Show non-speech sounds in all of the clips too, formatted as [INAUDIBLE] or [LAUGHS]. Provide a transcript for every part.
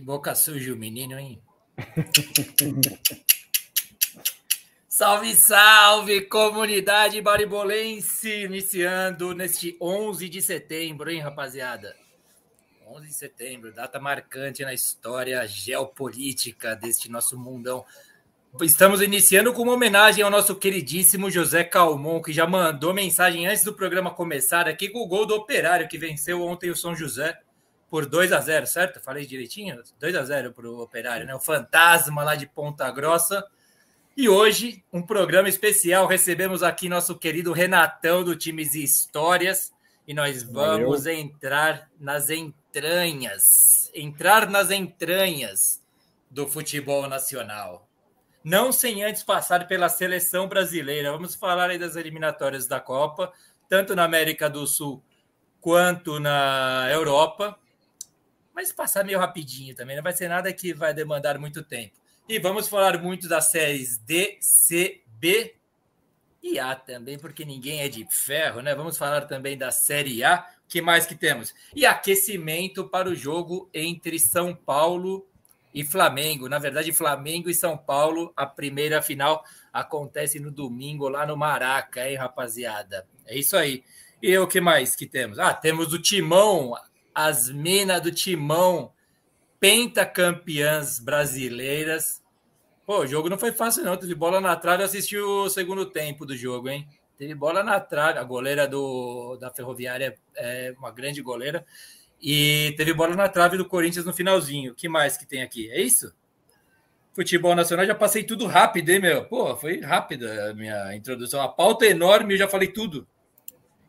Boca suja o menino, hein? [LAUGHS] salve, salve, comunidade baribolense! Iniciando neste 11 de setembro, hein, rapaziada? 11 de setembro, data marcante na história geopolítica deste nosso mundão. Estamos iniciando com uma homenagem ao nosso queridíssimo José Calmon, que já mandou mensagem antes do programa começar aqui com o gol do Operário, que venceu ontem o São José por 2 a 0 certo? Falei direitinho? 2 a 0 para o Operário, né? O fantasma lá de Ponta Grossa. E hoje, um programa especial. Recebemos aqui nosso querido Renatão do Times e Histórias. E nós vamos Valeu. entrar nas entranhas entrar nas entranhas do futebol nacional. Não sem antes passar pela seleção brasileira. Vamos falar aí das eliminatórias da Copa, tanto na América do Sul quanto na Europa mas passar meio rapidinho também, não vai ser nada que vai demandar muito tempo. E vamos falar muito das séries D, C, B e A também, porque ninguém é de ferro, né? Vamos falar também da Série A. que mais que temos? E aquecimento para o jogo entre São Paulo e Flamengo. Na verdade, Flamengo e São Paulo, a primeira final acontece no domingo lá no Maraca, hein, rapaziada? É isso aí. E o que mais que temos? Ah, temos o Timão as minas do Timão, pentacampeãs brasileiras. Pô, o jogo não foi fácil, não. Teve bola na trave. Eu assisti o segundo tempo do jogo, hein? Teve bola na trave. A goleira do, da Ferroviária é uma grande goleira. E teve bola na trave do Corinthians no finalzinho. Que mais que tem aqui? É isso? Futebol nacional, já passei tudo rápido, hein, meu? Pô, foi rápida a minha introdução. A pauta é enorme, eu já falei tudo.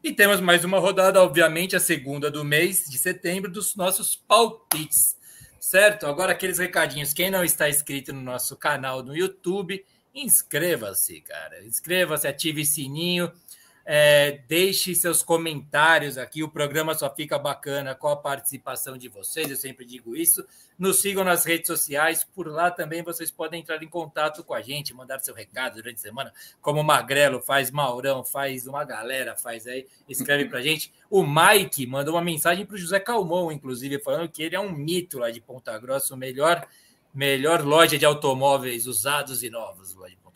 E temos mais uma rodada, obviamente, a segunda do mês de setembro, dos nossos palpites. Certo? Agora aqueles recadinhos. Quem não está inscrito no nosso canal no YouTube, inscreva-se, cara. Inscreva-se, ative o sininho é, deixe seus comentários aqui. O programa só fica bacana com a participação de vocês, eu sempre digo isso. Nos sigam nas redes sociais, por lá também vocês podem entrar em contato com a gente, mandar seu recado durante a semana, como o Magrelo faz, Maurão faz, uma galera faz aí, escreve para a gente. O Mike mandou uma mensagem para o José Calmon, inclusive, falando que ele é um mito lá de Ponta Grossa, o melhor, melhor loja de automóveis usados e novos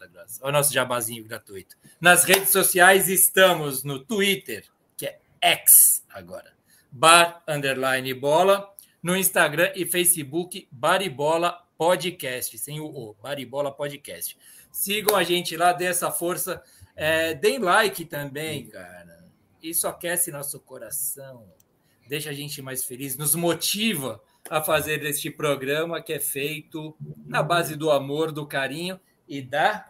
Grossa. Olha o nosso jabazinho gratuito. Nas redes sociais estamos no Twitter, que é X agora, bar underline bola, no Instagram e Facebook, Baribola Podcast, sem o O, Baribola Podcast. Sigam a gente lá, dê essa força. É, deem like também, cara. Isso aquece nosso coração, deixa a gente mais feliz, nos motiva a fazer este programa que é feito na base do amor, do carinho e da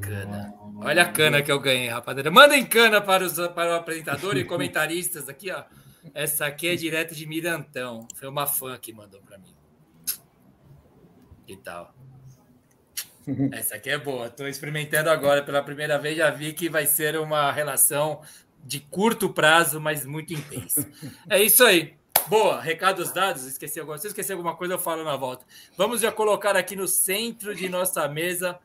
cana. Olha a cana que eu ganhei, rapaziada. Mandem cana para, os, para o apresentador e [LAUGHS] comentaristas aqui, ó. Essa aqui é direto de Mirantão. Foi uma fã que mandou para mim. Que tal? [LAUGHS] Essa aqui é boa. Estou experimentando agora pela primeira vez. Já vi que vai ser uma relação de curto prazo, mas muito intensa. É isso aí. Boa, recados dados. Esqueci alguma, se esqueci alguma coisa, eu falo na volta. Vamos já colocar aqui no centro de nossa mesa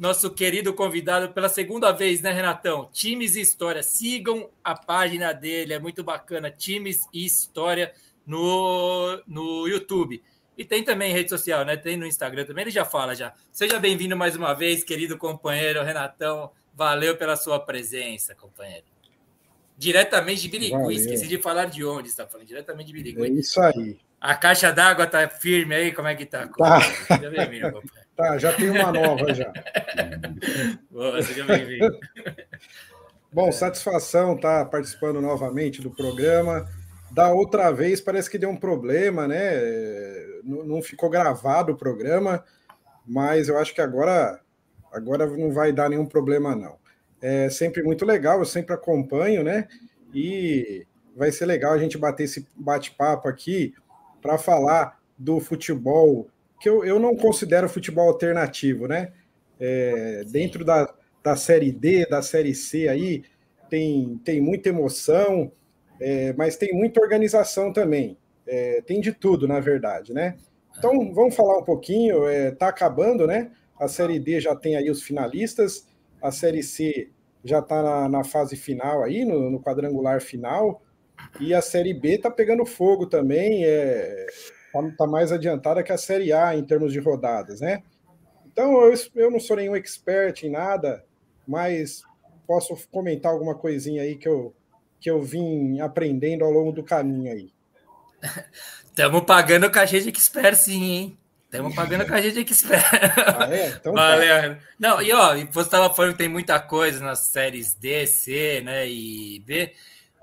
nosso querido convidado pela segunda vez, né, Renatão? Times e História. Sigam a página dele, é muito bacana. Times e História no, no YouTube. E tem também rede social, né? Tem no Instagram também, ele já fala já. Seja bem-vindo mais uma vez, querido companheiro Renatão. Valeu pela sua presença, companheiro. Diretamente de Birigui, esqueci de falar de onde está falando, diretamente de Birigui. É isso aí. A caixa d'água tá firme aí, como é que tá? Tá. Seja bem-vindo. Tá, já tem uma nova já. [LAUGHS] Boa, seja bem-vindo. Bom, satisfação estar tá participando novamente do programa. Da outra vez parece que deu um problema, né? Não ficou gravado o programa, mas eu acho que agora, agora não vai dar nenhum problema, não. É sempre muito legal, eu sempre acompanho, né? E vai ser legal a gente bater esse bate-papo aqui para falar do futebol que eu, eu não considero futebol alternativo, né? É, dentro da, da Série D, da Série C aí, tem, tem muita emoção, é, mas tem muita organização também. É, tem de tudo, na verdade, né? Então, vamos falar um pouquinho. Está é, acabando, né? A Série D já tem aí os finalistas, a Série C já está na, na, fase final aí, no, no quadrangular final. E a Série B tá pegando fogo também, é, tá, tá mais adiantada que a Série A em termos de rodadas, né? Então eu, eu não sou nenhum expert em nada, mas posso comentar alguma coisinha aí que eu, que eu vim aprendendo ao longo do caminho aí. [LAUGHS] Estamos pagando o cachê de expert, sim, hein? Estamos pagando com a gente que espera. Ah, é? Então tá. Valeu. Tá. Não, e ó, você estava falando que tem muita coisa nas séries D, C, né, e B.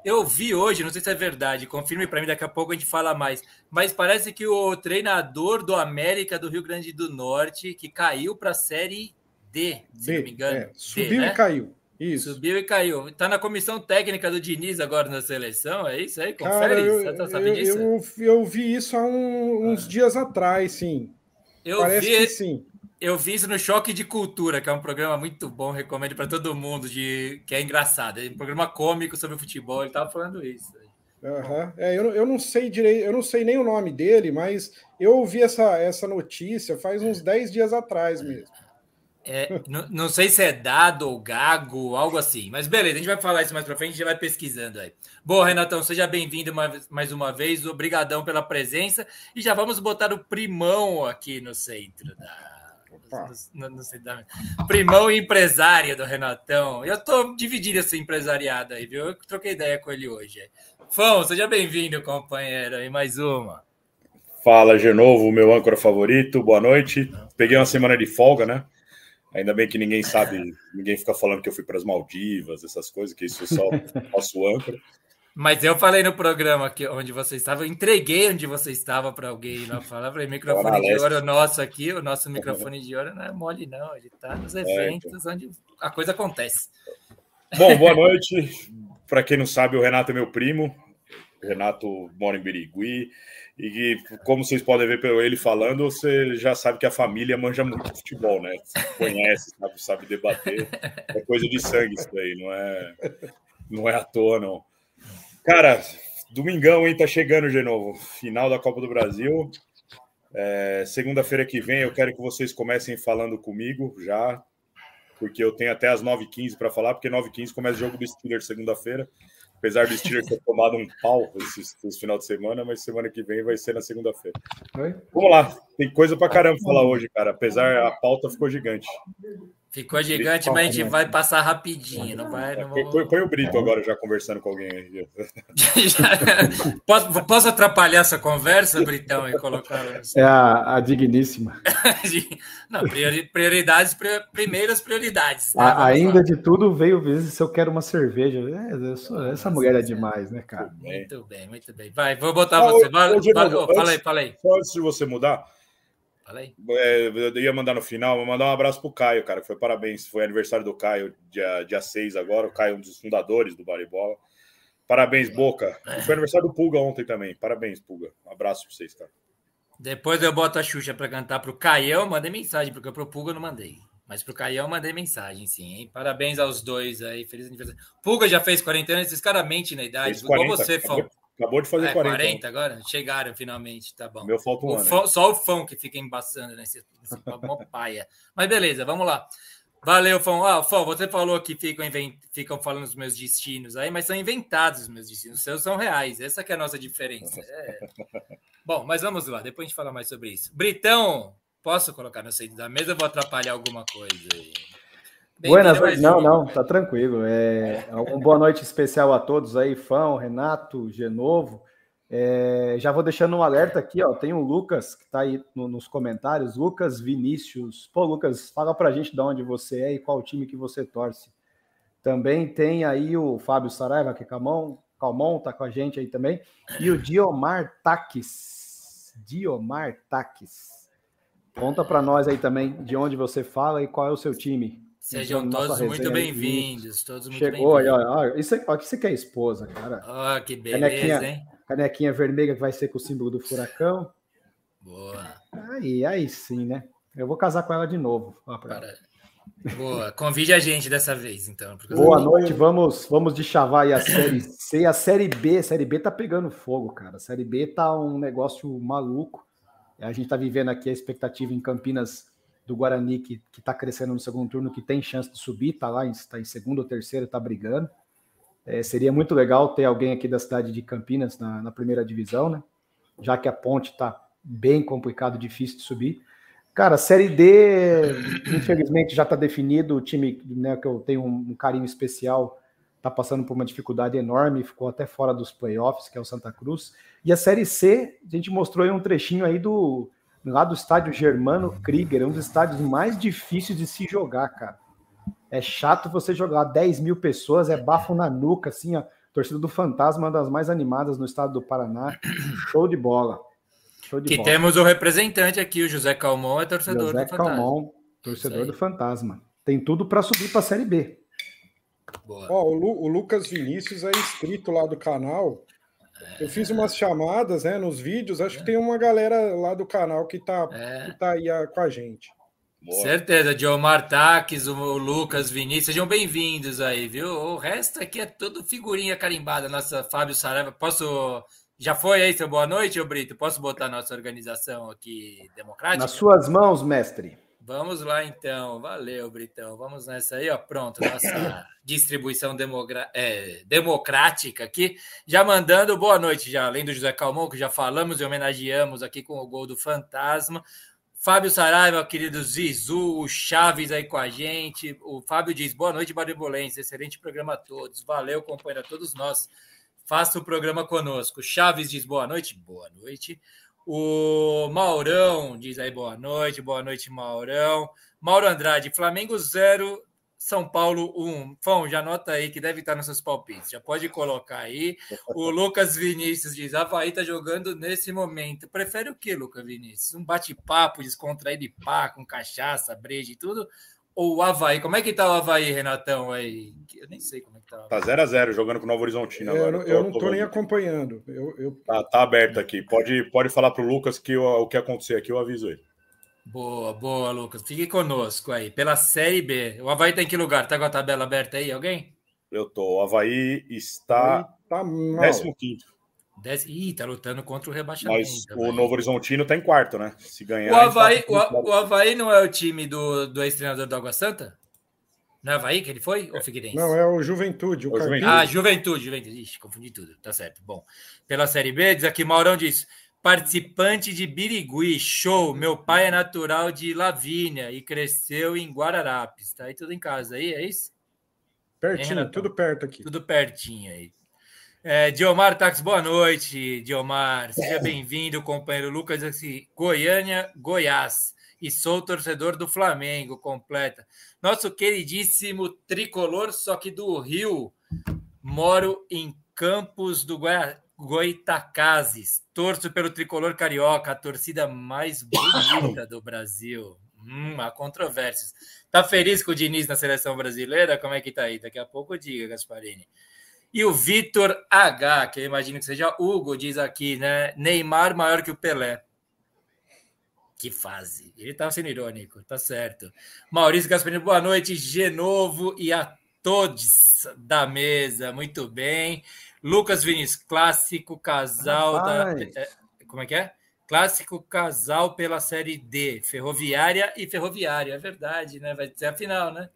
Eu vi hoje, não sei se é verdade, confirme para mim, daqui a pouco a gente fala mais. Mas parece que o treinador do América do Rio Grande do Norte, que caiu para a série D, se D, não me engano. É, subiu D, né? e caiu. Isso. Subiu e caiu. Está na comissão técnica do Diniz agora na seleção, é isso aí? Confere Cara, eu, Você tá disso? Eu, eu, vi isso há um, uns ah. dias atrás, sim. Eu Parece vi, que sim. Eu vi isso no Choque de Cultura, que é um programa muito bom, recomendo para todo mundo, de que é engraçado. É um programa cômico sobre futebol, ele estava falando isso. Uhum. É, eu, eu não sei direito, eu não sei nem o nome dele, mas eu ouvi essa, essa notícia faz uns 10 dias atrás mesmo. É, não, não, sei se é dado ou gago, algo assim. Mas beleza, a gente vai falar isso mais para frente, a gente vai pesquisando aí. Boa, Renatão, seja bem-vindo mais uma vez. Obrigadão pela presença. E já vamos botar o primão aqui no centro da. No, no, centro da... Primão empresário do Renatão. Eu tô dividindo essa empresariada aí, viu? Eu troquei ideia com ele hoje. Fão, seja bem-vindo, companheiro. E mais uma. Fala, de novo, meu âncora favorito. Boa noite. Peguei uma semana de folga, né? Ainda bem que ninguém sabe, ninguém fica falando que eu fui para as Maldivas, essas coisas, que isso só [LAUGHS] nosso âncora. Mas eu falei no programa que onde você estava, eu entreguei onde você estava para alguém não falar, falei, microfone de ouro nosso aqui, o nosso microfone de ouro não é mole não, ele está nos é, eventos é, então. onde a coisa acontece. Bom, boa noite. Para quem não sabe, o Renato é meu primo. O Renato mora em Birigui. E que, como vocês podem ver pelo ele falando, você já sabe que a família manja muito futebol, né? Conhece, sabe, sabe debater. É coisa de sangue isso daí, não é, não é à toa, não. Cara, domingão, hein? Tá chegando de novo. Final da Copa do Brasil. É, Segunda-feira que vem eu quero que vocês comecem falando comigo já, porque eu tenho até as 9h15 para falar, porque 9h15 começa o jogo do Steelers segunda-feira. Apesar do Steelers ter tomado um pau esse, esse, final de semana, mas semana que vem vai ser na segunda-feira. Vamos lá, tem coisa pra caramba falar hoje, cara. Apesar a pauta ficou gigante. Ficou gigante, mas a gente vai passar rapidinho, não vai? Não vamos... põe, põe, o Brito agora já conversando com alguém aí. [LAUGHS] posso, posso, atrapalhar essa conversa, Britão, e colocar. É a, a digníssima. [LAUGHS] não, prioridades, primeiras prioridades. Né? A, ainda de tudo veio ver se eu quero uma cerveja. É, essa mulher é demais, né, cara? Muito bem, muito bem. Vai, vou botar ah, você. Vai, vai, vai, fala aí, fala aí. Antes de você mudar. É, eu ia mandar no final, vou mandar um abraço pro Caio, cara, que foi parabéns. Foi aniversário do Caio, dia, dia 6 agora. O Caio é um dos fundadores do Baribola. Parabéns, Boca. E foi aniversário do Pulga ontem também. Parabéns, Pulga. Um abraço pra vocês, cara. Depois eu boto a Xuxa para cantar pro Caião, mandei mensagem, porque pro Pulga eu não mandei. Mas pro Caião mandei mensagem, sim, hein? Parabéns aos dois aí, feliz aniversário. Pulga já fez 40 anos, esses caras mentem na idade, 40, igual você, Fão. Acabou de fazer é, 40. 40 agora? Chegaram finalmente, tá bom. Meu falta um o ano. só o Fão que fica embaçando nesse, nesse [LAUGHS] paia. Mas beleza, vamos lá. Valeu, Fão. Ah, Fão, você falou que ficam, invent... ficam falando os meus destinos aí, mas são inventados os meus destinos. Os seus são reais. Essa que é a nossa diferença. É... [LAUGHS] Bom, mas vamos lá. Depois a gente fala mais sobre isso. Britão, posso colocar no centro da mesa ou vou atrapalhar alguma coisa aí? Buenas noites. Não, não, tá tranquilo. É, uma boa noite especial a todos aí, Fão, Renato, Genovo. É, já vou deixando um alerta aqui, ó. Tem o Lucas que tá aí no, nos comentários. Lucas Vinícius. Pô, Lucas, fala pra gente de onde você é e qual time que você torce. Também tem aí o Fábio Saraiva, que é Calmon, Calmon tá com a gente aí também. E o Diomar Taques. Diomar Taques. Conta para nós aí também de onde você fala e qual é o seu time. Sejam todos muito bem-vindos. Todos muito Chegou, bem olha, olha, isso, olha, isso aqui é esposa, cara. Ó, oh, que beleza, canequinha, hein? Canequinha vermelha que vai ser com o símbolo do furacão. Boa. Aí, aí sim, né? Eu vou casar com ela de novo. Para... Boa, convide a gente dessa vez, então. Boa noite, vamos, vamos de chavar aí a série C. A série B, a série B tá pegando fogo, cara. A série B tá um negócio maluco. A gente tá vivendo aqui a expectativa em Campinas do Guarani, que está crescendo no segundo turno, que tem chance de subir, está lá, está em segundo ou terceiro, está brigando. É, seria muito legal ter alguém aqui da cidade de Campinas na, na primeira divisão, né? Já que a ponte está bem complicado, difícil de subir. Cara, Série D, infelizmente já está definido. O time né, que eu tenho um, carinho especial está passando por uma dificuldade enorme, ficou até fora dos playoffs, que é o Santa Cruz. E a Série C, a gente mostrou aí um trechinho aí do lá do estádio Germano Krieger, um dos estádios mais difíceis de se jogar, cara. É chato você jogar 10 mil pessoas, é bafo na nuca, assim, ó. Torcida do Fantasma, uma das mais animadas no estado do Paraná. Show de bola. Show de que bola. temos o representante aqui, o José Calmon, é torcedor José do Fantasma. Calmon, torcedor do Fantasma. Tem tudo para subir para a Série B. Ó, o, Lu, o, Lucas Vinícius é inscrito lá do canal. Eu fiz umas chamadas né, nos vídeos. Acho que tem uma galera lá do canal que tá, é. que tá aí a, com a gente. Boa. Certeza, Diomar Taques, o Lucas Vinícius, sejam bem-vindos aí, viu? O resto aqui é tudo figurinha carimbada. Nossa, Fábio Saraiva, posso. Já foi aí, seu boa noite, ô Brito? Posso botar nossa organização aqui democrática? Nas suas mãos, mestre. Vamos lá então, valeu, Britão. Vamos nessa aí, ó. Pronto, nossa [COUGHS] distribuição é, democrática aqui. Já mandando boa noite, já além do José Calmon, que já falamos e homenageamos aqui com o gol do Fantasma. Fábio Saraiva, querido Zizu, o Chaves aí com a gente. O Fábio diz: boa noite, Baribolense. Excelente programa a todos. Valeu, companheiro, a todos nós. Faça o programa conosco. Chaves diz boa noite. Boa noite. O Maurão diz aí boa noite, boa noite, Maurão. Mauro Andrade, Flamengo 0, São Paulo 1. Fão, já anota aí que deve estar nos seus palpites. Já pode colocar aí. O [LAUGHS] Lucas Vinícius diz: Havaí tá jogando nesse momento. Prefere o que, Lucas Vinícius? Um bate-papo descontraído de pá, com cachaça, breja e tudo? Ou o Havaí. Como é que tá o Havaí, Renatão? Aí? Eu nem sei como é que tá. Tá 0x0, jogando com o Novo Horizontino é, agora. Eu, eu não tô, tô nem acompanhando. Eu, eu... Tá, tá, aberto aqui. Pode, pode falar pro Lucas que o, o que acontecer aqui, eu aviso ele. Boa, boa, Lucas. Fique conosco aí. Pela Série B. O Havaí tá em que lugar? Tá com a tabela aberta aí? Alguém? Eu tô. O Havaí está. Tá 15. Dez... Ih, tá lutando contra o rebaixamento. Mas o Novo Horizontino tá em quarto, né? Se ganhar. O Havaí, tá... o, o Havaí não é o time do, do ex-treinador do Água Santa? Não é o Havaí que ele foi? Ou Figueirense? Não, é o Juventude. O o Juventude. Ah, Juventude, Juventude. Ixi, confundi tudo. Tá certo. Bom, pela Série B, diz aqui, Maurão diz. Participante de Birigui, show. Meu pai é natural de Lavínia e cresceu em Guararapes. Tá aí tudo em casa aí, é isso? Pertinho, tudo perto aqui. Tudo pertinho aí. É, Diomar Tax, boa noite, Diomar. Seja bem-vindo, companheiro Lucas, assim, Goiânia, Goiás. E sou torcedor do Flamengo, completa. Nosso queridíssimo tricolor, só que do Rio. Moro em Campos do Goi Goitacazes. Torço pelo tricolor carioca, a torcida mais bonita do Brasil. Hum, há controvérsias. Tá feliz com o Diniz na seleção brasileira? Como é que tá aí? Daqui a pouco diga, Gasparini. E o Vitor H, que eu imagino que seja Hugo, diz aqui, né? Neymar maior que o Pelé. Que fase. Ele estava sendo irônico, tá certo. Maurício Gasparini, boa noite. Genovo e a todos da mesa. Muito bem. Lucas Vinícius, clássico casal da. É, como é que é? Clássico casal pela Série D. Ferroviária e Ferroviária. É verdade, né? Vai ser a final, né?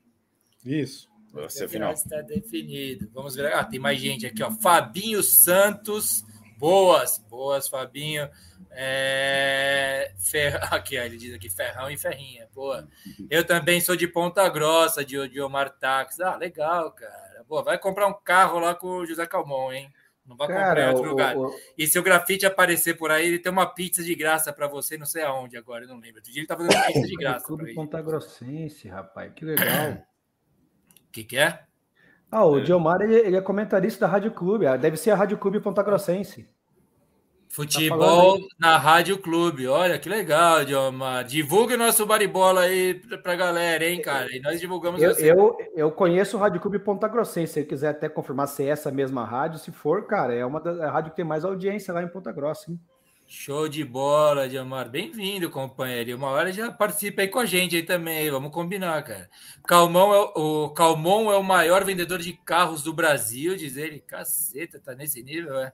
Isso. Ser final. Está definido. Vamos ver. Ah, tem mais gente aqui, ó. Fabinho Santos. Boas, boas, Fabinho. É... Fer... [LAUGHS] Aqui, ó, ele diz aqui, ferrão e ferrinha. Boa. Eu também sou de Ponta Grossa, de, de Omar Táxi. Ah, legal, cara. Boa, vai comprar um carro lá com o José Calmon, hein? Não vai cara, comprar em outro o, lugar. O, E se o grafite aparecer por aí, ele tem uma pizza de graça para você, não sei aonde agora, eu não lembro. Outro dia ele tá fazendo pizza de [LAUGHS] graça. Clube Ponta Grossense, rapaz, que legal. O que, que é? Ah, o é. Diomar ele, ele, é comentarista da Rádio Clube. Ah, deve ser a Rádio Clube Ponta Grossense. Futebol tá na Rádio Clube. Olha que legal, Diomar. Divulgue o nosso baribola aí pra galera, hein, cara? E nós divulgamos eu, eu, eu, conheço o Rádio Clube Ponta Grossense. Se quiser até confirmar se é essa mesma rádio, se for, cara, é uma da rádio que tem mais audiência lá em Ponta Grossa, hein? Show de bola, Diamar. Bem-vindo, companheiro. Uma hora já participa aí com a gente aí também. Vamos combinar, cara. Calmon é, o Calmon é o maior vendedor de carros do Brasil, diz ele. Caceta, tá nesse nível, é.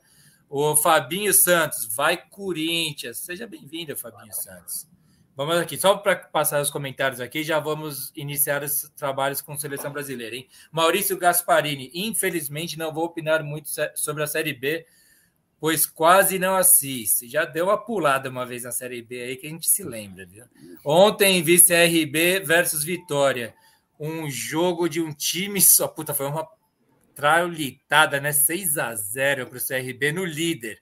O Fabinho Santos, vai Corinthians. Seja bem-vindo, Fabinho Santos. Vamos aqui, só para passar os comentários aqui, já vamos iniciar os trabalhos com seleção brasileira, hein? Maurício Gasparini, infelizmente não vou opinar muito sobre a Série B, pois quase não assiste. Já deu uma pulada uma vez na Série B aí que a gente se lembra, viu? Ontem vi CRB versus Vitória, um jogo de um time só, puta, foi uma traulitada, né? 6 a 0 para o CRB no líder.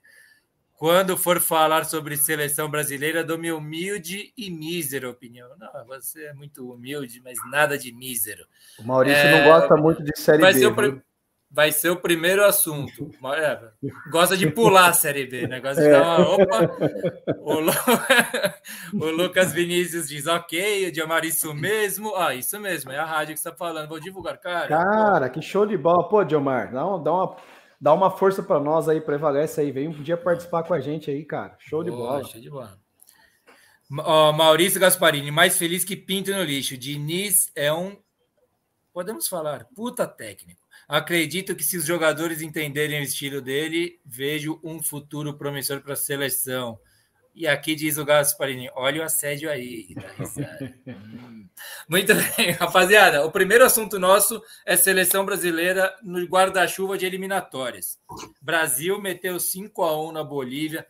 Quando for falar sobre seleção brasileira, dou minha humilde e mísera opinião. Não, você é muito humilde, mas nada de mísero. O Maurício é... não gosta muito de Série B. Ser o, vai ser o primeiro assunto. É, gosta de pular a Série B, né? Gosta de é. dar uma. Opa! O, Lu... [LAUGHS] o, Lucas Vinícius diz: ok, o Diomar, isso mesmo. Ah, isso mesmo, é a rádio que está falando. Vou divulgar, cara. Cara, que show de bola. Pô, Diomar, dá, uma, dá uma Dá uma força para nós aí, prevalece aí. Vem um dia participar com a gente aí, cara. Show de bola. Show de bola. Maurício Gasparini, mais feliz que pinto no lixo. Diniz é um. Podemos falar, puta técnico. Acredito que se os jogadores entenderem o estilo dele, vejo um futuro promissor para a seleção. E aqui diz o Gasparini: olha o assédio aí. [LAUGHS] Muito bem, rapaziada. O primeiro assunto nosso é seleção brasileira no guarda-chuva de eliminatórias. Brasil meteu 5 a 1 na Bolívia.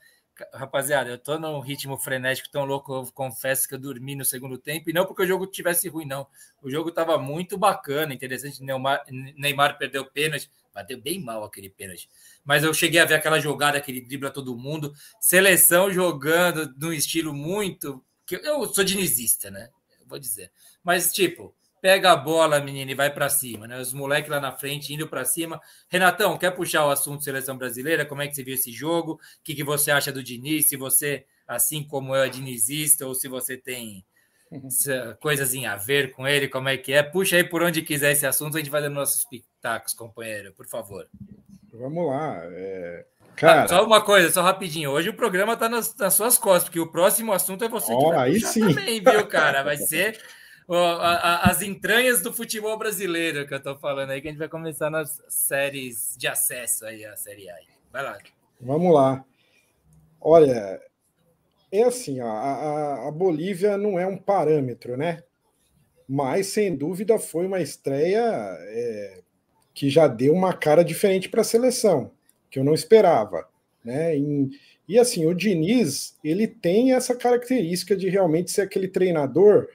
Rapaziada, eu tô num ritmo frenético tão louco, eu confesso que eu dormi no segundo tempo, e não porque o jogo tivesse ruim, não. O jogo tava muito bacana, interessante. Neymar, Neymar perdeu pênalti, bateu bem mal aquele pênalti. Mas eu cheguei a ver aquela jogada que ele dribla todo mundo. Seleção jogando num estilo muito. Eu sou dinizista, né? Eu vou dizer. Mas, tipo, pega a bola, menina, e vai para cima, né? Os moleques lá na frente indo para cima. Renatão, quer puxar o assunto seleção brasileira? Como é que você viu esse jogo? O que, que você acha do Diniz? Se você, assim como eu, é dinizista, ou se você tem [LAUGHS] coisas em a ver com ele, como é que é? Puxa aí por onde quiser esse assunto, a gente vai dando nossos pitacos, companheiro, por favor. Vamos lá. É... Cara... Ah, só uma coisa, só rapidinho. Hoje o programa está nas, nas, suas costas, porque o próximo assunto é você que oh, vai aí sim. também, viu, cara? Vai ser as entranhas do futebol brasileiro que eu estou falando aí, que a gente vai começar nas séries de acesso aí, a Série A. Vai lá. Vamos lá. Olha, é assim, a, a Bolívia não é um parâmetro, né? Mas, sem dúvida, foi uma estreia é, que já deu uma cara diferente para a seleção, que eu não esperava. Né? E, e assim, o Diniz, ele tem essa característica de realmente ser aquele treinador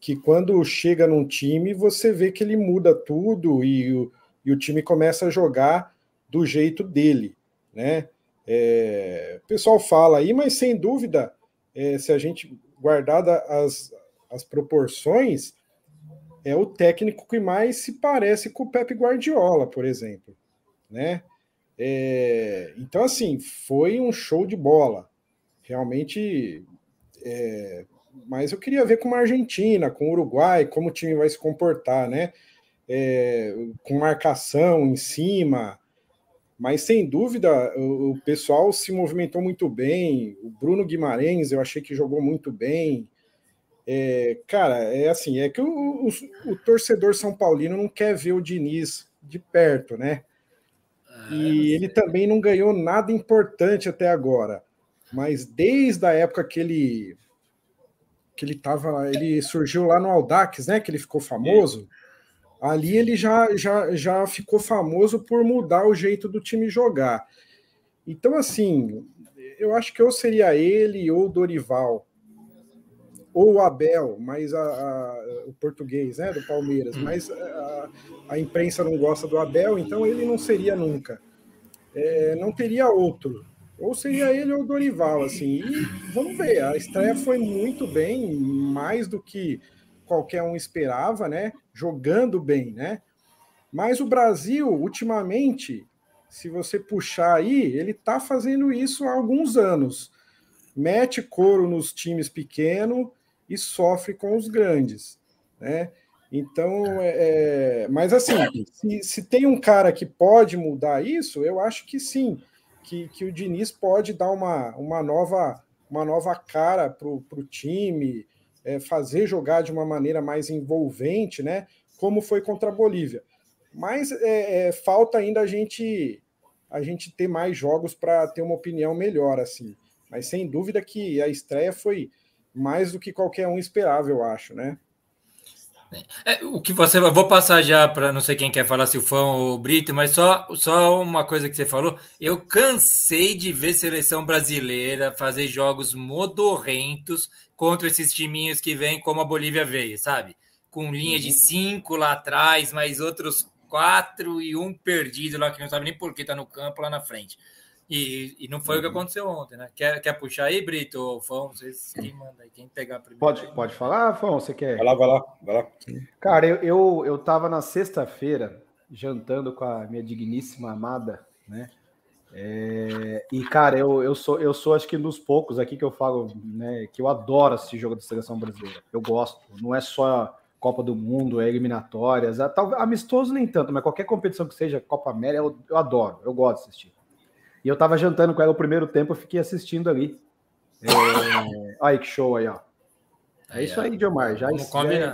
que quando chega num time, você vê que ele muda tudo e o, e o time começa a jogar do jeito dele, né? É, o pessoal fala aí, mas sem dúvida, é, se a gente guardar as, as proporções, é o técnico que mais se parece com o Pepe Guardiola, por exemplo, né? É, então, assim, foi um show de bola. Realmente é, mas eu queria ver com a Argentina, com o Uruguai, como o time vai se comportar, né? É, com marcação em cima. Mas sem dúvida, o, o, pessoal se movimentou muito bem. O Bruno Guimarães, eu achei que jogou muito bem. É, cara, é assim, é que o, o, o, torcedor São Paulino não quer ver o Diniz de perto, né? Ah, e ele também não ganhou nada importante até agora. Mas desde a época que ele que ele tava, ele surgiu lá no Audax, né? Que ele ficou famoso. Ali ele já, já, já ficou famoso por mudar o jeito do time jogar. Então, assim, eu acho que ou seria ele ou o Dorival, ou o Abel, mas a, a, o português, né, do Palmeiras, hum. mas a, a, imprensa não gosta do Abel, então ele não seria nunca. É, não teria outro. Ou seria ele ou o Dorival, assim. E vamos ver, a estreia foi muito bem, mais do que qualquer um esperava, né? Jogando bem, né? Mas o Brasil, ultimamente, se você puxar aí, ele tá fazendo isso há alguns anos. Mete couro nos times pequenos e sofre com os grandes, né? Então, é, é mas assim, se, se tem um cara que pode mudar isso, eu acho que sim que, que o Diniz pode dar uma, uma, nova, uma nova cara para o time, é, fazer jogar de uma maneira mais envolvente, né? Como foi contra a Bolívia. Mas é, é, falta ainda a gente a gente ter mais jogos para ter uma opinião melhor assim. Mas sem dúvida que a estreia foi mais do que qualquer um esperava, eu acho, né? É, o que você vou passar já para não sei quem quer falar se o fã ou o Brito, mas só só uma coisa que você falou. Eu cansei de ver seleção brasileira fazer jogos modorrentos contra esses timinhos que vêm como a Bolívia veio, sabe? Com linha de uhum. cinco lá atrás, mais outros quatro e um perdido lá que não sabe nem por que tá no campo lá na frente. E, e não foi uhum. o que uhum. aconteceu ontem, né? Quer, quer puxar aí, Brito ou Fão? Vocês quem manda aí, quem pegar primeiro? Pode, pode falar, Fão? Você quer? Vai lá, vai lá, vai lá. Cara, eu, eu, eu tava na sexta-feira jantando com a minha digníssima amada, né? É, e, cara, eu, eu, sou, eu sou acho que um dos poucos aqui que eu falo, né? Que eu adoro assistir jogo da seleção brasileira. Eu gosto. Não é só Copa do Mundo, é eliminatórias, é, amistoso nem tanto, mas qualquer competição que seja Copa América, eu, eu adoro, eu gosto de assistir. E eu tava jantando com ela o primeiro tempo, eu fiquei assistindo ali. É... [LAUGHS] Aí, que show aí, ó. É isso aí, Diomar. Já, já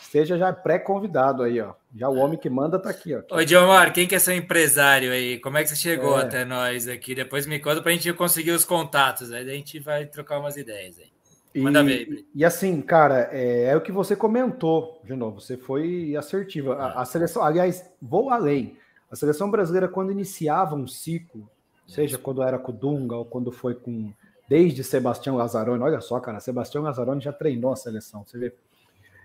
esteja já pré-convidado aí, ó. Já o homem que manda tá aqui, ó. Ô, Diomar, quem que é seu empresário aí? Como é que você chegou é. até nós aqui? Depois me conta pra gente conseguir os contatos, aí a gente vai trocar umas ideias aí. Manda e, ver. E assim, cara, é, é, o que você comentou, de novo, você foi assertiva. A, a seleção, aliás, vou além. A seleção brasileira, quando iniciava um ciclo seja quando era com o Dunga ou quando foi com desde Sebastião Lazzaroni. Olha só, cara, Sebastião Lazzaroni já treinou a seleção, você vê.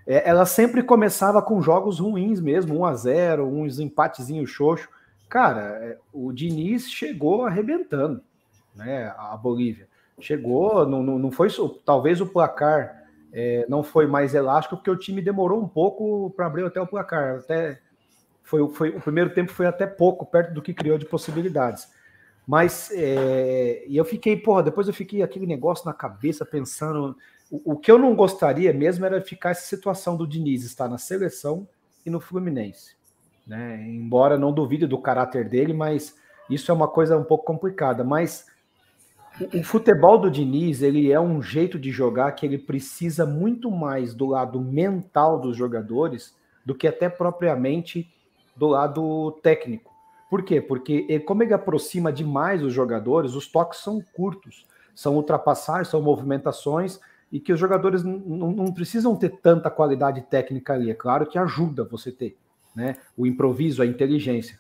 É, ela sempre começava com jogos ruins mesmo, 1 a 0 uns empatezinhos xoxo. Cara, é, o Diniz chegou arrebentando, né? A Bolívia. Chegou, não, não, não foi. Talvez o placar é, não foi mais elástico, porque o time demorou um pouco para abrir até o placar. Até foi, foi, o primeiro tempo foi até pouco, perto do que criou de possibilidades. Mas é, e eu fiquei, porra, depois eu fiquei aquele negócio na cabeça pensando. O, o, que eu não gostaria mesmo era ficar essa situação do Diniz estar na seleção e no Fluminense. Né? Embora não duvide do caráter dele, mas isso é uma coisa um pouco complicada. Mas o, o futebol do Diniz ele é um jeito de jogar que ele precisa muito mais do lado mental dos jogadores do que até propriamente do lado técnico. Por quê? Porque ele, como ele aproxima demais os jogadores, os toques são curtos, são ultrapassagens, são movimentações e que os jogadores não precisam ter tanta qualidade técnica ali. É claro que ajuda você ter né? o improviso, a inteligência.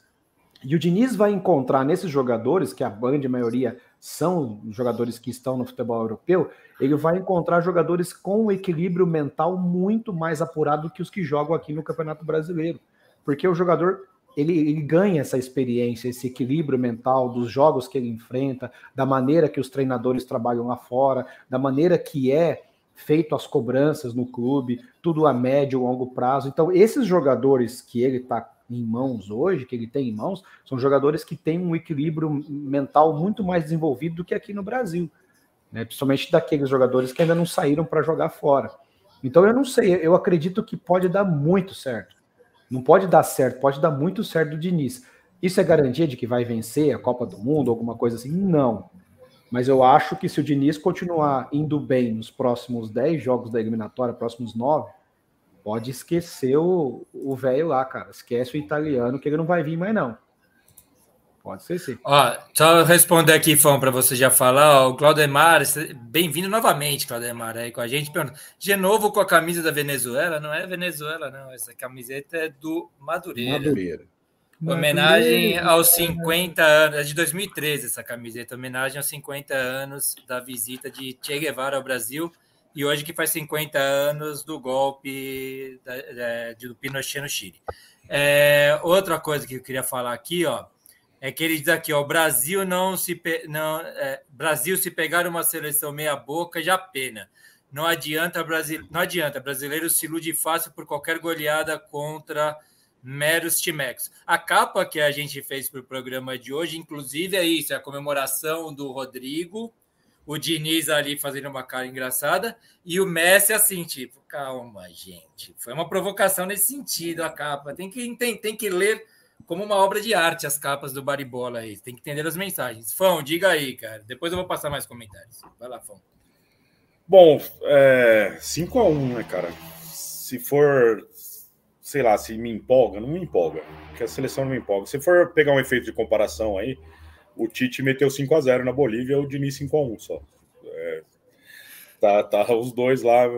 E o Diniz vai encontrar nesses jogadores, que a grande maioria são jogadores que estão no futebol europeu, ele vai encontrar jogadores com um equilíbrio mental muito mais apurado que os que jogam aqui no Campeonato Brasileiro. Porque o jogador ele, ele, ganha essa experiência, esse equilíbrio mental dos jogos que ele enfrenta, da maneira que os treinadores trabalham lá fora, da maneira que é feito as cobranças no clube, tudo a médio, longo prazo. Então, esses jogadores que ele está em mãos hoje, que ele tem em mãos, são jogadores que têm um equilíbrio mental muito mais desenvolvido do que aqui no Brasil, né? principalmente daqueles jogadores que ainda não saíram para jogar fora. Então, eu não sei, eu acredito que pode dar muito certo. Não pode dar certo, pode dar muito certo do Diniz. Isso é garantia de que vai vencer a Copa do Mundo, alguma coisa assim? Não. Mas eu acho que se o Diniz continuar indo bem nos próximos 10 jogos da eliminatória, próximos 9, pode esquecer o velho lá, cara. Esquece o italiano, que ele não vai vir mais, não. Pode ser sim. Ó, só responder aqui, Fão, para você já falar. Ó, o Claudemar, bem-vindo novamente, Claudemar, aí com a gente. De novo com a camisa da Venezuela. Não é Venezuela, não. Essa camiseta é do Madureira. Madureira. Homenagem aos 50 anos, é de 2013 essa camiseta, homenagem aos 50 anos da visita de Che Guevara ao Brasil e hoje que faz 50 anos do golpe da, da, do Pinochet no Chile. É, outra coisa que eu queria falar aqui, ó, é que ele diz aqui, ó, Brasil não se não é, Brasil se pegar uma seleção meia boca já pena. Não adianta Brasil, não adianta brasileiro se ilude fácil por qualquer goleada contra meros timecos. A capa que a gente fez para o programa de hoje, inclusive, é isso, é a comemoração do Rodrigo, o Diniz ali fazendo uma cara engraçada e o Messi assim, tipo, calma, gente. Foi uma provocação nesse sentido a capa. Tem que tem, tem que ler como uma obra de arte as capas do Baribola aí. Tem que entender as mensagens. Fão, diga aí, cara. Depois eu vou passar mais comentários. Vai lá, Fão. Bom, é, 5 a 1 né, cara? Se for, sei lá, se me empolga, não me empolga. Porque a seleção não me empolga. Se for pegar um efeito de comparação aí, o Tite meteu 5 a 0 na Bolívia, o Diniz 5 a 1 só. É, tá, tá os dois lá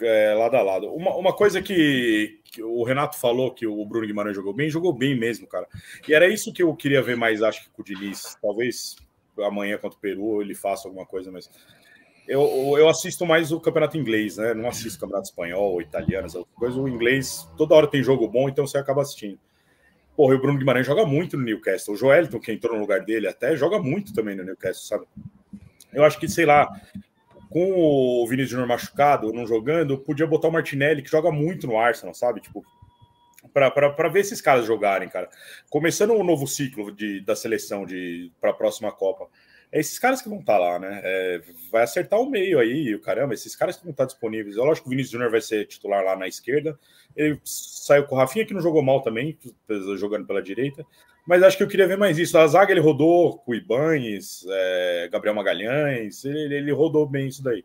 é, lado a lado. Uma, uma coisa que, o Renato falou que o Bruno Guimarães jogou bem, jogou bem mesmo, cara. E era isso que eu queria ver mais, acho que com o Diniz. Talvez amanhã contra o Peru ele faça alguma coisa, mas eu, eu assisto mais o campeonato inglês, né? Não assisto campeonato espanhol, italiano, essa coisa. O inglês, toda hora tem jogo bom, então você acaba assistindo. Porra, o Bruno Guimarães joga muito no Newcastle. O Joelton, que entrou no lugar dele, até joga muito também no Newcastle, sabe? Eu acho que, sei lá, com o Vinícius Júnior machucado, não jogando, podia botar o Martinelli, que joga muito no Arsenal, sabe? Tipo, para ver esses caras jogarem, cara. Começando um novo ciclo de, da seleção de para a próxima Copa. É esses caras que vão estar tá lá, né? É, vai acertar o meio aí, o caramba, esses caras que vão estar tá disponíveis. Eu acho que o Vinícius Júnior vai ser titular lá na esquerda. Ele saiu com o Rafinha, que não jogou mal também, jogando pela direita. Mas acho que eu queria ver mais isso. A zaga ele rodou com Ibanes, é, Gabriel Magalhães, ele, ele, rodou bem isso daí.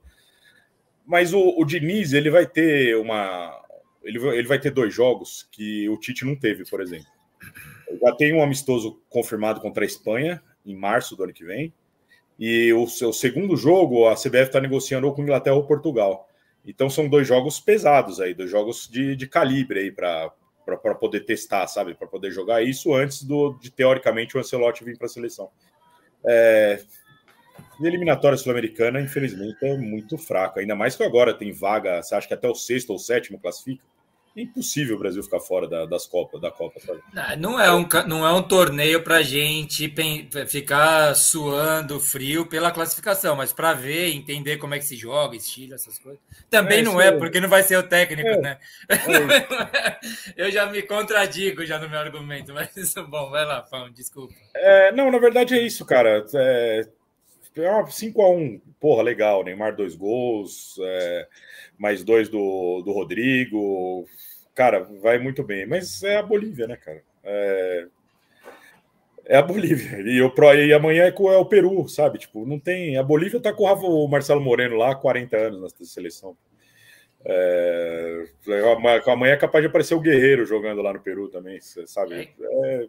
Mas o, o Diniz, ele vai ter uma. Ele, ele vai ter dois jogos que o Tite não teve, por exemplo. Já tem um amistoso confirmado contra a Espanha, em março do ano que vem. E o seu segundo jogo, a CBF está negociando ou com Inglaterra ou Portugal. Então são dois jogos pesados aí, dois jogos de, de calibre aí para para poder testar, sabe? Para poder jogar isso antes do, de, teoricamente, o Ancelotti vir para a seleção. É, eliminatória sul-americana, infelizmente, é muito fraca. Ainda mais que agora tem vaga, você acha que até o sexto ou sétimo classifica? É impossível o Brasil ficar fora da, das Copas, da Copa, sabe? Não é um, não é um torneio para gente ficar suando frio pela classificação, mas para ver, entender como é que se joga, estilo, essas coisas. Também é, não é, porque não vai ser o técnico, é. né? É [LAUGHS] Eu já me contradigo já no meu argumento, mas [LAUGHS] bom, vai lá, Fão, desculpa. É, não, na verdade é isso, cara. É, 5x1, porra, legal. Neymar dois gols, é, mais dois do, do Rodrigo. Cara, vai muito bem. Mas é a Bolívia, né, cara? É, é a Bolívia. E, o, e amanhã é, é o Peru, sabe? Tipo, não tem. A Bolívia tá com o Marcelo Moreno lá há 40 anos na seleção. É, amanhã é capaz de aparecer o Guerreiro jogando lá no Peru também, sabe? É,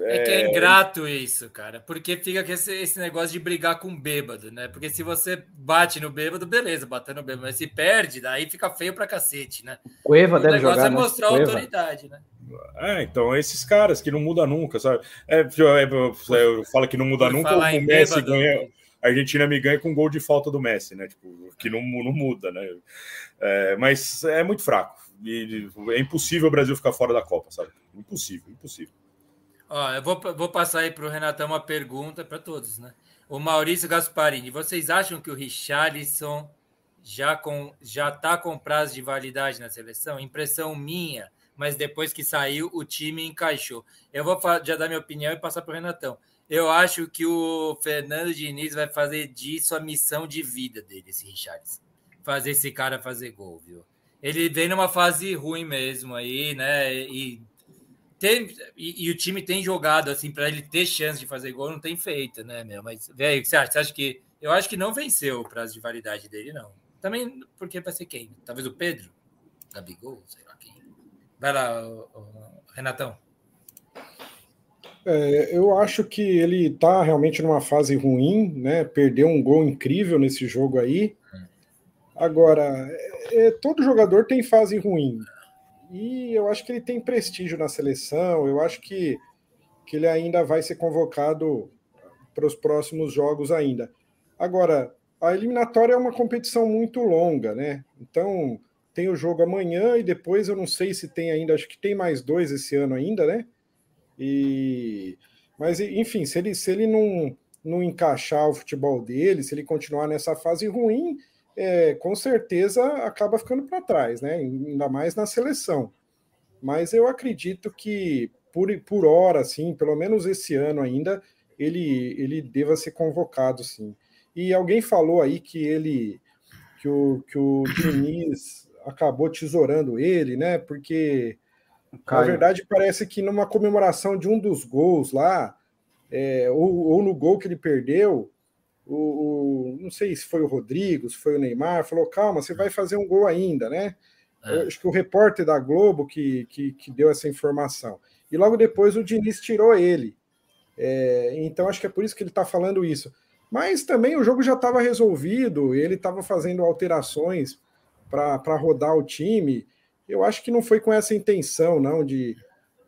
é que é, é ingrato isso, cara, porque fica com esse, esse negócio de brigar com bêbado, né? Porque se você bate no bêbado, beleza, bater no bêbado, mas se perde, daí fica feio pra cacete, né? Cueva o deve negócio jogar, é né? mostrar né? autoridade, né? É, então, esses caras que não mudam nunca, sabe? É, eu, falo que não muda nunca, o Messi bêbado, ganha. A Argentina me ganha com gol de falta do Messi, né? Tipo, que não, não muda, né? É, mas é muito fraco. E é impossível o Brasil ficar fora da Copa, sabe? Impossível, impossível. Ó, eu vou, vou passar aí para o Renatão uma pergunta para todos, né? O Maurício Gasparini, vocês acham que o Richarlison já com já está com prazo de validade na seleção? Impressão minha, mas depois que saiu o time encaixou. Eu vou já dar minha opinião e passar para o Renatão. Eu acho que o Fernando Diniz vai fazer disso a missão de vida dele, esse Richarlison. Fazer esse cara fazer gol, viu? Ele vem numa fase ruim mesmo aí, né? E tem, e, e, o time tem jogado assim para ele ter chance de fazer gol, não tem feito, né, meu? Mas, velho, o que você acha? Você acha que. Eu acho que não venceu o prazo de validade dele, não. Também porque vai ser quem? Talvez o Pedro? Gabigol? Sei lá quem. Vai lá, o, o Renatão. É, eu acho que ele está realmente numa fase ruim, né? Perdeu um gol incrível nesse jogo aí. Hum. Agora, é, é todo jogador tem fase ruim e eu acho que ele tem prestígio na seleção, eu acho que, que ele ainda vai ser convocado para os próximos jogos ainda. Agora, a eliminatória é uma competição muito longa, né? Então, tem o jogo amanhã e depois eu não sei se tem ainda, acho que tem mais dois esse ano ainda, né? E mas enfim, se ele se ele não não encaixar o futebol dele, se ele continuar nessa fase ruim, é, com certeza acaba ficando para trás, né? Ainda mais na seleção. Mas eu acredito que por, por hora, assim, pelo menos esse ano ainda, ele, ele deva ser convocado, sim. E alguém falou aí que ele que o, que o Diniz acabou tesourando ele, né? Porque Caio. na verdade parece que numa comemoração de um dos gols lá, é, ou, ou no gol que ele perdeu, o, o, não sei se foi o Rodrigo, se foi o Neymar, falou: calma, você vai fazer um gol ainda, né? É. Acho que o repórter da Globo que, que, que, deu essa informação. E logo depois o Diniz tirou ele. É, então acho que é por isso que ele está falando isso. Mas também o jogo já estava resolvido, ele estava fazendo alterações para rodar o time. Eu acho que não foi com essa intenção, não, de.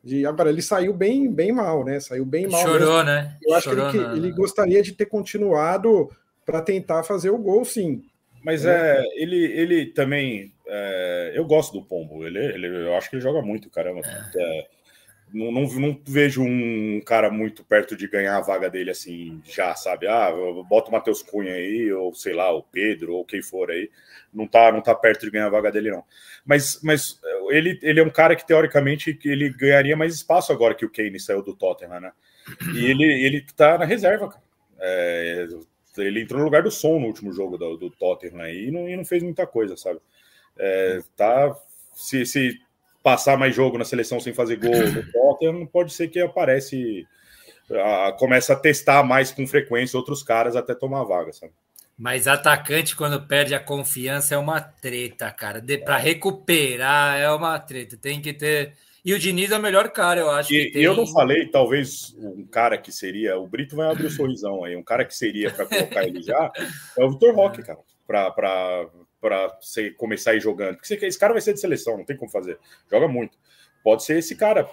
De... Agora, ele saiu bem, bem mal, né? Saiu bem mal. Chorou, mesmo. né? Eu acho Chorou que ele, ele gostaria de ter continuado para tentar fazer o gol, sim. Mas é, é ele, ele também. É, eu gosto do Pombo. Ele, ele, eu acho que ele joga muito, caramba. É. não, não, não, vejo um cara muito perto de ganhar a vaga dele assim, já, sabe? Ah, bota o Matheus Cunha aí, ou sei lá, o Pedro, ou quem for aí. Não tá, não tá perto de ganhar a vaga dele, não. Mas, mas ele, ele é um cara que, teoricamente, ele ganharia mais espaço agora que o Kane saiu do Tottenham, né? E ele, ele tá na reserva, cara. É, ele entrou no lugar do som no último jogo do, do Tottenham aí e não, e não fez muita coisa, sabe? É, tá. Se, se passar mais jogo na seleção sem fazer gol no [CLEARS THROAT] Tottenham, pode ser que aparece, a, começa a testar mais com frequência outros caras até tomar vaga, sabe? Mas atacante, quando perde a confiança, é uma treta, cara. Para recuperar, é uma treta. Tem que ter. E o Diniz é o melhor cara, eu acho. E, tem... eu não falei, talvez, um cara que seria. O Brito vai abrir o sorrisão aí. Um cara que seria para colocar ele já é o Vitor Roque, [LAUGHS] cara. Para para você começar a ir jogando. Porque esse cara vai ser de seleção, não tem como fazer. Joga muito. Pode ser esse cara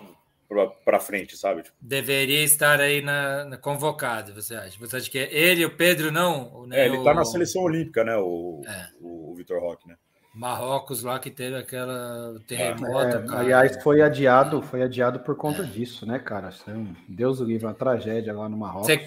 para frente, sabe? Deveria estar aí na, na, convocado, você acha? Você acha que é ele, o Pedro, não? É, ele está na seleção olímpica, né? O, é. o, o Vitor Roque, né? Marrocos lá que teve aquela terremoto. É, aliás, foi adiado, foi adiado por conta disso, né, cara? Assim, Deus o livre, uma tragédia lá no Marrocos. Cê,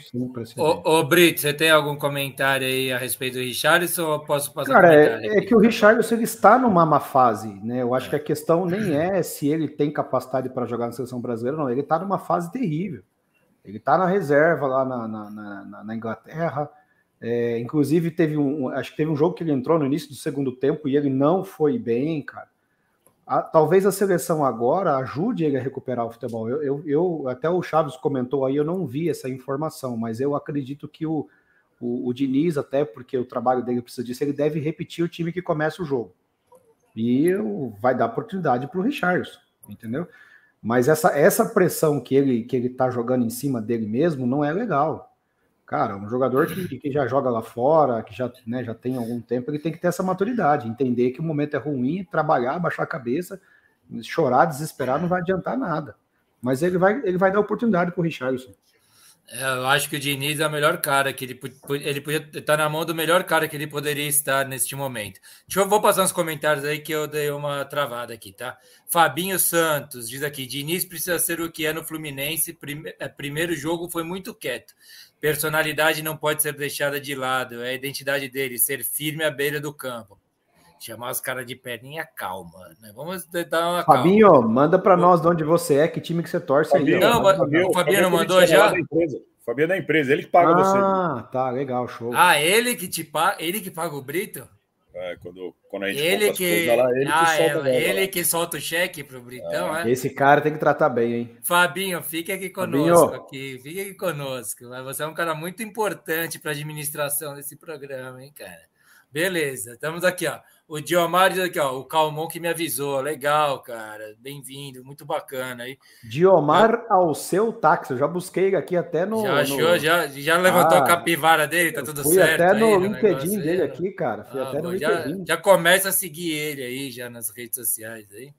ô, ô, Brito, você tem algum comentário aí a respeito do Richarlison ou posso passar Cara, é, é, que o Richarlison ele está numa má fase, né? Eu acho é. que a questão nem é se ele tem capacidade para jogar na seleção brasileira, não. Ele está numa fase terrível. Ele está na reserva lá na, na, na, na Inglaterra é, inclusive, teve um. Acho que teve um jogo que ele entrou no início do segundo tempo e ele não foi bem, cara. A, talvez a seleção agora ajude ele a recuperar o futebol. Eu, eu, eu, até o Chaves comentou aí, eu não vi essa informação, mas eu acredito que o, o, o Diniz, até porque o trabalho dele precisa disso, ele deve repetir o time que começa o jogo. E vai dar oportunidade para o Richardson, entendeu? Mas essa, essa pressão que ele que ele está jogando em cima dele mesmo não é legal. Cara, um jogador que, que já joga lá fora, que já, né, já tem algum tempo, ele tem que ter essa maturidade, entender que o momento é ruim, trabalhar, baixar a cabeça, chorar, desesperar, não vai adiantar nada. Mas ele vai, ele vai dar oportunidade para o Richardson. É, eu acho que o Diniz é o melhor cara que ele, ele podia estar na mão do melhor cara que ele poderia estar neste momento. Deixa eu vou passar uns comentários aí que eu dei uma travada aqui, tá? Fabinho Santos diz aqui: Diniz precisa ser o que é no Fluminense. Prime, é, primeiro jogo foi muito quieto. Personalidade não pode ser deixada de lado, é a identidade dele, ser firme à beira do campo. Chamar os caras de perninha calma, né? Vamos dar uma Fabinho, calma. manda para nós de onde você é, que time que você torce Fabinho, aí. Não, Fabinho, o Fabinho não mandou já? Fabinho é da empresa, ele que paga ah, você. Ah, tá, legal, show. Ah, ele que te paga, ele que paga o Brito? É, quando, quando a gente ele que... Lá, ele ah, que solta é, ele que solta o cheque pro Britão, é. é. Esse cara tem que tratar bem, hein? Fabinho, fique aqui conosco Fabinho. aqui, fique aqui conosco. Você é um cara muito importante para a administração desse programa, hein, cara? Beleza, estamos aqui, ó. O Diomar diz aqui, ó, o Calmon que me avisou. Legal, cara. Bem-vindo, muito bacana aí. Diomar eu... ao seu táxi. Eu já busquei aqui até no. Já achou, no... já, já levantou ah, a capivara dele, tá tudo fui certo. Fui até no LinkedIn dele aqui, cara. Fui ah, até bom, no já, LinkedIn. Já começa a seguir ele aí, já nas redes sociais aí.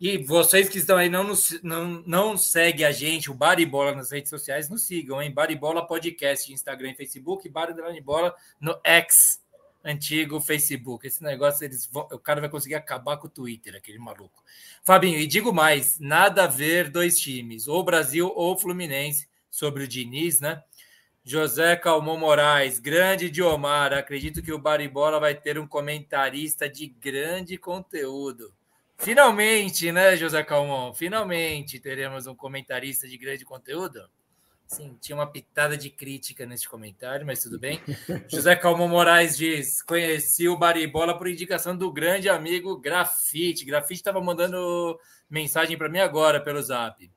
E vocês que estão aí não, nos, não, não seguem a gente, o Baribola nas redes sociais, nos sigam, hein? Baribola Podcast, Instagram e Facebook, Baribola no X antigo Facebook. Esse negócio, eles vão, o cara vai conseguir acabar com o Twitter, aquele maluco. Fabinho, e digo mais: nada a ver dois times, ou Brasil ou Fluminense, sobre o Diniz, né? José Calmon Moraes, grande Diomar. Acredito que o Baribola vai ter um comentarista de grande conteúdo. Finalmente, né, José Calmon? Finalmente teremos um comentarista de grande conteúdo. Sim, tinha uma pitada de crítica nesse comentário, mas tudo bem. [LAUGHS] José Calmo Moraes diz: conheci o Baribola por indicação do grande amigo Grafite. Grafite estava mandando mensagem para mim agora pelo zap.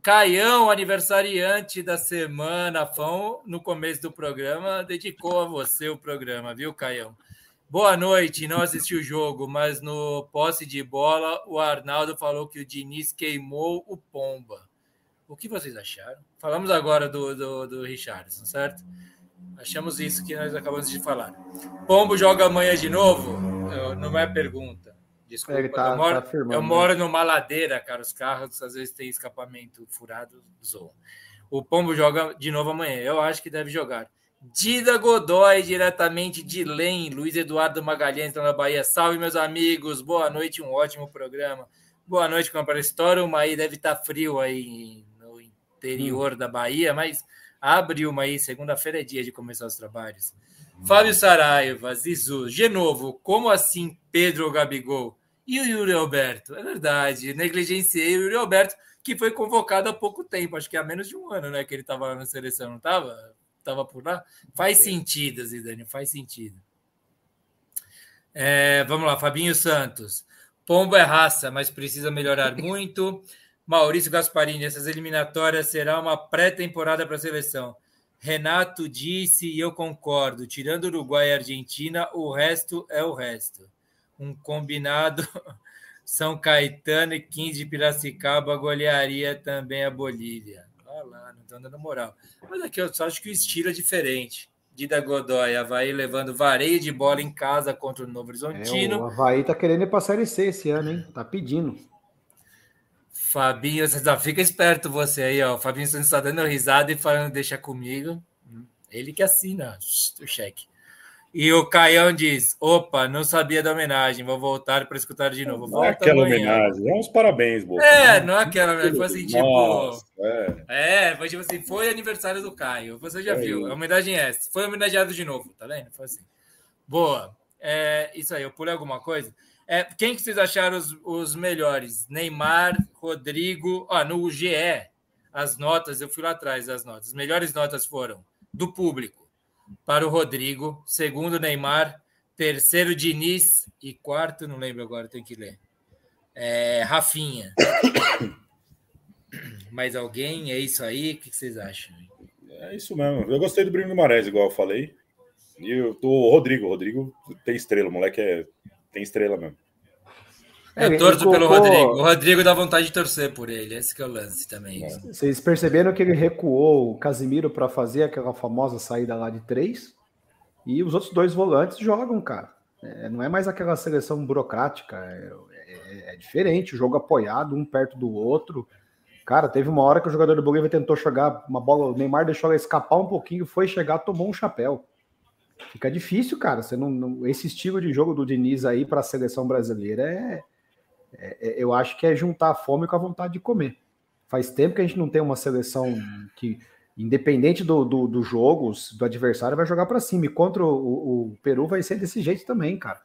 Caião, aniversariante da semana, Fão, no começo do programa, dedicou a você o programa, viu, Caião? Boa noite, não assisti o jogo, mas no posse de bola, o Arnaldo falou que o Diniz queimou o Pomba. O que vocês acharam? Falamos agora do, do, do Richardson, certo? Achamos isso que nós acabamos de falar. Pombo joga amanhã de novo? não é pergunta. Desculpa, é, tá, eu, moro, tá eu moro numa ladeira, cara. Os carros às vezes têm escapamento furado, zoam. O Pombo joga de novo amanhã. Eu acho que deve jogar. Dida Godoy, diretamente de Lem, Luiz Eduardo Magalhães, na Bahia. Salve, meus amigos. Boa noite, um ótimo programa. Boa noite, para história. O Maí deve estar tá frio aí interior hum. da Bahia, mas abre uma aí. Segunda-feira é dia de começar os trabalhos. Hum. Fábio Saraiva, Zizu, de novo, como assim Pedro Gabigol? E o Yuri Alberto? É verdade, negligenciei o Yuri Alberto, que foi convocado há pouco tempo, acho que há menos de um ano, né? Que ele estava lá na seleção, não estava? estava por lá. Faz sentido, Zidane, faz sentido. É, vamos lá, Fabinho Santos. Pombo é raça, mas precisa melhorar muito. Maurício Gasparini, essas eliminatórias será uma pré-temporada para a seleção. Renato disse e eu concordo. Tirando Uruguai e Argentina, o resto é o resto. Um combinado [LAUGHS] São Caetano e 15 de Piracicaba golearia também a Bolívia lá, não estão dando moral. Mas aqui eu só acho que o estilo é diferente. Dida Godoy, Havaí levando vareio de bola em casa contra o Novo Horizontino. É, o Havaí tá querendo ir para a Série C esse ano, hein? Tá pedindo. Fabinho, você fica esperto você aí, ó. O Fabinho está dando risada e falando, deixa comigo. Ele que assina o cheque. E o Caião diz: opa, não sabia da homenagem, vou voltar para escutar de novo. Volta não é aquela amanhã. homenagem, é uns parabéns, Bolsa. É, não é aquela homenagem, foi assim, tipo. Nossa, é. é, foi tipo assim, foi aniversário do Caio, você já é viu, a homenagem é essa. Foi homenageado de novo, tá vendo? Foi assim. Boa. É, isso aí, eu pulei alguma coisa. É, quem que vocês acharam os, os melhores? Neymar, Rodrigo. Ah, no GE, as notas, eu fui lá atrás das notas. As melhores notas foram do público para o Rodrigo, segundo Neymar, terceiro Diniz e quarto, não lembro agora, tem que ler. É, Rafinha. [COUGHS] Mais alguém? É isso aí? O que vocês acham? É isso mesmo. Eu gostei do Bruno Guimarães, igual eu falei. E eu tô Rodrigo. Rodrigo tem estrela, o moleque é... tem estrela mesmo. Eu torço colocou... pelo Rodrigo. O Rodrigo dá vontade de torcer por ele. Esse que é o lance também. É. Vocês perceberam que ele recuou o Casimiro para fazer aquela famosa saída lá de três? E os outros dois volantes jogam, cara. É, não é mais aquela seleção burocrática. É, é, é, diferente. O jogo apoiado, um perto do outro. Cara, teve uma hora que o jogador do Bolívia tentou jogar uma bola. O Neymar deixou ela escapar um pouquinho, foi chegar, tomou um chapéu. Fica difícil, cara. Você não, não esse estilo de jogo do Diniz aí para a seleção brasileira é é, é, eu acho que é juntar a fome com a vontade de comer. Faz tempo que a gente não tem uma seleção que, independente do, do, do jogo, do adversário, vai jogar para cima. E contra o, o, Peru vai ser desse jeito também, cara.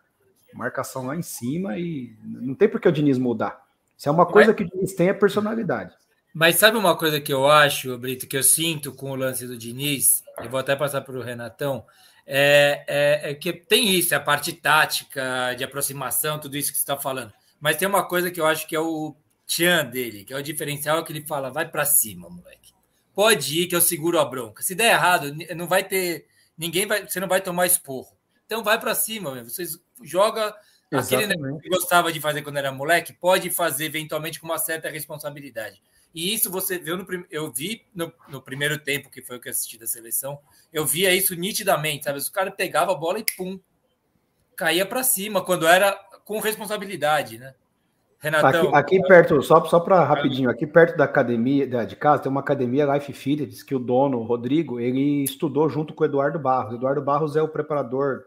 Marcação lá em cima e não tem por que o Diniz mudar. Se é uma coisa que o Diniz tem, é personalidade. Mas sabe uma coisa que eu acho, Brito, que eu sinto com o lance do Diniz? Eu vou até passar para o Renatão. É, é, é, que tem isso, a parte tática, de aproximação, tudo isso que você está falando. Mas tem uma coisa que eu acho que é o tchan dele, que é o diferencial, que ele fala: vai para cima, moleque. Pode ir que eu seguro a bronca. Se der errado, não vai ter. Ninguém vai. Você não vai tomar esporro. Então vai para cima, meu. Vocês joga aquele negócio que gostava de fazer quando era moleque, pode fazer eventualmente com uma certa responsabilidade. E isso você viu no eu vi no, no, primeiro tempo, que foi o que eu assisti da seleção, eu via isso nitidamente, sabe? O cara pegava a bola e pum, caía para cima quando era com responsabilidade, né? Renatão. Aqui, aqui perto, só, só para rapidinho, aqui perto da academia de casa tem uma academia Life Fitness que o dono, Rodrigo, ele estudou junto com o Eduardo Barros. Eduardo Barros é o preparador,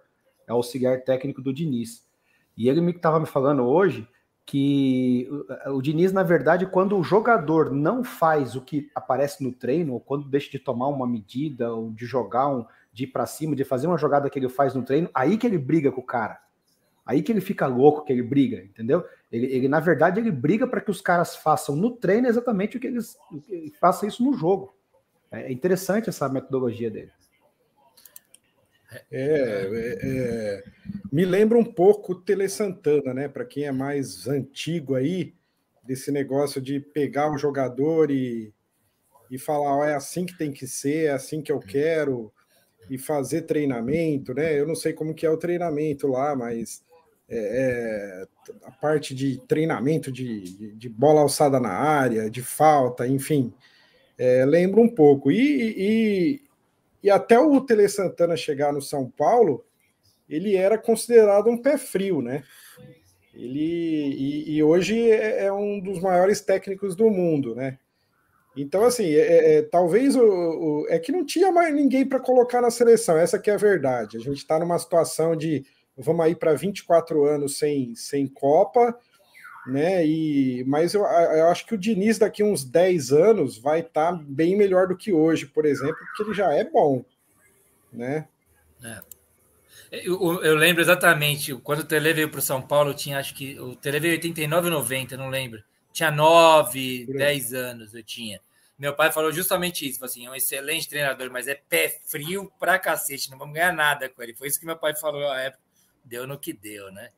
é o auxiliar técnico do Diniz. E ele me estava me falando hoje que o, Diniz, na verdade, quando o jogador não faz o que aparece no treino, ou quando deixa de tomar uma medida, ou de jogar um, de ir para cima, de fazer uma jogada que ele faz no treino, aí que ele briga com o cara. Aí que ele fica louco, que ele briga, entendeu? Ele, ele na verdade, ele briga para que os caras façam no treino exatamente o que eles façam isso no jogo. É interessante essa metodologia dele. É, é, é, me lembra um pouco o Tele Santana, né? Para quem é mais antigo aí, desse negócio de pegar o jogador e, e falar, oh, é assim que tem que ser, é assim que eu quero, e fazer treinamento, né? Eu não sei como que é o treinamento lá, mas é, é, a parte de treinamento de, de, de, bola alçada na área, de falta, enfim, é, um pouco. E, e, e até o Tele Santana chegar no São Paulo, ele era considerado um pé frio, né? Ele e, e hoje é, é, um dos maiores técnicos do mundo, né? Então, assim, é, é, é talvez o, o, é que não tinha mais ninguém para colocar na seleção, essa que é a verdade. A gente está numa situação de vamos aí para 24 anos sem, sem Copa, né? E, mas eu, eu acho que o Diniz daqui uns 10 anos vai estar tá bem melhor do que hoje, por exemplo, porque ele já é bom, né? É. Eu, eu, lembro exatamente, quando o Tele veio para o São Paulo, tinha acho que o Tele veio em 89 90, não lembro. Tinha 9, 10 anos eu tinha. Meu pai falou justamente isso, assim, é um excelente treinador, mas é pé frio pra cacete, não vamos ganhar nada com ele. Foi isso que meu pai falou na época. Deu no que deu, né?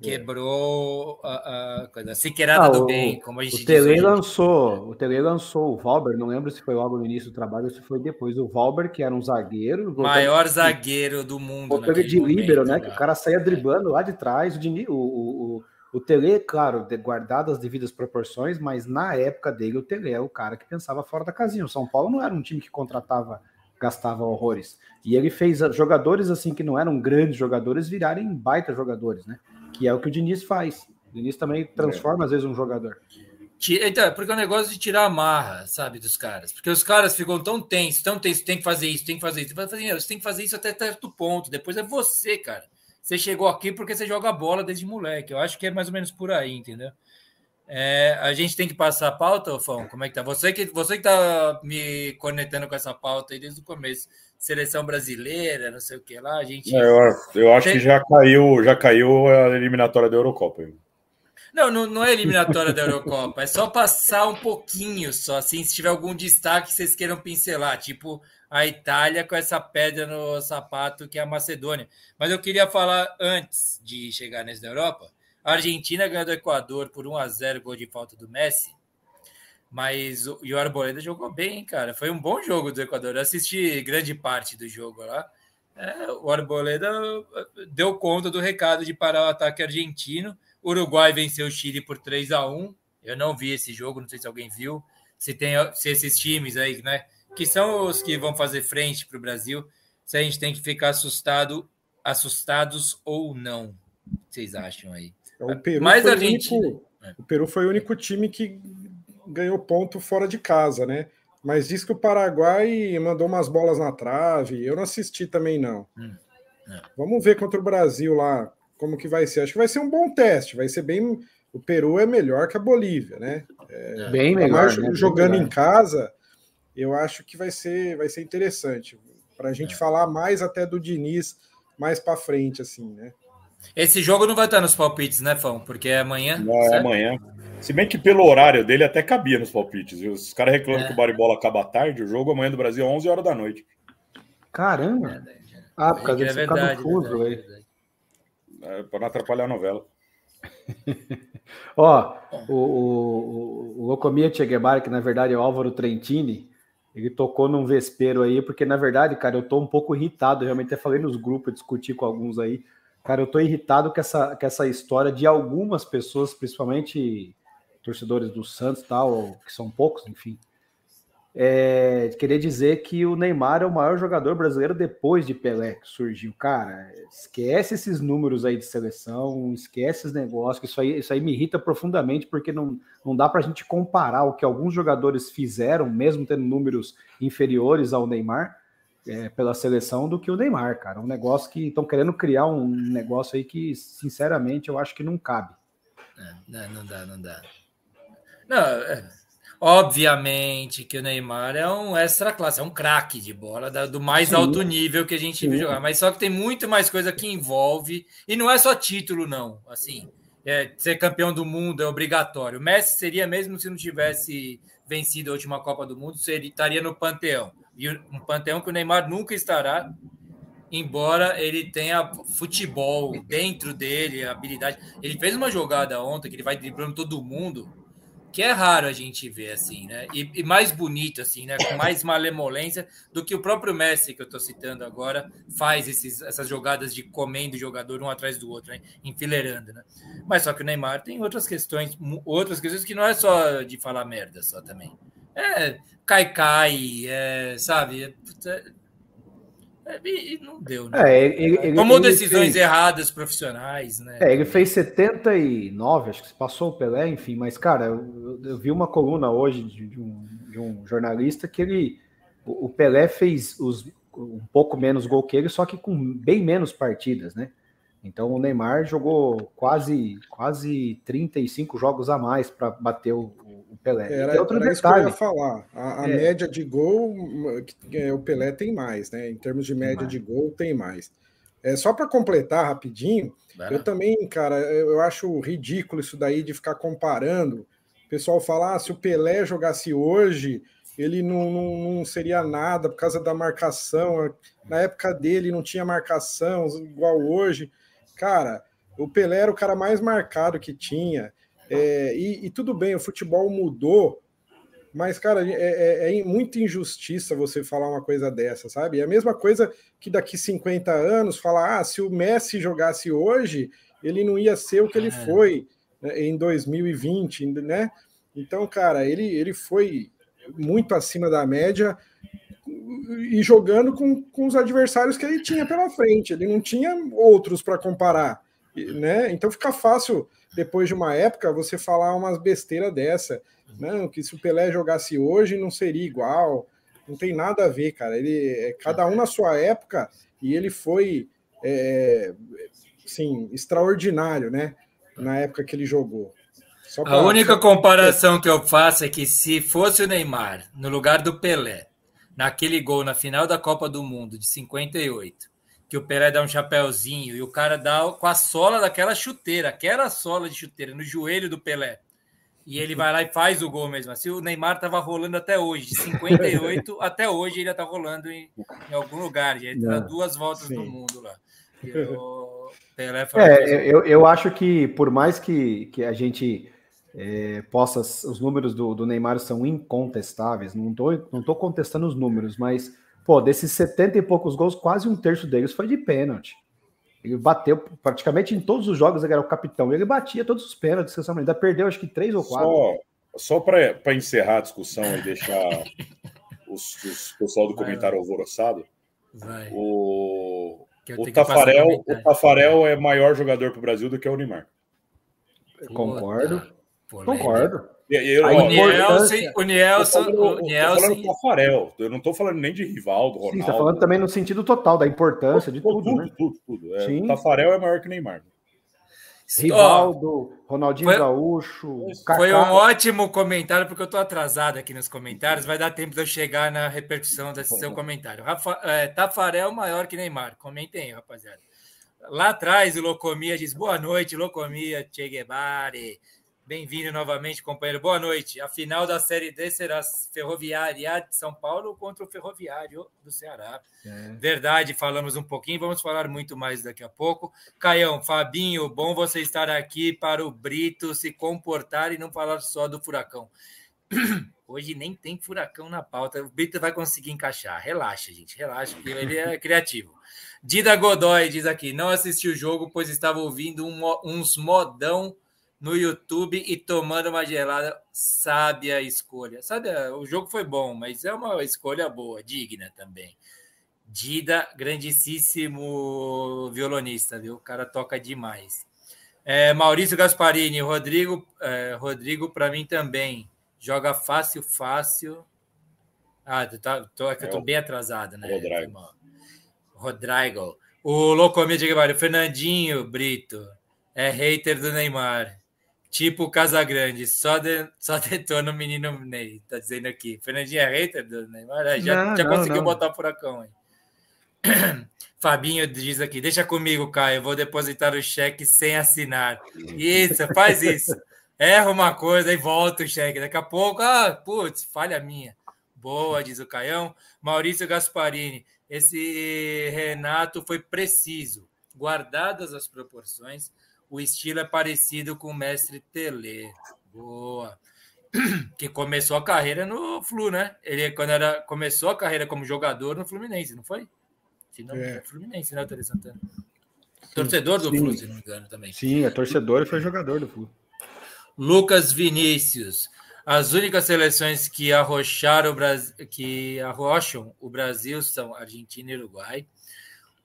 Quebrou a, a coisa. Siqueirada ah, do bem, como a gente o Tele lançou, o Tele lançou o Valber, não lembro se foi logo no início do trabalho ou se foi depois. O Valber, que era um zagueiro. Maior zagueiro do mundo. O Tele de líbero, né? Que o cara saía driblando lá de trás. O, o, o, o Tele, claro, guardado as devidas proporções, mas na época dele, o Tele é o cara que pensava fora da casinha. O São Paulo não era um time que contratava gastava horrores. E ele fez jogadores assim que não eram grandes jogadores virarem baita jogadores, né? Que é o que o Diniz faz. O Diniz também transforma, é. às vezes, um jogador. Então, porque é um negócio de tirar a marra, sabe, dos caras. Porque os caras ficam tão tensos, tão tensos, tem que fazer isso, tem que fazer isso. Você tem que fazer isso até certo ponto. Depois é você, cara. Você chegou aqui porque você joga bola desde moleque. Eu acho que é mais ou menos por aí, entendeu? É, a gente tem que passar a pauta, Fão? Como é que tá? Você que, você que tá me conectando com essa pauta aí desde o começo seleção brasileira, não sei o que lá. A gente. É, eu, eu, acho que já caiu, já caiu a eliminatória da Eurocopa. Não, não, não é eliminatória da Eurocopa, é só passar um pouquinho só, assim, se tiver algum destaque que vocês queiram pincelar, tipo a Itália com essa pedra no sapato que é a Macedônia. Mas eu queria falar antes de chegar nesse da Europa, a Argentina ganhou do Equador por 1 a 0 gol de falta do Messi. Mas o, e o Arboleda jogou bem, cara. Foi um bom jogo do Equador. Eu assisti grande parte do jogo lá. É, o Arboleda eh, deu conta do recado de parar o ataque argentino. O Uruguai venceu o Chile por 3 a 1 Eu não vi esse jogo, não sei se alguém viu. Se tem se esses times aí, né? Que são os que vão fazer frente para o Brasil, se a gente tem que ficar assustado, assustados ou não. O que vocês acham aí? O Peru, foi Argentina... o, único, o Peru foi o único time que ganhou ponto fora de casa, né? Mas diz que o Paraguai mandou umas bolas na trave. Eu não assisti também, não. Hum, é. Vamos ver contra o Brasil lá como que vai ser. Acho que vai ser um bom teste. Vai ser bem. O Peru é melhor que a Bolívia, né? É, bem melhor. Né? Jogando bem em casa, eu acho que vai ser, vai ser interessante para a gente é. falar mais até do Diniz mais para frente, assim, né? Esse jogo não vai estar nos palpites, né, Fão? Porque é amanhã. Não, é amanhã. Se bem que pelo horário dele até cabia nos palpites. Viu? Os caras reclamam é. que o Baribola acaba tarde, o jogo amanhã do Brasil é 11 horas da noite. Caramba! Ah, por causa é desse verdade, fuso, é, é para não atrapalhar a novela. [LAUGHS] Ó, o, o, o Locomia Che Guevara, que na verdade é o Álvaro Trentini, ele tocou num vespeiro aí, porque na verdade, cara, eu tô um pouco irritado. Eu realmente até falei nos grupos, discuti com alguns aí. Cara, eu tô irritado com essa, com essa história de algumas pessoas, principalmente torcedores do Santos tal, que são poucos, enfim, é, querer dizer que o Neymar é o maior jogador brasileiro depois de Pelé que surgiu. Cara, esquece esses números aí de seleção, esquece esses negócios, isso aí, isso aí me irrita profundamente, porque não, não dá para a gente comparar o que alguns jogadores fizeram, mesmo tendo números inferiores ao Neymar, é, pela seleção, do que o Neymar, cara. Um negócio que estão querendo criar um negócio aí que, sinceramente, eu acho que não cabe. É, não dá, não dá. Não, é, obviamente que o Neymar é um extra classe, é um craque de bola do mais Sim. alto nível que a gente Sim. viu jogar. Mas só que tem muito mais coisa que envolve e não é só título, não. Assim, é, ser campeão do mundo é obrigatório. O Messi seria mesmo se não tivesse vencido a última Copa do Mundo, seria, estaria no panteão. E um panteão que o Neymar nunca estará, embora ele tenha futebol dentro dele, habilidade. Ele fez uma jogada ontem que ele vai driblando todo mundo que é raro a gente ver assim, né? E, e, mais bonito, assim, né? Com mais malemolência do que o próprio Messi, que eu estou citando agora, faz esses, essas jogadas de comendo jogador um atrás do outro, né? enfileirando, né? Mas só que o Neymar tem outras questões, outras questões que não é só de falar merda, só também. É cai-cai, é, sabe? É, E não deu, né? É, ele, ele, Tomou ele decisões fez... erradas profissionais, né? É, ele fez 79, acho que passou o Pelé, enfim, mas, cara, eu, eu vi uma coluna hoje de, de, um, de um jornalista que ele. O Pelé fez os, um pouco menos gol que ele, só que com bem menos partidas, né? Então o Neymar jogou quase quase 35 jogos a mais para bater o Pelé. Era, outro era isso que eu ia falar. A, a é. média de gol, é, o Pelé tem mais, né? Em termos de média de gol, tem mais. É, só para completar rapidinho, eu também, cara, eu acho ridículo isso daí de ficar comparando. O pessoal fala, ah, se o Pelé jogasse hoje, ele não, não, não, seria nada por causa da marcação. Na época dele não tinha marcação igual hoje. Cara, o Pelé era o cara mais marcado que tinha. É, e, e, tudo bem, o futebol mudou, mas, cara, é, é, é, muita injustiça você falar uma coisa dessa, sabe? É a mesma coisa que daqui 50 anos falar: ah, se o Messi jogasse hoje, ele não ia ser o que ele é. foi né, em 2020, né? Então, cara, ele, ele foi muito acima da média e jogando com, com os adversários que ele tinha pela frente. Ele não tinha outros para comparar, né? Então fica fácil depois de uma época você falar umas besteiras dessa, não, que se o Pelé jogasse hoje não seria igual. Não tem nada a ver, cara. Ele é cada um na sua época e ele foi é, sim, extraordinário, né? Na época que ele jogou. Pra... A única comparação que eu faço é que se fosse o Neymar no lugar do Pelé, naquele gol na final da Copa do Mundo de 58, que o Pelé dá um chapéuzinho e o cara dá com a sola daquela chuteira, aquela sola de chuteira no joelho do Pelé. E ele vai lá e faz o gol mesmo. Assim, o Neymar estava rolando até hoje, de 58 [LAUGHS] até hoje ele está rolando em, em, algum lugar. Ele dá duas voltas sim. no mundo lá. O Pelé é, eu, eu acho que por mais que, que a gente é, possa. Os números do, do, Neymar são incontestáveis, não estou não tô contestando os números, mas, pô, desses 70 e poucos gols, quase um terço deles foi de pênalti. Ele bateu praticamente em todos os jogos, ele era o capitão, ele batia todos os pênaltis, ainda perdeu acho que três ou quatro. Só, só para encerrar a discussão e deixar [LAUGHS] os, os pessoal do comentário alvoroçado, Vai. o, o Tafarel, o Tafarel é maior jogador para o Brasil do que o Neymar. Concordo. Concordo. Eu, o Nielsen, o Nielsen, o Nielsen. Eu Tafarel, eu não estou falando nem de Rivaldo, Ronaldo. Sim, está falando também no sentido total da importância de tudo, tudo, né? tudo, tudo. É, Sim. Tafarel é maior que Neymar. Rivaldo, Ronaldinho foi, Gaúcho. Foi um ótimo comentário, porque eu estou atrasado aqui nos comentários. Vai dar tempo de eu chegar na repercussão desse seu comentário. Rafa, é, Tafarel maior que Neymar. Comentem aí, rapaziada. Lá atrás, o Locomia diz: boa noite, Locomia, Che Guevara. Bem-vindo novamente, companheiro. Boa noite. A final da Série D será Ferroviária de São Paulo contra o Ferroviário do Ceará. É. Verdade, falamos um pouquinho, vamos falar muito mais daqui a pouco. Caião, Fabinho, bom você estar aqui para o Brito se comportar e não falar só do furacão. [CLEARS THROAT] Hoje nem tem furacão na pauta. O Brito vai conseguir encaixar. Relaxa, gente, relaxa, porque ele é [LAUGHS] criativo. Dida Godoy diz aqui: não assisti o jogo, pois estava ouvindo um, uns modão no YouTube e tomando uma gelada, sabe a escolha. Sabe, o jogo foi bom, mas é uma escolha boa, digna também. Dida, grandíssimo violonista, viu? O cara toca demais. É, Maurício Gasparini, Rodrigo, é, Rodrigo para mim também. Joga fácil, fácil. Ah, tá, tô, é que eu tô bem atrasado, né? Rodrigo. Rodrigo. O de Guevara, Fernandinho Brito, é hater do Neymar. Tipo Casagrande, só, de, só [LAUGHS] detona o menino Ney, tá dizendo aqui. Fernandinho é hater do Neymar? É, já, não, já não, conseguiu não. botar o furacão aí. [CLEARS THROAT] Fabinho diz aqui: deixa comigo, Caio, eu vou depositar o cheque sem assinar. Isso, faz isso. [LAUGHS] Erra uma coisa e volta o cheque. Daqui a pouco, ah, putz, falha minha. Boa, diz o Caião. Maurício Gasparini, esse Renato foi preciso, guardadas as proporções o estilo é parecido com o mestre Tele. Boa. [CLEARS THROAT] Que começou a carreira no Flu, né? Ele quando era começou a carreira como jogador no Fluminense, não foi? Se não, é. Fluminense, né, Tele Santana? Sim. Torcedor do Sim. Flu, se não me engano também. Sim, é torcedor e foi jogador do Flu. Lucas Vinícius. As únicas seleções que arrocharam o Brasil, que arrocham o Brasil são Argentina e Uruguai.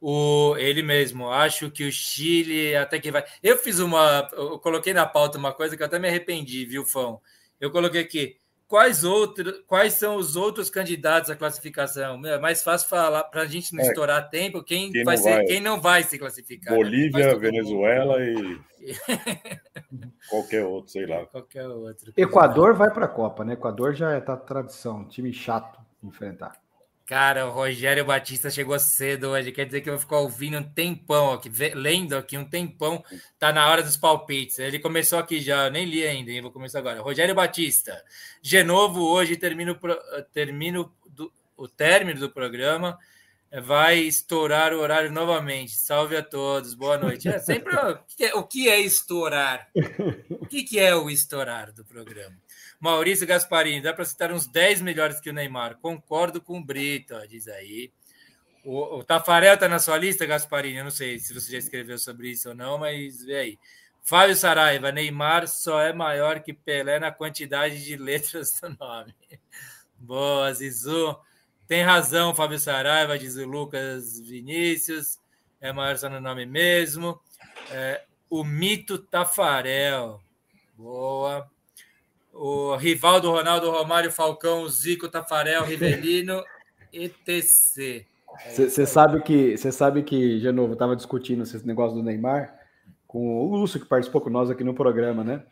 O, ele mesmo, acho que o Chile até que vai. Eu fiz uma. Eu coloquei na pauta uma coisa que eu até me arrependi, viu, Fão? Eu coloquei aqui quais outros, quais são os outros candidatos à classificação? É mais fácil falar para a gente não é, estourar tempo quem, quem vai ser, vai. quem não vai se classificar. Né? Bolívia, né? Venezuela mundo. e [LAUGHS] qualquer outro, sei lá. Qualquer outro. Equador vai para a Copa, né? Equador já é tá tradição, time chato enfrentar. Cara, o Rogério Batista chegou cedo hoje. Quer dizer que eu vou ficar ouvindo um tempão aqui, lendo aqui um tempão. Tá na hora dos palpites. Ele começou aqui já, nem li ainda, hein? vou começar agora. Rogério Batista. Genovo hoje termino, termino do, o término do programa. Vai estourar o horário novamente. Salve a todos, boa noite. É sempre o que é, é estourar? O que é o estourar do programa? Maurício Gasparini, dá para citar uns 10 melhores que o Neymar. Concordo com o Brito, diz aí. O, o Tafarel está na sua lista, Gasparini? Eu não sei se você já escreveu sobre isso ou não, mas vê aí. Fábio Saraiva, Neymar só é maior que Pelé na quantidade de letras do nome. [LAUGHS] Boa, Zizu. Tem razão, Fábio Saraiva, diz o Lucas Vinícius. É maior só no nome mesmo. É, o mito Tafarel. Boa o rival do Ronaldo Romário, Falcão, Zico, Tafarel, Rivelino, etc. Você sabe que você sabe que, de novo, estava discutindo esse negócio do Neymar com o Lúcio, que participou com nós aqui no programa, né?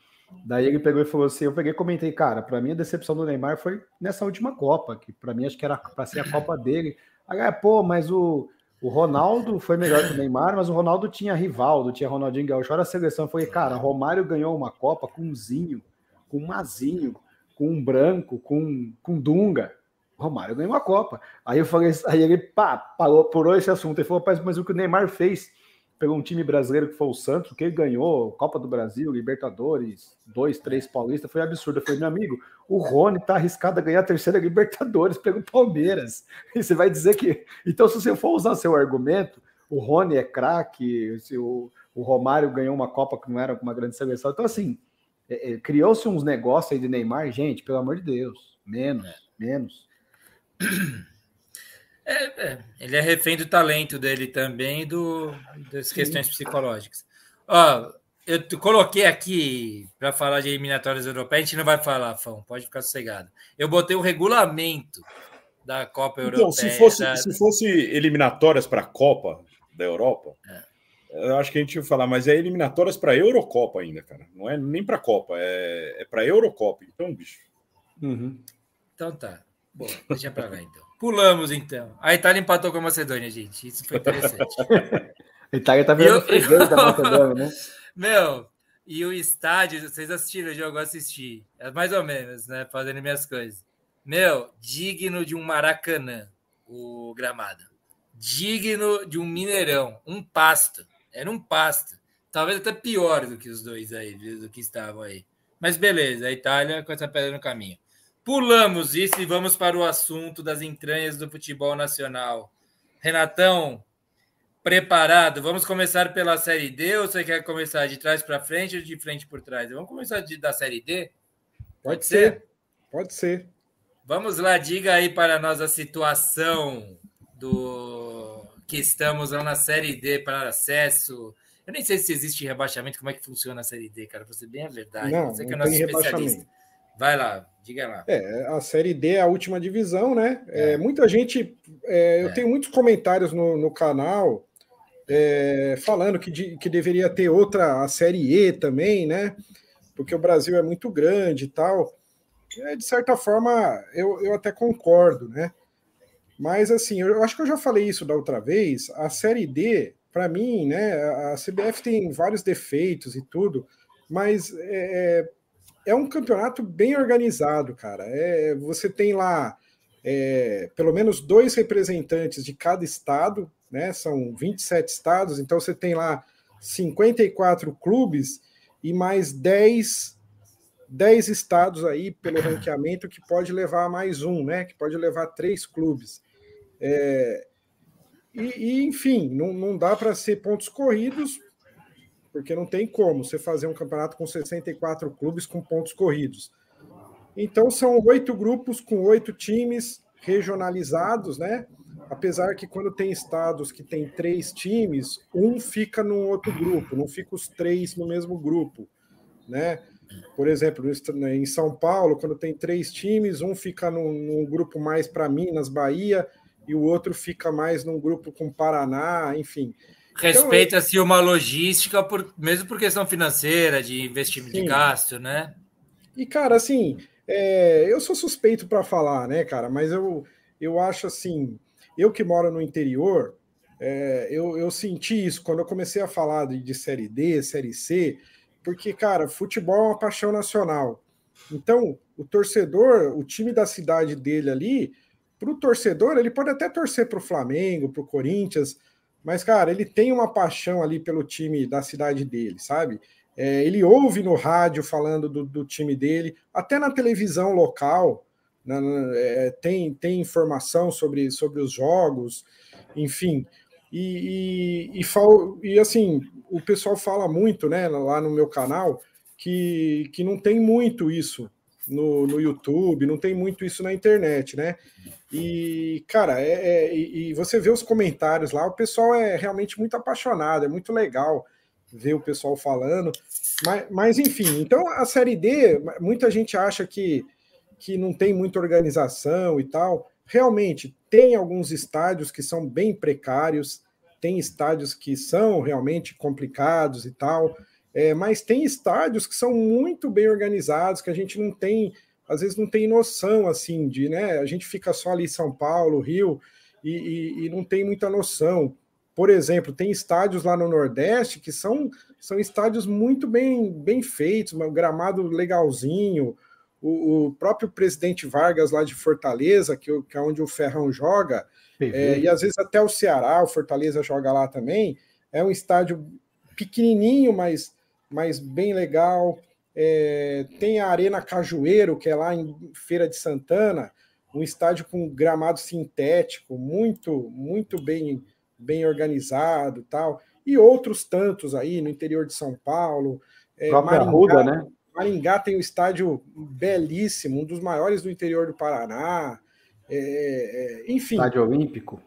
Daí ele pegou e falou assim: eu peguei e comentei, cara, para mim a decepção do Neymar foi nessa última Copa, que para mim acho que era para ser a Copa dele. Aí, pô, mas o, o Ronaldo foi melhor que o Neymar, mas o Ronaldo tinha Rivaldo, tinha Ronaldinho Gaúcho. A seleção, foi, cara, Romário ganhou uma Copa com Zinho, com um Mazinho, com um Branco, com, com Dunga. O Romário ganhou uma Copa. Aí eu falei, aí ele pá, parou, parou esse assunto. Ele falou, mas o que o Neymar fez pelo um time brasileiro que foi o Santos, que ele ganhou Copa do Brasil, Libertadores, dois, três Paulista, foi absurdo. Eu falei, meu amigo, o Rony tá arriscado a ganhar a terceira Libertadores pelo Palmeiras. [LAUGHS] E você vai dizer que. Então, se você for usar seu argumento, o Rony é craque, o, o Romário ganhou uma Copa que não era uma grande seleção. Então, assim, é, é, criou-se uns negócios aí de Neymar, gente, pelo amor de Deus, menos, é. menos. É, é, ele é refém do talento dele também do das Sim. questões psicológicas. Ó, eu coloquei aqui para falar de eliminatórias europeias, a gente não vai falar, Fão, pode ficar sossegado. Eu botei o regulamento da Copa então, Europeia. Se fosse, da... se fosse eliminatórias para a Copa da Europa, é. Eu acho que a gente ia falar, mas é eliminatórias para Eurocopa ainda, cara. Não é nem para Copa, é, é para Eurocopa. Então, bicho. Uhum. Então tá. Bom, deixa para lá então. Pulamos então. A Itália empatou com a Macedônia, gente. Isso foi interessante. [LAUGHS] a Itália tá vendo freguês da [LAUGHS] Macedônia, né? Meu, e o estádio, vocês assistiram o jogo? Eu assisti. É mais ou menos, né? Fazendo minhas coisas. Meu, digno de um Maracanã, o gramado. Digno de um Mineirão, um pasto. Era um pasto. Talvez até pior do que os dois aí, do que estavam aí. Mas beleza, a Itália com essa pedra no caminho. Pulamos isso e vamos para o assunto das entranhas do futebol nacional. Renatão, preparado? Vamos começar pela Série D ou você quer começar de trás para frente ou de frente por trás? Vamos começar de, da Série D? Pode, Pode ser? ser? Pode ser. Vamos lá, diga aí para nós a situação do que estamos lá na Série D para acesso. Eu nem sei se existe rebaixamento, como é que funciona a Série D, cara, para ser bem a verdade. Não, Você que é nosso especialista. Vai lá, diga lá. É, a Série D é a última divisão, né? É. É, muita gente. É, eu é. tenho muitos comentários no, no canal é, falando que, de, que deveria ter outra, a Série E também, né? Porque o Brasil é muito grande e tal. de certa forma, eu, eu até concordo, né? Mas assim, eu acho que eu já falei isso da outra vez. A Série D, para mim, né, a CBF tem vários defeitos e tudo, mas é, é um campeonato bem organizado, cara. É, você tem lá é, pelo menos dois representantes de cada estado, né? São 27 estados, então você tem lá 54 clubes e mais 10 10 estados aí pelo ranqueamento que pode levar mais um, né? Que pode levar três clubes. É, e, e, enfim, não, não dá para ser pontos corridos, porque não tem como você fazer um campeonato com 64 clubes com pontos corridos. Então são oito grupos com oito times regionalizados, né? Apesar que quando tem estados que tem três times, um fica num outro grupo, não fica os três no mesmo grupo, né? Por exemplo, em São Paulo, quando tem três times, um fica num, num grupo mais para Minas, Bahia, e o outro fica mais num grupo com Paraná, enfim. Respeita-se então, uma logística, por, mesmo por questão financeira, de investimento sim. de gasto, né? E, cara, assim, é, eu sou suspeito para falar, né, cara? Mas eu, eu acho assim, eu que moro no interior, é, eu, eu senti isso quando eu comecei a falar de, de Série D, Série C, porque, cara, futebol é uma paixão nacional. Então, o torcedor, o time da cidade dele ali, para o torcedor, ele pode até torcer para o Flamengo, para o Corinthians, mas, cara, ele tem uma paixão ali pelo time da cidade dele, sabe? É, ele ouve no rádio falando do, do, time dele, até na televisão local, né, é, tem, tem informação sobre, sobre os jogos, enfim. E, e, e, e, assim, o pessoal fala muito né, lá no meu canal que, que não tem muito isso no, no YouTube, não tem muito isso na internet, né? E, cara, é, é e você vê os comentários lá, o pessoal é realmente muito apaixonado, é muito legal ver o pessoal falando. Mas, mas, enfim, então a Série D, muita gente acha que, que não tem muita organização e tal. Realmente, tem alguns estádios que são bem precários, tem estádios que são realmente complicados e tal, é, mas tem estádios que são muito bem organizados, que a gente não tem, às vezes não tem noção assim de, né? A gente fica só ali em São Paulo, Rio, e, e, e não tem muita noção. Por exemplo, tem estádios lá no Nordeste que são, são estádios muito bem, bem feitos, um gramado legalzinho. O, o próprio presidente Vargas lá de Fortaleza, que, que é onde o Ferrão joga, é, e às vezes até o Ceará, o Fortaleza joga lá também. É um estádio pequenininho, mas, mas bem legal. É, tem a Arena Cajueiro, que é lá em Feira de Santana, um estádio com gramado sintético, muito, muito bem bem organizado tal, e outros tantos aí no interior de São Paulo. É, Maringá, né? Maringá tem um estádio belíssimo, um dos maiores do interior do Paraná. É, é, enfim. Estádio Olímpico.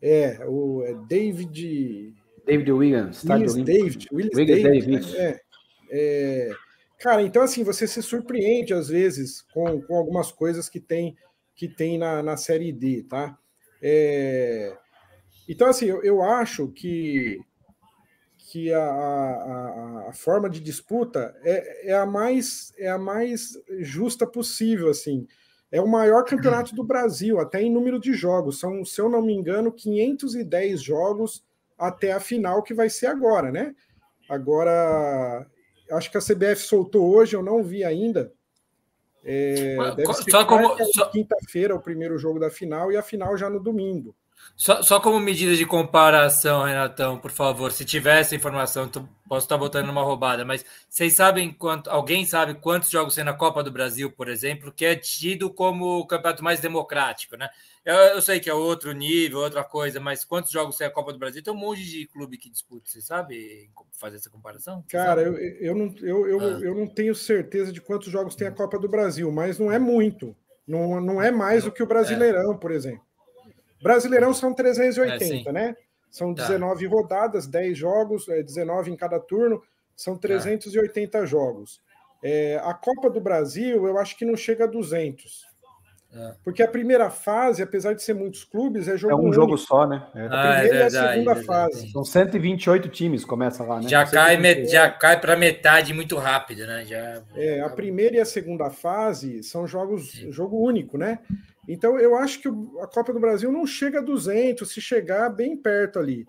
É, o é David. David Williams. Estádio Willis David. Willis David. David. É, é, cara, então assim, você se surpreende às vezes com, com algumas coisas que tem, que tem na, na série D, tá? É, então, assim, eu, eu acho que, que a, a, a, forma de disputa é, é, a mais, é a mais justa possível, assim. É o maior campeonato do Brasil, até em número de jogos. São, se eu não me engano, 510 jogos até a final, que vai ser agora, né? Agora, acho que a CBF soltou hoje, eu não vi ainda. É, deve ser só como só... quinta-feira o primeiro jogo da final e a final já no domingo. Só, só como medida de comparação, Renatão, por favor, se tiver essa informação, tu, posso estar botando numa roubada, mas vocês sabem quanto, alguém sabe quantos jogos tem na Copa do Brasil, por exemplo, que é tido como o campeonato mais democrático, né? Eu, eu sei que é outro nível, outra coisa, mas quantos jogos tem a Copa do Brasil? Tem um monte de clube que disputa, você sabe fazer essa comparação? Cara, eu, eu, não, eu, eu, ah. eu não tenho certeza de quantos jogos tem a Copa do Brasil, mas não é muito. Não, não é mais do que o Brasileirão, é. por exemplo. Brasileirão são 380, é, né? São 19 tá. rodadas, 10 jogos, 19 é, em cada turno, são 380 tá. jogos. É, a Copa do Brasil, eu acho que não chega a 200. É. Porque a primeira fase, apesar de ser muitos clubes, é jogo É um único. jogo só, né? É. A ah, primeira é verdade, e a segunda fase. São 128 times, começa lá, né? Já cai, já cai para metade muito rápido, né? Já... É, a primeira e a segunda fase são jogos, jogo único, né? Então, eu acho que a Copa do Brasil não chega a 200, se chegar bem perto ali.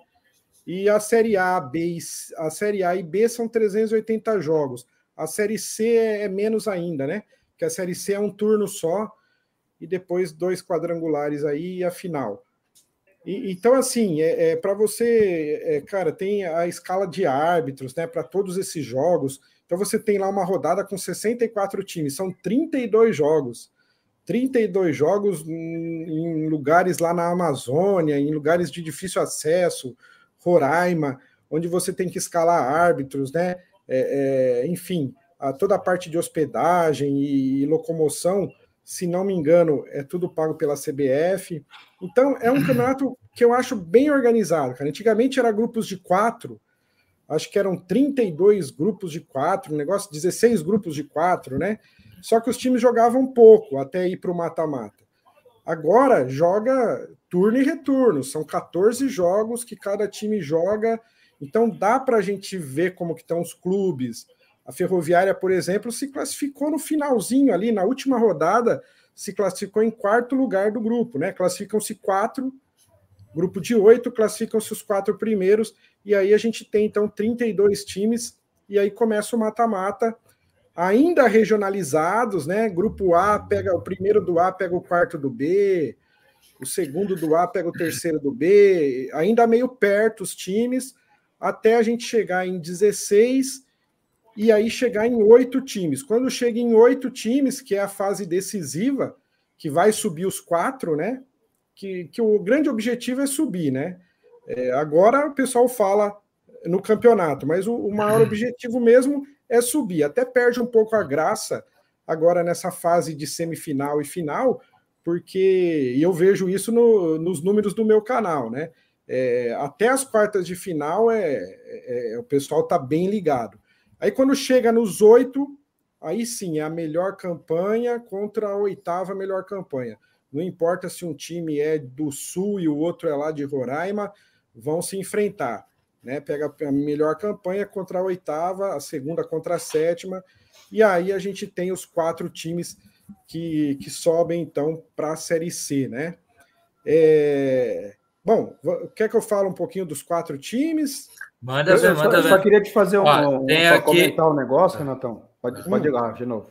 E a Série A, B, a Série A e B são 380 jogos. A Série C é, é menos ainda, né? Porque a Série C é um turno só e depois dois quadrangulares aí e a final. E, então, assim, é, é para você, é, cara, tem a escala de árbitros, né? Para todos esses jogos. Então, você tem lá uma rodada com 64 times, são 32 jogos. 32 jogos em lugares lá na Amazônia, em lugares de difícil acesso, Roraima, onde você tem que escalar árbitros, né? É, é, enfim, a, toda a parte de hospedagem e, e, locomoção, se não me engano, é tudo pago pela CBF. Então, é um campeonato que eu acho bem organizado. Cara. Antigamente era grupos de quatro, acho que eram 32 grupos de quatro, um negócio, 16 grupos de quatro, né? Só que os times jogavam pouco até ir para o mata-mata. Agora joga turno e retorno, são 14 jogos que cada time joga, então dá para a gente ver como que estão os clubes. A Ferroviária, por exemplo, se classificou no finalzinho ali, na última rodada, se classificou em quarto lugar do grupo, né? Classificam-se quatro, grupo de oito, classificam-se os quatro primeiros, e aí a gente tem então 32 times, e aí começa o mata-mata ainda regionalizados, né? Grupo A pega o primeiro do A, pega o quarto do B, o segundo do A pega o terceiro do B, ainda meio perto os times, até a gente chegar em 16 e aí chegar em oito times. Quando chega em oito times, que é a fase decisiva, que vai subir os quatro, né? Que, que o grande objetivo é subir, né? É, agora o pessoal fala no campeonato, mas o, o maior [LAUGHS] objetivo mesmo é subir. Até perde um pouco a graça agora nessa fase de semifinal e final, porque eu vejo isso no, nos números do meu canal, né? É, até as quartas de final é, é, é o pessoal está bem ligado. Aí quando chega nos oito, aí sim é a melhor campanha contra a oitava melhor campanha. Não importa se um time é do sul e o outro é lá de Roraima, vão se enfrentar né? Pega a melhor campanha contra a oitava, a segunda contra a sétima, e aí a gente tem os quatro times que, que sobem então para a Série C, né? É... Bom, quer que eu fale um pouquinho dos quatro times? Manda ver, manda ver. Só queria te fazer um, Ó, um, um aqui... comentar um negócio, Renatão. Pode, pode ir lá de novo.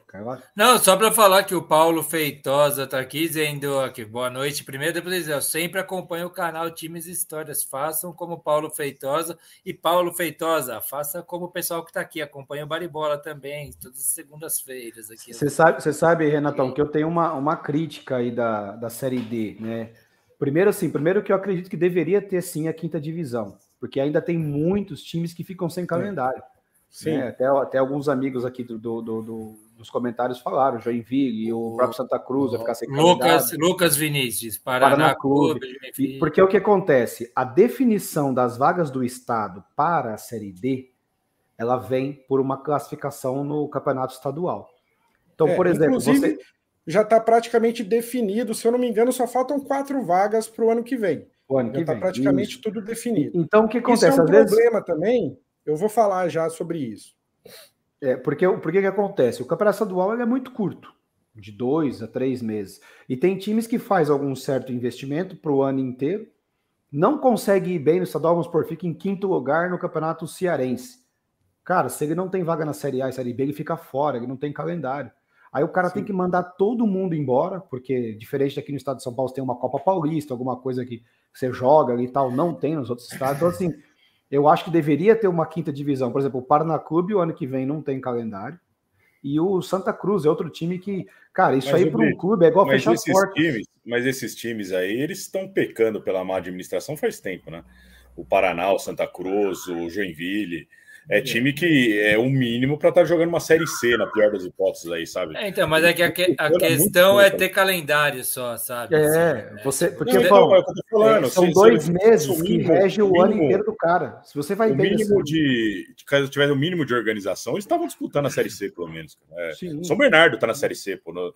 Não, só para falar que o Paulo Feitosa está aqui dizendo aqui, boa noite. Primeiro, depois dizer, eu sempre acompanho o canal Times Histórias. Façam como Paulo Feitosa. E Paulo Feitosa, faça como o pessoal que está aqui. Acompanha o Baribola também, todas as segundas-feiras. aqui. Você sabe, você sabe, Renatão, que eu tenho uma, uma crítica aí da, da Série D, né? Primeiro, assim, primeiro que eu acredito que deveria ter sim a quinta divisão, porque ainda tem muitos times que ficam sem calendário. Sim. Né? Até, até alguns amigos aqui do, do, do, dos comentários falaram, Joinville e o próprio Santa Cruz vai ficar sem Lucas, Lucas Vinícius, Paraná, Paraná Clube. Clube. Porque o que acontece? A definição das vagas do Estado para a Série D, ela vem por uma classificação no campeonato estadual. Então, é, por exemplo, você... já está praticamente definido, se eu não me engano, só faltam quatro vagas para o ano que vem. O ano já está praticamente Isso. tudo definido. Então, o que acontece? Isso é um Às problema vezes... também eu vou falar já sobre isso. É, porque o que, acontece? O campeonato estadual é muito curto, de dois a três meses. E tem times que faz algum certo investimento para o ano inteiro, não consegue ir bem no estadual, vamos por, fica em quinto lugar no campeonato cearense. Cara, se ele não tem vaga na Série A e Série B, ele fica fora, ele não tem calendário. Aí o cara Sim. tem que mandar todo mundo embora, porque diferente daqui no estado de São Paulo, tem uma Copa Paulista, alguma coisa que você joga ali e tal, não tem nos outros estados. Então, assim, eu acho que deveria ter uma quinta divisão. Por exemplo, o Paraná Clube, o ano que vem, não tem calendário. E o Santa Cruz é outro time que, cara, isso mas aí para um clube é igual fechar esses portas. Times, mas esses times aí, eles estão pecando pela má administração faz tempo, né? O Paraná, o Santa Cruz, o Joinville. É time que é o mínimo para estar tá jogando uma série C, na pior das hipóteses aí, sabe? É, então, mas é que a, que, a questão é ter calendário só, sabe? É, assim, né? você, porque não, bom, é falando, são se, dois se meses que rege o mínimo, ano inteiro do cara. Se você vai o bem mínimo assim, de, caso tivesse o um mínimo de organização, eles estavam disputando a série C, pelo menos. É, São Bernardo tá na série C, pô. No,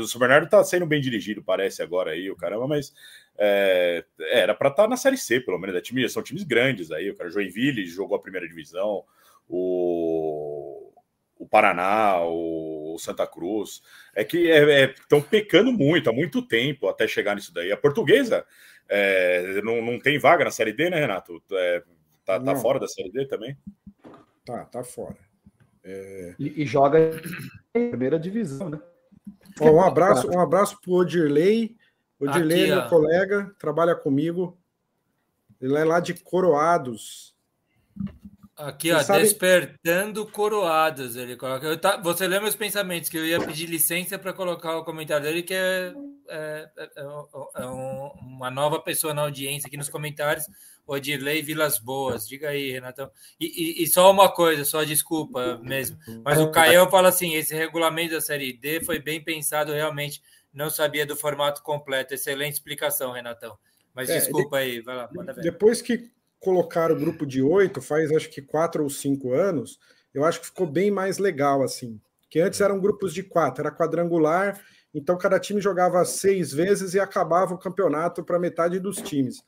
o São Bernardo tá sendo bem dirigido, parece agora aí, o caramba, mas é, era para estar tá na Série C, pelo menos. É time, são times grandes aí. O cara Joinville jogou a primeira divisão, o, o Paraná, o Santa Cruz. É que estão é, é, pecando muito há muito tempo até chegar nisso daí. A portuguesa é, não, não tem vaga na Série D, né, Renato? É, tá, tá fora da Série D também? Tá, tá fora. É... E, e, joga em primeira divisão, né? Ó, um abraço, um abraço pro Odirley o Dilei, meu colega, trabalha comigo. Ele é lá de Coroados. Aqui, ó, despertando coroados. Ele coloca. Você lê meus pensamentos, que eu ia pedir licença para colocar o comentário dele, que é, é, é, é um, uma nova pessoa na audiência aqui nos comentários. Odirley Vilas Boas. Diga aí, Renatão. E, e, e, só uma coisa, só desculpa mesmo. Mas o Caio fala assim: esse regulamento da Série D foi bem pensado, realmente. Não sabia do formato completo. Excelente explicação, Renatão. Mas é, desculpa aí, vai lá, manda ver. Depois que colocaram o grupo de oito, faz acho que quatro ou cinco anos, eu acho que ficou bem mais legal assim. Que antes eram grupos de quatro, era quadrangular, então cada time jogava seis vezes e acabava o campeonato para metade dos times.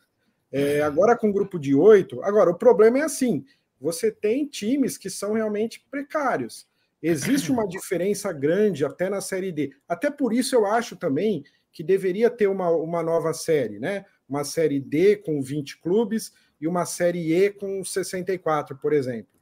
É, agora com grupo de oito, agora o problema é assim: você tem times que são realmente precários. Existe uma diferença grande até na série D. Até por isso eu acho também que deveria ter uma, uma nova série, né? Uma série D com 20 clubes e uma série E com 64, por exemplo.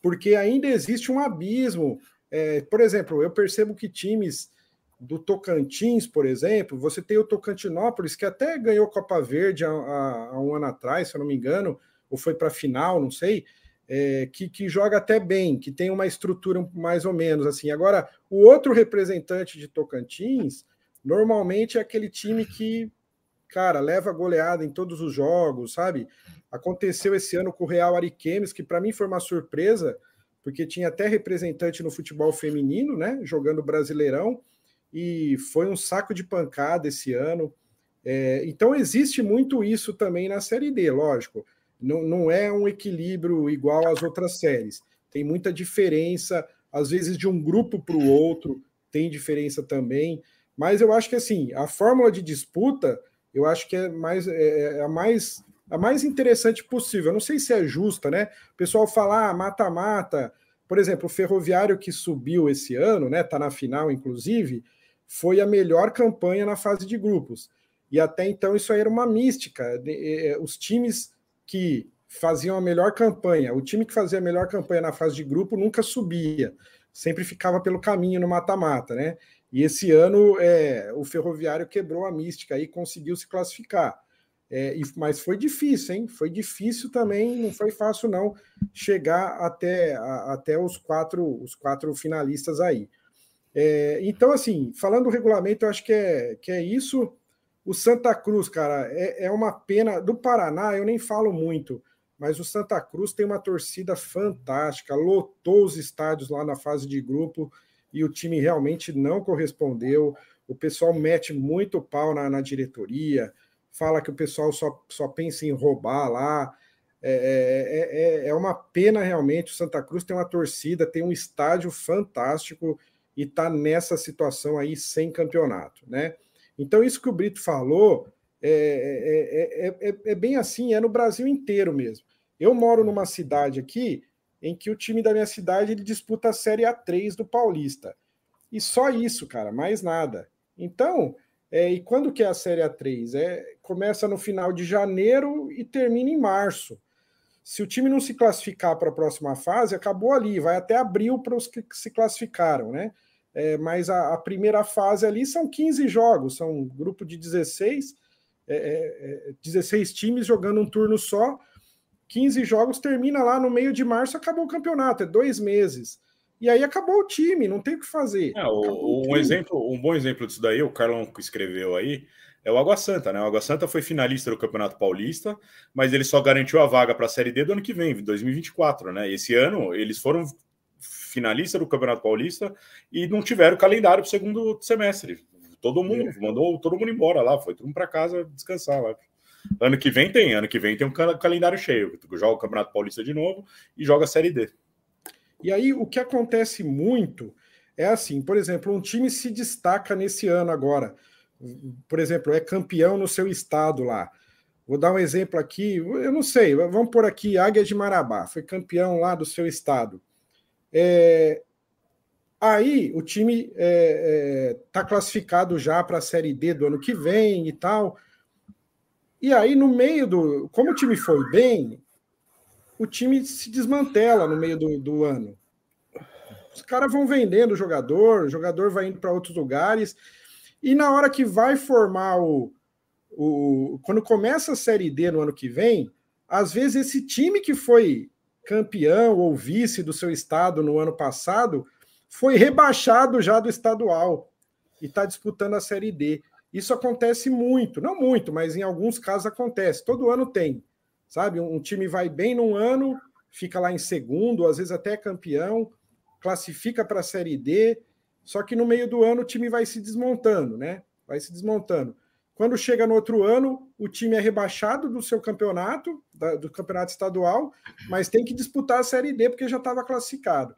Porque ainda existe um abismo. É, por exemplo, eu percebo que times do Tocantins, por exemplo, você tem o Tocantinópolis, que até ganhou Copa Verde há, há um ano atrás, se eu não me engano, ou foi para a final, não sei, é, que, que joga até bem, que tem uma estrutura mais ou menos assim. Agora, o outro representante de Tocantins, normalmente é aquele time que, cara, leva goleada em todos os jogos, sabe? Aconteceu esse ano com o Real Ariquemes, que para mim foi uma surpresa, porque tinha até representante no futebol feminino, né? Jogando Brasileirão e foi um saco de pancada esse ano. É, então existe muito isso também na Série D, lógico. Não, não é um equilíbrio igual às outras séries. Tem muita diferença, às vezes de um grupo para o outro tem diferença também. Mas eu acho que assim, a fórmula de disputa, eu acho que é mais é, é a mais a mais interessante possível. Eu não sei se é justa, né? O pessoal fala ah, mata-mata. Por exemplo, o Ferroviário que subiu esse ano, né? Tá na final, inclusive foi a melhor campanha na fase de grupos. E até então isso aí era uma mística. Os times que faziam a melhor campanha, o time que fazia a melhor campanha na fase de grupo nunca subia, sempre ficava pelo caminho no mata-mata, né? E esse ano é, o Ferroviário quebrou a mística e conseguiu se classificar. É, mas foi difícil, hein? Foi difícil também, não foi fácil não chegar até, a, até os quatro os quatro finalistas aí. É, então, assim, falando do regulamento, eu acho que é, que é isso. O Santa Cruz, cara, é, é uma pena. Do Paraná, eu nem falo muito, mas o Santa Cruz tem uma torcida fantástica, lotou os estádios lá na fase de grupo e o time realmente não correspondeu. O pessoal mete muito pau na, na diretoria, fala que o pessoal só, só pensa em roubar lá. É, é, é, é uma pena realmente. O Santa Cruz tem uma torcida, tem um estádio fantástico e está nessa situação aí sem campeonato, né? Então, isso que o Brito falou é, é, é, é, bem assim, é no Brasil inteiro mesmo. Eu moro numa cidade aqui em que o time da minha cidade ele disputa a Série A3 do Paulista. E só isso, cara, mais nada. Então, é, e quando que é a Série A3? É, começa no final de janeiro e termina em março. Se o time não se classificar para a próxima fase, acabou ali, vai até abril para os que se classificaram, né? É, mas a, a, primeira fase ali são 15 jogos, são um grupo de 16, é, é, 16 é, times jogando um turno só. 15 jogos termina lá no meio de março, acabou o campeonato, é dois meses. E aí acabou o time, não tem o que fazer. É, o, um exemplo, um bom exemplo disso daí, o Carlão escreveu aí, é o Água Santa, né? O Água Santa foi finalista do Campeonato Paulista, mas ele só garantiu a vaga para a Série D do ano que vem, 2024, né? Esse ano eles foram finalista do Campeonato Paulista e não tiveram calendário para o segundo semestre. Todo mundo é. mandou todo mundo embora lá, foi todo mundo para casa descansar lá. Ano que vem tem, ano que vem tem um calendário cheio. Joga o Campeonato Paulista de novo e joga a Série D. E aí o que acontece muito é assim, por exemplo, um time se destaca nesse ano agora por exemplo, é campeão no seu estado lá. Vou dar um exemplo aqui, eu não sei, vamos por aqui, Águia de Marabá, foi campeão lá do seu estado. É, aí o time está é, é, tá classificado já para a Série D do ano que vem e tal. E aí, no meio do. Como o time foi bem, o time se desmantela no meio do, do ano. Os caras vão vendendo o jogador, o jogador vai indo para outros lugares. E na hora que vai formar o, o. Quando começa a Série D no ano que vem, às vezes esse time que foi campeão ou vice do seu estado no ano passado foi rebaixado já do estadual e está disputando a Série D. Isso acontece muito, não muito, mas em alguns casos acontece. Todo ano tem. sabe? Um time vai bem num ano, fica lá em segundo, às vezes até campeão, classifica para a Série D, só que no meio do ano o time vai se desmontando, né? Vai se desmontando. Quando chega no outro ano, o time é rebaixado do seu campeonato, da, do campeonato estadual, mas tem que disputar a Série D porque já estava classificado.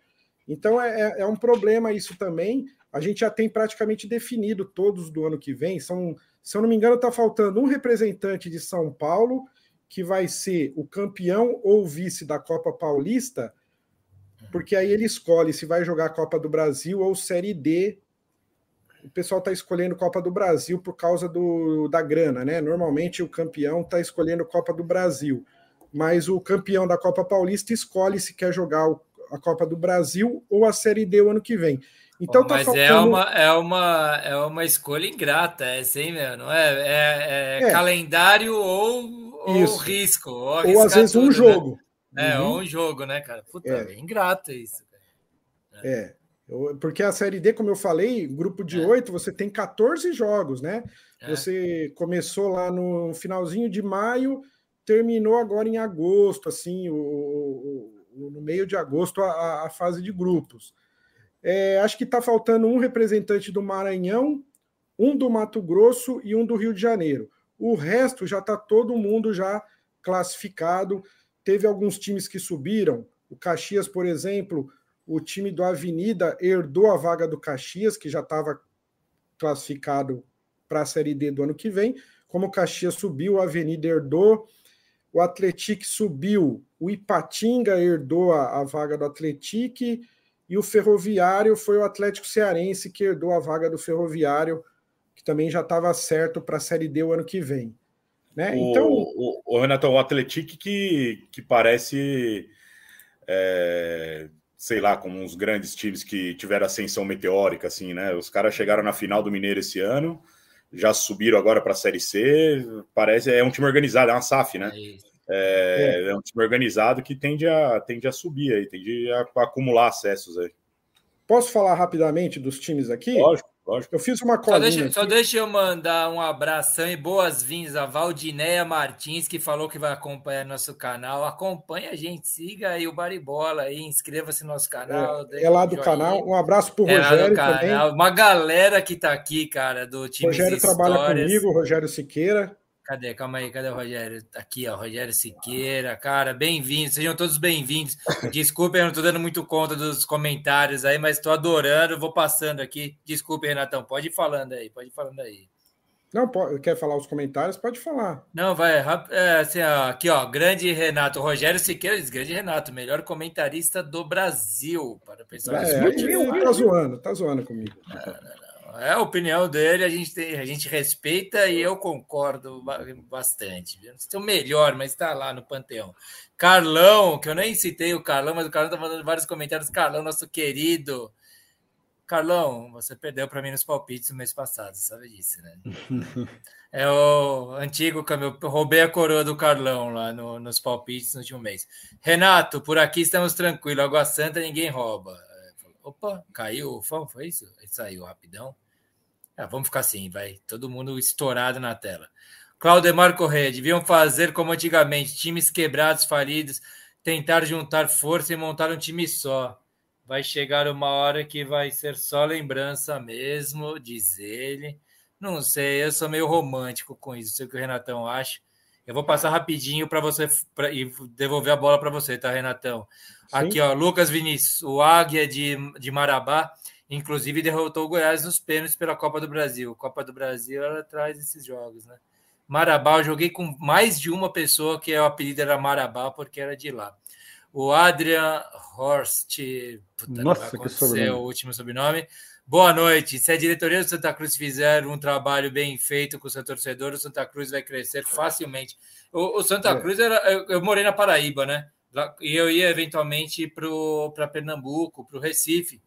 Então é, é, é um problema isso também. A gente já tem praticamente definido todos do ano que vem. São, se eu não me engano, está faltando um representante de São Paulo, que vai ser o campeão ou vice da Copa Paulista, porque aí ele escolhe se vai jogar a Copa do Brasil ou Série D o pessoal está escolhendo Copa do Brasil por causa do, da grana, né? Normalmente o campeão está escolhendo Copa do Brasil, mas o campeão da Copa Paulista escolhe se quer jogar a Copa do Brasil ou a Série D o ano que vem. Então oh, tá mas é faltando... é, uma, é, uma, é uma escolha ingrata, é assim, meu, não é? É, é, é. calendário ou, ou risco. Ou, ou às vezes tudo, um né? jogo. Né? É, uhum. ou um jogo, né, cara? Puta, é, é ingrato isso. Cara. É. Porque a Série D, como eu falei, grupo de é. oito, é. você tem 14 jogos, né? É. Você começou lá no finalzinho de maio, terminou agora em agosto, assim, o, o, o no meio de agosto, a, a fase de grupos. É, acho que está faltando um representante do Maranhão, um do Mato Grosso e um do Rio de Janeiro. O resto já está todo mundo já classificado. Teve alguns times que subiram. O Caxias, por exemplo, o time do Avenida herdou a vaga do Caxias, que já estava classificado para a Série D do ano que vem. Como o Caxias subiu, o Avenida herdou. O Atlético subiu, o Ipatinga herdou a, a vaga do Atlético e o Ferroviário foi o Atlético Cearense que herdou a vaga do Ferroviário, que também já estava certo para a Série D o ano que vem. Né? O, então, o, o Renato, o Atlético que, que parece é, sei lá, como uns grandes times que tiveram ascensão meteórica, assim, né? Os caras chegaram na final do Mineiro esse ano, já subiram agora para a Série C. Parece é um time organizado, é uma SAF, né? É, é, é, um time organizado que tende a, tende a subir aí, tende a, a acumular acessos aí. Posso falar rapidamente dos times aqui? Lógico. Lógico. Eu fiz uma colinha. Só deixa, só deixa, eu mandar um abração e boas-vindas a Valdinéia Martins, que falou que vai acompanhar nosso canal. Acompanhe a gente, siga aí o Baribola aí, inscreva-se no nosso canal. É, é lá do canal. Um abraço para o é Rogério também. Uma galera que está aqui, cara, do time. Rogério trabalha comigo, Rogério Siqueira. Cadê? Calma aí, cadê o Rogério? Aqui, ó, Rogério Siqueira, cara, bem-vindos, sejam todos bem-vindos. Desculpem, eu não tô dando muito conta dos comentários aí, mas estou adorando, vou passando aqui. Desculpe, Renatão, pode ir falando aí, pode ir falando aí. Não, pode, quer falar os comentários? Pode falar. Não, vai, é, assim, ó, aqui, ó, grande Renato, Rogério Siqueira diz, grande Renato, melhor comentarista do Brasil, para o pessoal. É, é, tá zoando, tá zoando comigo. Não. É a opinião dele, a gente, tem, a gente respeita e eu concordo bastante. Não o melhor, mas está lá no Panteão. Carlão, que eu nem citei o Carlão, mas o Carlão está mandando vários comentários. Carlão, nosso querido. Carlão, você perdeu para mim nos palpites no mês passado, sabe disso, né? [LAUGHS] é o antigo eu roubei a coroa do Carlão lá no, nos palpites no último mês. Renato, por aqui estamos tranquilos. Água Santa ninguém rouba. Opa, caiu o fã, foi isso? Ele saiu rapidão. Ah, vamos ficar assim, vai. Todo mundo estourado na tela. Claudemar Correia, deviam fazer como antigamente, times quebrados, falidos, tentar juntar força e montar um time só. Vai chegar uma hora que vai ser só lembrança mesmo, diz ele. Não sei, eu sou meio romântico com isso, sei o que o Renatão acha. Eu vou passar rapidinho para você pra, e devolver a bola para você, tá, Renatão? Sim. Aqui, ó, Lucas Vinícius, o Águia de, de Marabá Inclusive derrotou o Goiás nos pênaltis pela Copa do Brasil. Copa do Brasil ela traz esses jogos, né? Marabá, eu joguei com mais de uma pessoa que o apelido era Marabá porque era de lá. O Adrian Horst, puta, Nossa, que sobrenome. o último sobrenome. Boa noite. Se a diretoria do Santa Cruz fizer um trabalho bem feito com o seu torcedor, o Santa Cruz vai crescer facilmente. O, o Santa é. Cruz era. Eu, eu, morei na Paraíba, né? E eu ia eventualmente para Pernambuco, para o Recife.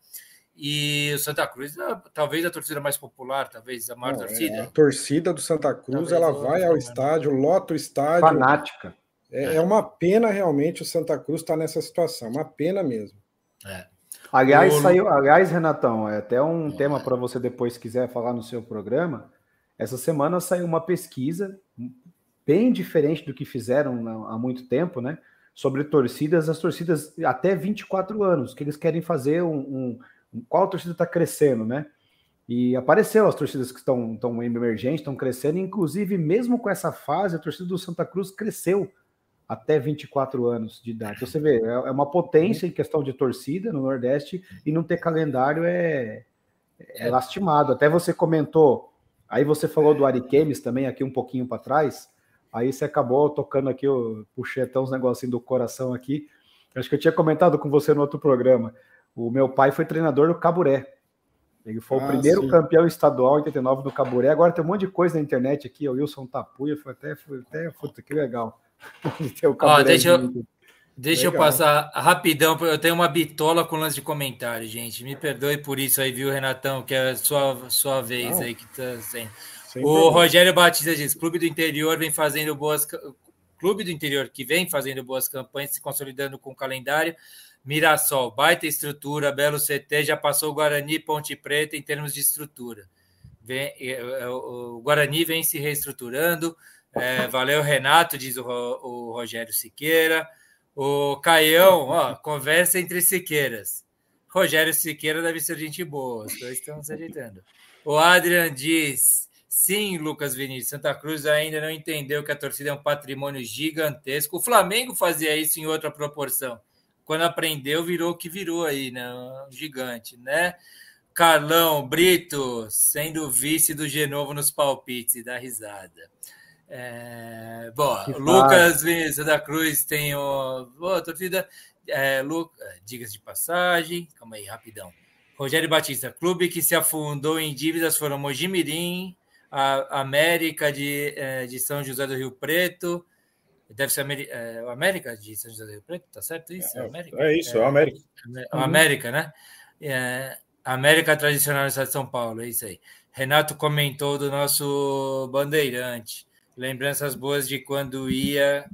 E o Santa Cruz, é, talvez a torcida mais popular, talvez a maior Não, torcida. É, a torcida do Santa Cruz, talvez ela vai ao estádio, lota o estádio. Fanática. É, é uma pena realmente o Santa Cruz estar tá nessa situação, uma pena mesmo. É. Aliás, o... saiu, aliás, Renatão, é até um tema para você depois quiser falar no seu programa. Essa semana saiu uma pesquisa bem diferente do que fizeram há muito tempo, né? Sobre torcidas, as torcidas até 24 anos, que eles querem fazer um, um qual torcida está crescendo, né? E apareceu as torcidas que estão, estão emergentes, estão crescendo, inclusive, mesmo com essa fase, a torcida do Santa Cruz cresceu até 24 anos de idade. Então, você vê, é, é uma potência em questão de torcida no Nordeste e não ter calendário é, é lastimado. Até você comentou, aí você falou do Ariquemes também, aqui um pouquinho para trás, aí você acabou tocando aqui, eu puxei até uns negocinhos do coração aqui. Acho que eu tinha comentado com você no outro programa. O meu pai foi treinador do Caburé. Ele foi ah, o primeiro sim. campeão estadual em 89 do Caburé. Agora tem um monte de coisa na internet aqui. O Wilson Tapuia foi até, foi até puta, que legal. [LAUGHS] Ó, deixa eu, deixa eu passar rapidão. Eu tenho uma bitola com lance de comentário, gente. Me perdoe por isso aí, viu, Renatão? Que é a sua, sua vez Não. aí que tá sendo. O Rogério Batista diz: Clube do Interior vem fazendo boas. Clube do Interior que vem fazendo boas campanhas, se consolidando com o calendário Mirassol, baita estrutura, belo CT, já passou o Guarani Ponte Preta em termos de estrutura. Vem, é, é, o Guarani vem se reestruturando. É, valeu, Renato, diz o, o, Rogério Siqueira. O Caião, ó, conversa entre Siqueiras. Rogério Siqueira deve ser gente boa, os dois estão se ajeitando. O Adrian diz: sim, Lucas Vinícius, Santa Cruz ainda não entendeu que a torcida é um patrimônio gigantesco. O Flamengo fazia isso em outra proporção quando aprendeu, virou o que virou aí, né? Um gigante, né? Carlão, Brito, sendo vice do Genovo nos palpites dá risada. É, bom, que Lucas Vinícius da Cruz tem o. Boa, torcida. É, Lu, diga de passagem, calma aí, rapidão. Rogério Batista, clube que se afundou em dívidas foram Mojimirim, a América de, é, de São José do Rio Preto, Deve ser é, o América de São José do Rio Preto, tá certo isso? É, América? é isso, é, o América. O América, né? É, América Tradicional do Estado de São Paulo, é isso aí. Renato comentou do nosso bandeirante. Lembranças boas de quando ia,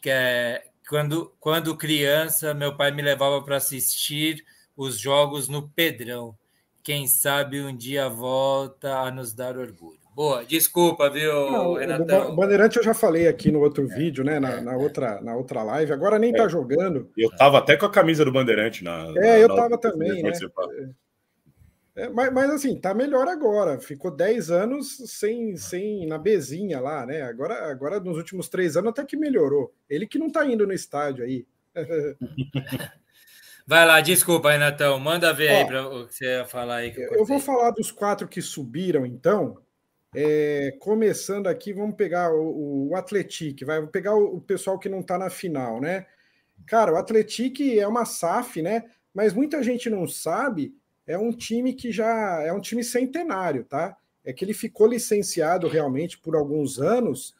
que é, quando, quando criança, meu pai me levava para assistir os jogos no Pedrão. Quem sabe um dia volta a nos dar orgulho. Boa, desculpa, viu, Não, Renatão? O Bandeirante eu já falei aqui no outro é, vídeo, né? Na, é, na, outra, na outra live. Agora nem tá é. tá jogando. Eu tava até com a camisa do Bandeirante na. É, na, eu tava também, né? É, mas, mas, assim, tá melhor agora. Ficou 10 anos sem, sem na bezinha lá, né? Agora, agora, nos últimos três anos, até que melhorou. Ele que não tá indo no estádio aí. [LAUGHS] Vai lá, desculpa, Renatão. Manda ver Ó, aí para o que você ia falar aí. eu, eu vou falar dos quatro que subiram, então. É, começando aqui, vamos pegar o, o Atletic, vai pegar o, o pessoal que não está na final, né? Cara, o Atletic é uma SAF, né? Mas muita gente não sabe, é um time que já é um time centenário, tá? É que ele ficou licenciado realmente por alguns anos,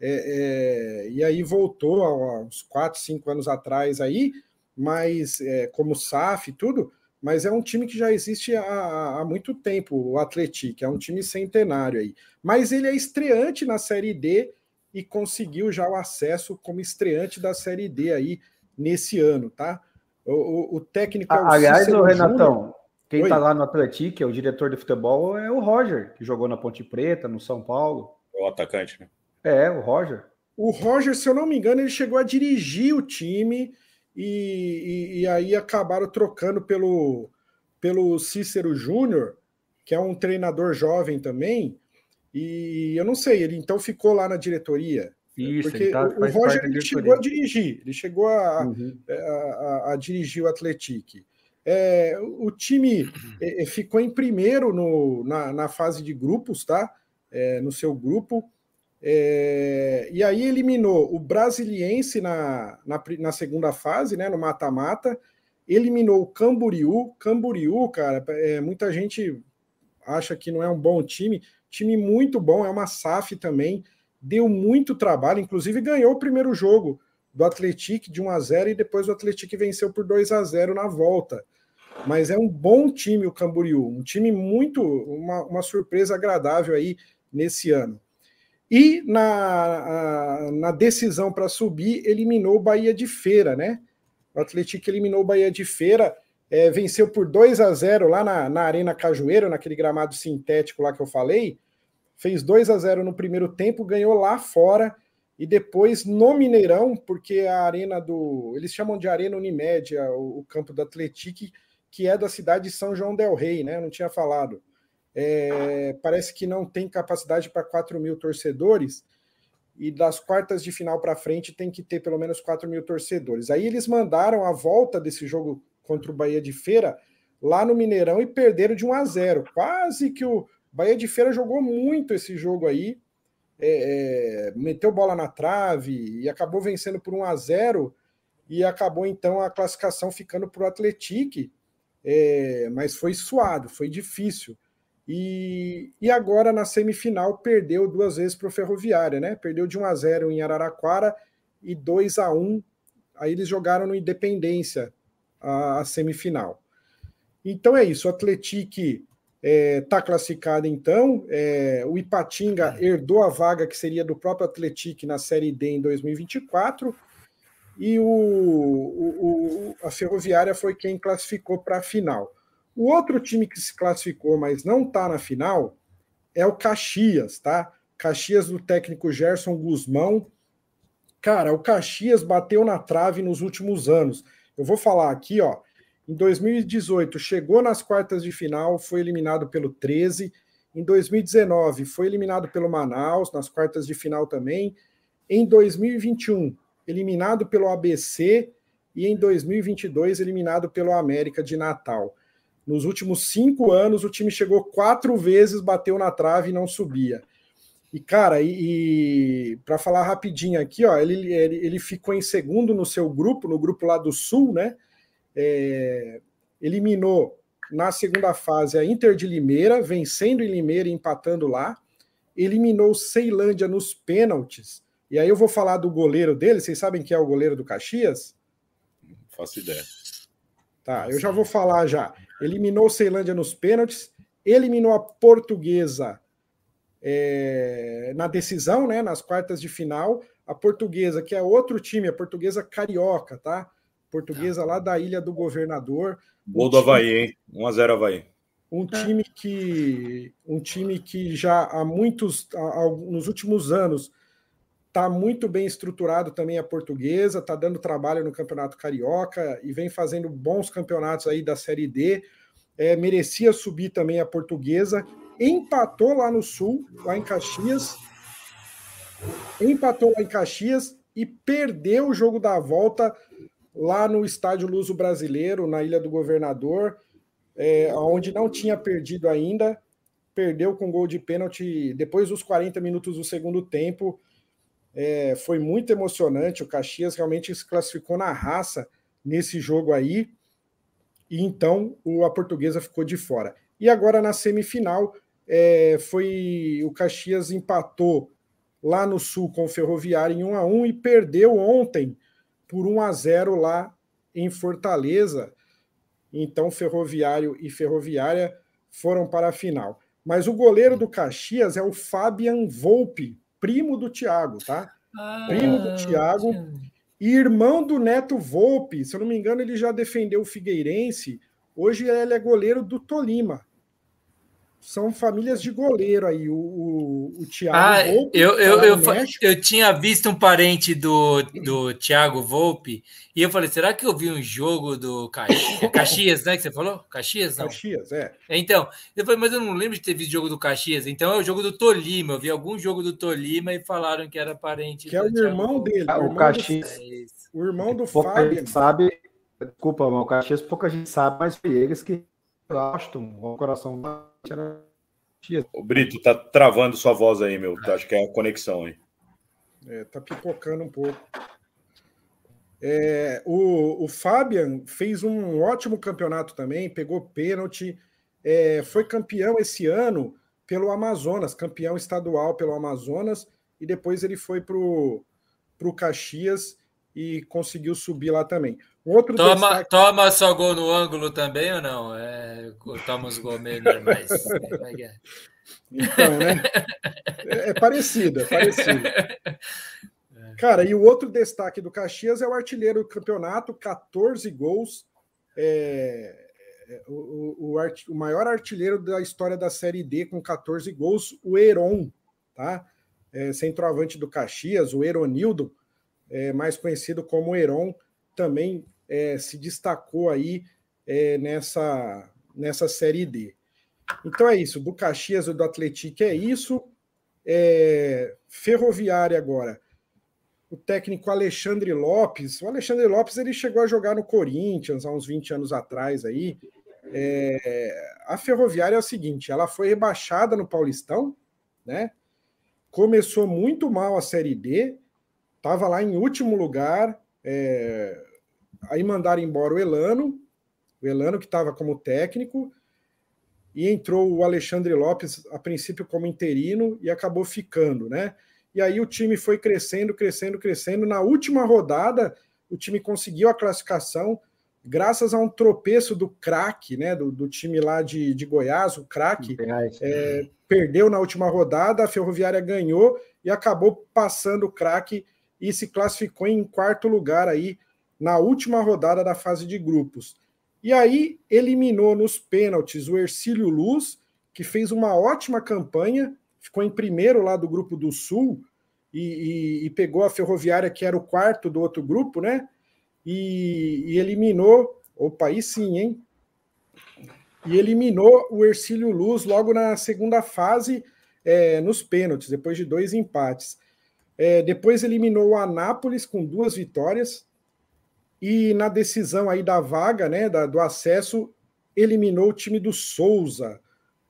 é, é, e aí voltou há uns 4, 5 anos atrás aí, mas é, como SAF e tudo, mas é um time que já existe há, há muito tempo, o Atlético, é um time centenário aí. Mas ele é estreante na Série D e conseguiu já o acesso como estreante da Série D aí nesse ano, tá? O, o, o técnico. É o Aliás, o Renatão, Júnior. quem está lá no Atlético, é o diretor de futebol, é o Roger, que jogou na Ponte Preta, no São Paulo. O atacante, né? É, o Roger. O Roger, se eu não me engano, ele chegou a dirigir o time e, e, e aí acabaram trocando pelo, pelo Cícero Júnior, que é um treinador jovem também, e eu não sei, ele então ficou lá na diretoria. Isso, porque tá, o, Roger ele chegou a dirigir, ele chegou a, uhum. a, a, a, dirigir o Atlético. É, o time é, é, ficou em primeiro no, na, na fase de grupos, tá? É, no seu grupo. É, e aí eliminou o Brasiliense na, na, na segunda fase, né, no mata-mata, eliminou o Camboriú. Camboriú, cara, é, muita gente acha que não é um bom time, time muito bom, é uma SAF também, deu muito trabalho, inclusive ganhou o primeiro jogo do Atlético de 1 a 0 e depois o Atlético venceu por 2 a 0 na volta. Mas é um bom time o Camboriú, um time muito, uma, uma surpresa agradável aí nesse ano. E na, na decisão para subir, eliminou o Bahia de Feira, né? O Atlético eliminou o Bahia de Feira, é, venceu por 2 a 0 lá na, na Arena Cajueiro, naquele gramado sintético lá que eu falei. Fez 2 a 0 no primeiro tempo, ganhou lá fora. e depois no Mineirão, porque a arena do. Eles chamam de Arena Unimed, o, o campo do Atlético, que é da cidade de São João Del Rei, né? Eu não tinha falado. É, parece que não tem capacidade para 4 mil torcedores, e das quartas de final para frente tem que ter pelo menos 4 mil torcedores. Aí eles mandaram a volta desse jogo contra o Bahia de Feira lá no Mineirão e perderam de 1 a 0. Quase que o Bahia de Feira jogou muito esse jogo aí, é, é, meteu bola na trave e acabou vencendo por 1 a 0 e acabou então a classificação ficando para o Atlético, é, mas foi suado, foi difícil. E, e agora na semifinal perdeu duas vezes para o Ferroviária, né? Perdeu de 1 a 0 em Araraquara e 2 a 1. Aí eles jogaram no Independência a, a semifinal. Então é isso, o Atlético está é, tá classificado então. É, o Ipatinga herdou a vaga que seria do próprio Atlético na Série D em 2024. E o, o, o a Ferroviária foi quem classificou para a final. O outro time que se classificou, mas não está na final, é o Caxias, tá? Caxias do técnico Gerson Guzmão. Cara, o Caxias bateu na trave nos últimos anos. Eu vou falar aqui, ó. Em 2018 chegou nas quartas de final, foi eliminado pelo 13. Em 2019 foi eliminado pelo Manaus nas quartas de final também. Em 2021 eliminado pelo ABC e em 2022 eliminado pelo América de Natal. Nos últimos cinco anos, o time chegou quatro vezes, bateu na trave e não subia. E, cara, e, e para falar rapidinho aqui, ó, ele, ele, ele, ficou em segundo no seu grupo, no grupo lá do Sul, né? É, eliminou na segunda fase a Inter de Limeira, vencendo em Limeira e empatando lá. Eliminou Ceilândia nos pênaltis. E aí eu vou falar do goleiro dele. Vocês sabem quem é o goleiro do Caxias? Não faço ideia. Tá, eu já vou falar já. Eliminou Ceilândia nos pênaltis, eliminou a Portuguesa é, na decisão, né? Nas quartas de final. A Portuguesa, que é outro time, a Portuguesa Carioca, tá? Portuguesa lá da Ilha do Governador. Gol um do Havaí, hein? 1x0 Havaí. Um time que um time que já há muitos, há, nos últimos anos, Está muito bem estruturado também a portuguesa, está dando trabalho no Campeonato Carioca e vem fazendo bons campeonatos aí da Série D. É, merecia subir também a portuguesa. Empatou lá no Sul, lá em Caxias. Empatou lá em Caxias e perdeu o jogo da volta lá no Estádio Luso Brasileiro, na Ilha do Governador, é, onde não tinha perdido ainda. Perdeu com gol de pênalti depois dos 40 minutos do segundo tempo. É, foi muito emocionante. O Caxias realmente se classificou na raça nesse jogo aí. E então o, a portuguesa ficou de fora. E agora na semifinal, é, foi o Caxias empatou lá no Sul com o Ferroviário em 1 a 1 e perdeu ontem por 1 a 0 lá em Fortaleza. Então Ferroviário e Ferroviária foram para a final. Mas o goleiro do Caxias é o Fabian Volpe, primo do Thiago, tá? Ah, primo do Thiago e irmão do Neto Volpe. Se eu não me engano, ele já defendeu o Figueirense. Hoje ele é goleiro do Tolima são famílias de goleiro aí. O, o, o Thiago ah, Volpe. Eu, eu, eu, eu, tinha visto um parente do, do Thiago Volpe e eu falei: será que eu vi um jogo do Caxias, [COUGHS] Caxias né? Que você falou? Caxias, não? Caxias, é. Então, eu falei, mas eu não lembro de ter visto jogo do Caxias. Então é o jogo do Tolima. Eu vi algum jogo do Tolima e falaram que era parente. Que é o Thiago irmão dele. Ah, o, Caxias. Do, o irmão do Fábio. sabe. Desculpa, mas o Caxias pouca gente sabe, mas foi eles que Aston, o coração era. O Brito, tá travando sua voz aí, meu. Acho que é a conexão aí. É, tá pipocando um pouco. É, o, o Fabian fez um ótimo campeonato também, pegou pênalti, é, foi campeão esse ano pelo Amazonas, campeão estadual pelo Amazonas, e depois ele foi para o Caxias e conseguiu subir lá também. Outro toma, destaque... toma só gol no ângulo também ou não? É, toma os gols meio normais. É é? então, né? [LAUGHS] É, é parecido, é parecido. Cara, e o outro destaque do Caxias é o artilheiro do campeonato, 14 gols. É, o, o, art, o, maior artilheiro da história da Série D com 14 gols, o Heron, tá? é, centroavante do Caxias, o Eronildo, é, mais conhecido como Heron, também é, se destacou aí é, nessa, nessa Série D. Então é isso, do Caxias e do Atlético é isso. É, Ferroviária agora. O técnico Alexandre Lopes. O Alexandre Lopes ele chegou a jogar no Corinthians há uns 20 anos atrás aí. É, a Ferroviária é o seguinte: ela foi rebaixada no Paulistão, né? Começou muito mal a Série D, estava lá em último lugar. É, aí mandaram embora o Elano, o Elano que estava como técnico, e entrou o Alexandre Lopes, a princípio como interino, e acabou ficando, né? E aí o time foi crescendo, crescendo, crescendo. Na última rodada, o time conseguiu a classificação, graças a um tropeço do craque, né? Do, do, time lá de, de Goiás, o craque. É, perdeu na última rodada, a Ferroviária ganhou e acabou passando o craque e se classificou em quarto lugar aí na última rodada da fase de grupos. E aí eliminou nos pênaltis o Ercílio Luz, que fez uma ótima campanha, ficou em primeiro lá do grupo do Sul e, e, e pegou a Ferroviária, que era o quarto do outro grupo, né? E, e eliminou. Opa, aí sim, hein? E eliminou o Ercílio Luz logo na segunda fase, é, nos pênaltis, depois de dois empates. É, depois eliminou o Anápolis com duas vitórias, e na decisão aí da vaga, né, da, do acesso, eliminou o time do Souza,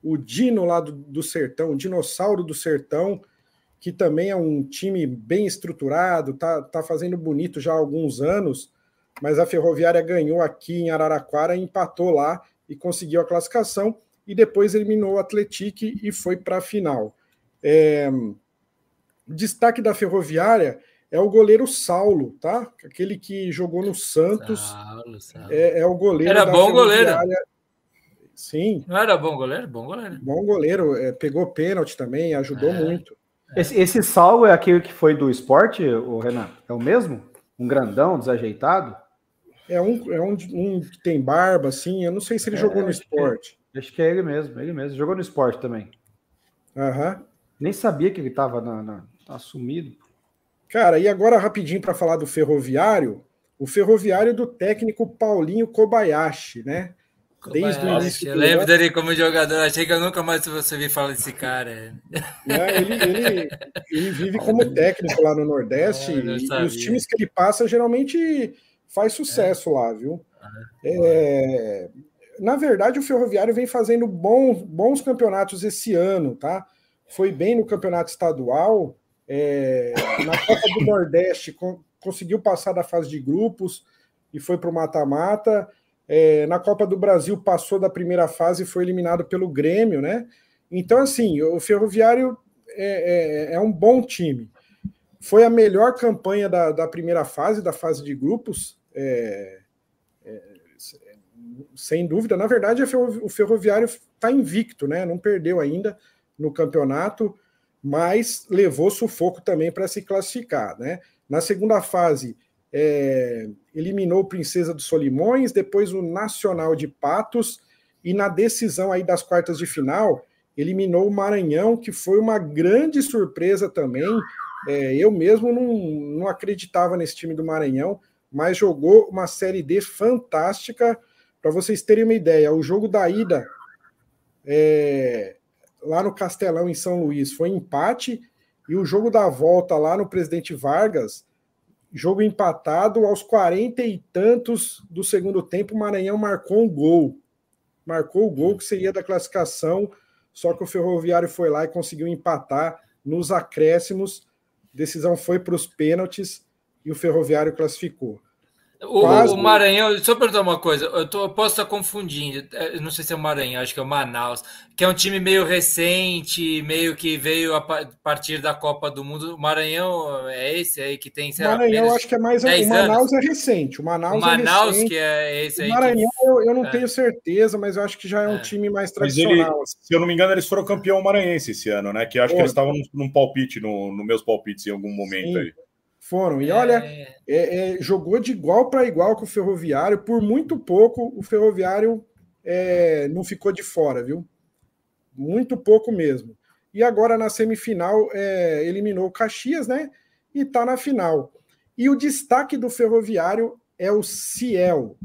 o Dino lá do, do Sertão, o Dinossauro do Sertão, que também é um time bem estruturado, tá, tá fazendo bonito já há alguns anos, mas a Ferroviária ganhou aqui em Araraquara, empatou lá e conseguiu a classificação, e depois eliminou o Atlético e foi para a final. É, destaque da Ferroviária é o goleiro Saulo, tá? Aquele que jogou no Santos. Saulo, Saulo. É, é, o goleiro. Era bom goleiro. Sim. Não era bom goleiro? Bom goleiro. Bom goleiro. É, pegou pênalti também, ajudou é. muito. Esse, esse Saulo é aquele que foi do esporte, o Renan? É o mesmo? Um grandão, desajeitado? É um, é um, um que tem barba, assim. Eu não sei se ele é, jogou no esporte. Que, acho que é ele mesmo, ele mesmo. Jogou no esporte também. Aham. Uhum. Nem sabia que ele estava na, na, assumido. Cara, e agora rapidinho para falar do Ferroviário, o Ferroviário do técnico Paulinho Kobayashi, né? Desde o início. Eu lembro dele como jogador, achei que eu nunca mais você vi falar desse cara. É, ele, ele, ele, vive como técnico lá no Nordeste é, e, e, os times que ele passa geralmente faz sucesso é. lá, viu? É, na verdade, o Ferroviário vem fazendo bons, bons campeonatos esse ano, tá? Foi bem no campeonato estadual, é, na Copa do Nordeste conseguiu passar da fase de grupos e foi para o mata-mata. É, na Copa do Brasil passou da primeira fase e foi eliminado pelo Grêmio, né? Então, assim, o Ferroviário é, é, é um bom time. Foi a melhor campanha da, da, primeira fase, da fase de grupos, é, é, sem dúvida. Na verdade, o Ferroviário está invicto, né? Não perdeu ainda no campeonato mas levou sufoco também para se classificar. Né? Na segunda fase, é, eliminou o Princesa dos Solimões, depois o Nacional de Patos, e na decisão aí das quartas de final, eliminou o Maranhão, que foi uma grande surpresa também. É, eu mesmo não, não acreditava nesse time do Maranhão, mas jogou uma Série D fantástica. Para vocês terem uma ideia, o jogo da ida é, lá no Castelão, em São Luís, foi empate, e o jogo da volta lá no Presidente Vargas, jogo empatado, aos 40 e tantos do segundo tempo, o Maranhão marcou um gol. Marcou o gol que seria da classificação, só que o Ferroviário foi lá e conseguiu empatar nos acréscimos. Decisão foi para os pênaltis e o Ferroviário classificou. O, o, Maranhão, só perguntar uma coisa, eu, tô, eu, posso estar confundindo, é, não sei se é o Maranhão, acho que é o Manaus, que é um time meio recente, meio que veio a partir da Copa do Mundo. O Maranhão é esse aí que tem. O Maranhão, eu acho que é mais. O Manaus anos. é recente. O Manaus, o Manaus é recente. que é esse aí. O Maranhão, que... eu, eu, não é. tenho certeza, mas eu acho que já é um é. time mais tradicional. Ele, se eu não me engano, eles foram campeão maranhense esse ano, né? Que acho Pô. que eles estavam num, num palpite, nos no meus palpites em algum momento Sim. aí. Foram. E é... olha, é, é, jogou de igual para igual com o Ferroviário. Por muito pouco, o Ferroviário é, não ficou de fora, viu? Muito pouco mesmo. e agora na semifinal é, eliminou o Caxias, né? E está na final. E o destaque do Ferroviário é o Ciel,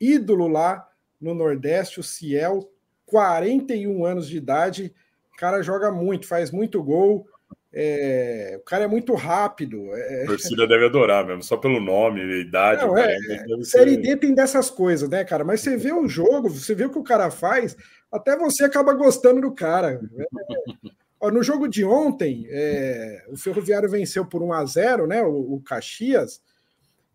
ídolo lá no Nordeste, o Ciel, 41 anos de idade, o cara joga muito, faz muito gol, é, o cara é muito rápido. É... A torcida deve adorar mesmo, só pelo nome, idade. Não, é, Série D tem dessas coisas, né, cara? Mas você vê o jogo, você vê o que o cara faz, até você acaba gostando do cara. [LAUGHS] É, no jogo de ontem, é, o Ferroviário venceu por 1 a 0 né? O, o Caxias.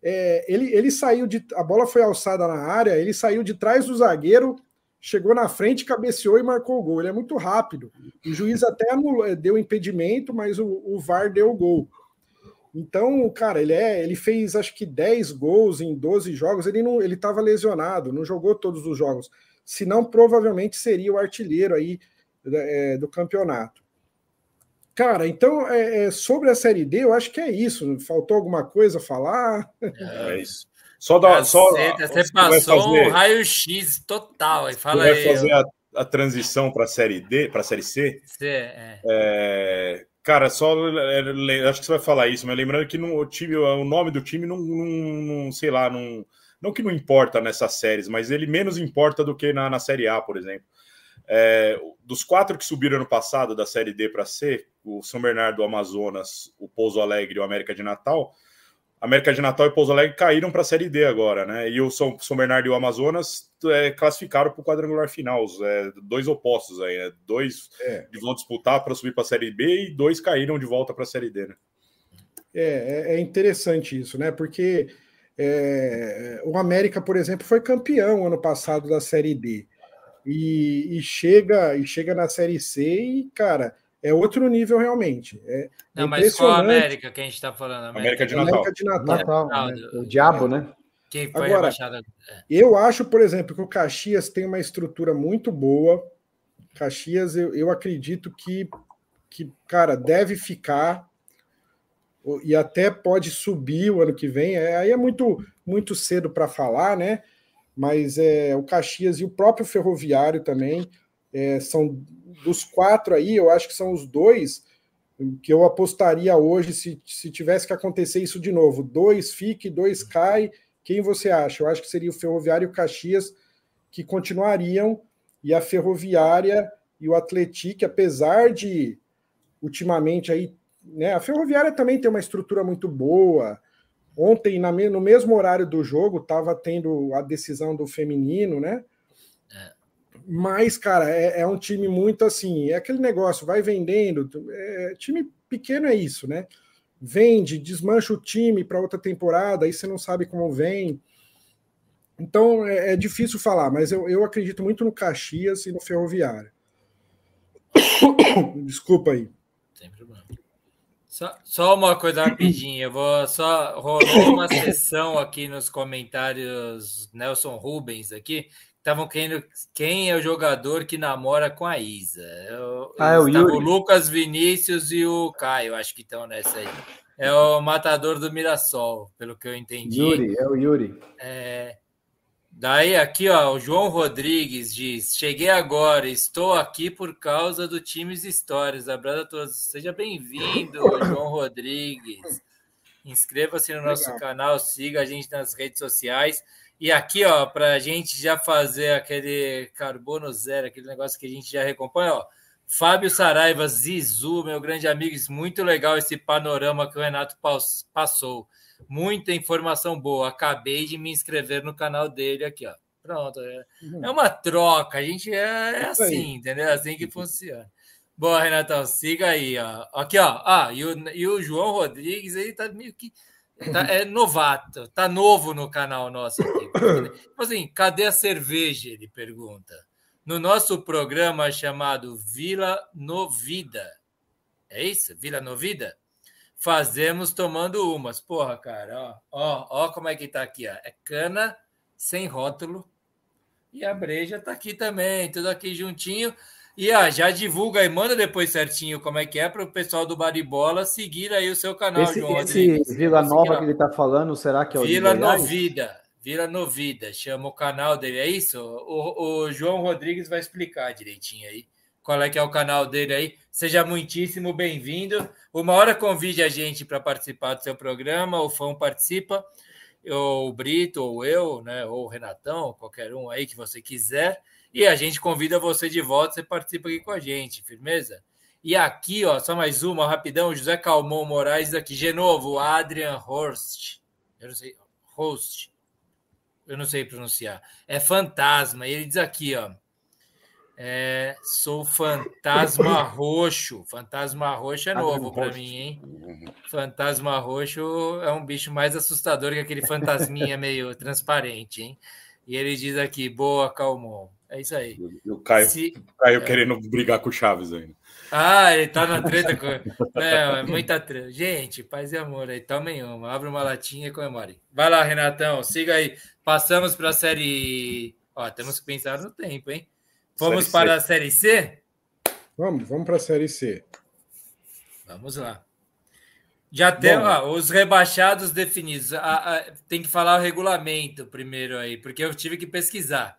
É, ele, ele saiu de. A bola foi alçada na área, ele saiu de trás do zagueiro, chegou na frente, cabeceou e marcou o gol. Ele é muito rápido. O juiz até eh, deu impedimento, mas o, o VAR deu o gol. Então, cara, ele é, ele fez acho que 10 gols em 12 jogos. Ele não, ele estava lesionado, não jogou todos os jogos. Senão, provavelmente seria o artilheiro aí é, do campeonato. Cara, então é, é, sobre a série D, eu acho que é isso. Faltou alguma coisa a falar? É isso. Só dá. Só, você passou fazer, um raio-x total. Aí fala vai aí. fazer a, a, transição para a série D, para a série C. C é. é. cara, só acho que você vai falar isso, mas lembrando que o, time, o nome do time não, não, não, sei lá, não, não que não importa nessas séries, mas ele menos importa do que na, na série A, por exemplo. É, dos quatro que subiram ano passado da série D para C, o São Bernardo do Amazonas, o Pouso Alegre e o América de Natal, América de Natal e Pouso Alegre caíram para a Série D agora, né? E o São, São Bernardo e o Amazonas é, classificaram para o quadrangular final, é, dois opostos aí, né? Dois é. vão disputar para subir para a Série B e dois caíram de volta para a Série D, né? É, é, é interessante isso, né? Porque é, o América, por exemplo, foi campeão ano passado da Série D e, e chega e chega na Série C e, cara é outro nível realmente. É não, mas qual a América que a gente está falando? América, América, de Natal. América de Natal. Natal né? O diabo, né? Quem foi Agora, rebaixado? Eu acho, por exemplo, que o Caxias tem uma estrutura muito boa. Caxias, eu, eu acredito que, que, cara, deve ficar e até pode subir o ano que vem. É, aí é muito, muito cedo para falar, né? Mas é, o Caxias e o próprio Ferroviário também é, são dos quatro aí, eu acho que são os dois que eu apostaria hoje se, se tivesse que acontecer isso de novo. Dois fique, dois cai. Quem você acha? Eu acho que seria o Ferroviário e o Caxias que continuariam e a Ferroviária e o Atlético, apesar de ultimamente aí, né, a Ferroviária também tem uma estrutura muito boa. Ontem, na, no mesmo horário do jogo, estava tendo a decisão do feminino, né? Mas, cara, é, é, um time muito assim, é aquele negócio, vai vendendo. É, time pequeno é isso, né? Vende, desmancha o time para outra temporada, aí você não sabe como vem. Então é, é difícil falar, mas eu, eu acredito muito no Caxias e no Ferroviário. [COUGHS] Desculpa aí. Sem problema. Só, só uma coisa rapidinha, eu vou só rolou uma sessão aqui nos comentários Nelson Rubens aqui estavam querendo quem é o jogador que namora com a Isa. Eu, ah, é o, Yuri. o Lucas Vinícius e o Caio, acho que estão nessa aí. É o matador do Mirassol, pelo que eu entendi. Yuri, é o Yuri. É... Daí aqui, ó, o João Rodrigues diz: Cheguei agora, estou aqui por causa do Times Histórias. Abraço a todos. Seja bem-vindo, [LAUGHS] João Rodrigues. Inscreva-se no nosso Legal. canal, siga a gente nas redes sociais. E aqui, ó, para a gente já fazer aquele carbono zero, aquele negócio que a gente já recompõe, ó. Fábio Saraiva, Zizu, meu grande amigo, muito legal esse panorama que o Renato passou. Muita informação boa. Acabei de me inscrever no canal dele aqui, ó. Pronto. É, uhum. é uma troca. A gente é, é assim, entendeu? É assim que funciona. Boa, Renatão, siga aí, ó. Aqui, ó. Ah, e o, e o João Rodrigues, ele tá meio que Tá, é novato, tá novo no canal nosso aqui. Tipo assim, cadê a cerveja? Ele pergunta. No nosso programa chamado Vila Novida. É isso? Vila Novida? Fazemos tomando umas. Porra, cara, ó, ó, ó como é que tá aqui, ó. É cana sem rótulo. E a breja tá aqui também, tudo aqui juntinho. E ah, já divulga e manda depois certinho como é que é para o pessoal do Baribola seguir aí o seu canal, esse, João esse Vila Nova que ele está falando, será que é o Vila Novida. Vila Novida, chama o canal dele, é isso? O, o, João Rodrigues vai explicar direitinho aí qual é que é o canal dele aí. Seja muitíssimo bem-vindo. Uma hora convide a gente para participar do seu programa, o fã participa, ou o Brito, ou eu, né, ou o Renatão, qualquer um aí que você quiser. E a gente convida você de volta, você participa aqui com a gente, firmeza? E aqui, ó, só mais uma, rapidão, José Calmon Moraes aqui, de novo, Adrian Horst. Eu não sei, Host. Eu não sei pronunciar. É fantasma. E ele diz aqui, ó. É, sou fantasma [LAUGHS] roxo. Fantasma roxo é novo para mim, hein? Fantasma roxo é um bicho mais assustador que aquele fantasminha [LAUGHS] meio transparente, hein? E ele diz aqui, boa, Calmon. É isso aí. E o Caio, Se... Caio é. querendo brigar com o Chaves ainda. Ah, ele tá na treta com. [LAUGHS] Não, é muita treta. Gente, paz e amor aí, tomem uma. Abre uma latinha e comemore. Vai lá, Renatão, siga aí. Passamos para a série. Ó, temos que pensar no tempo, hein? Vamos série para C. a Série C? Vamos, vamos para a Série C. Vamos lá. Já tem ó, os rebaixados definidos. tem que falar o regulamento primeiro aí, porque eu tive que pesquisar.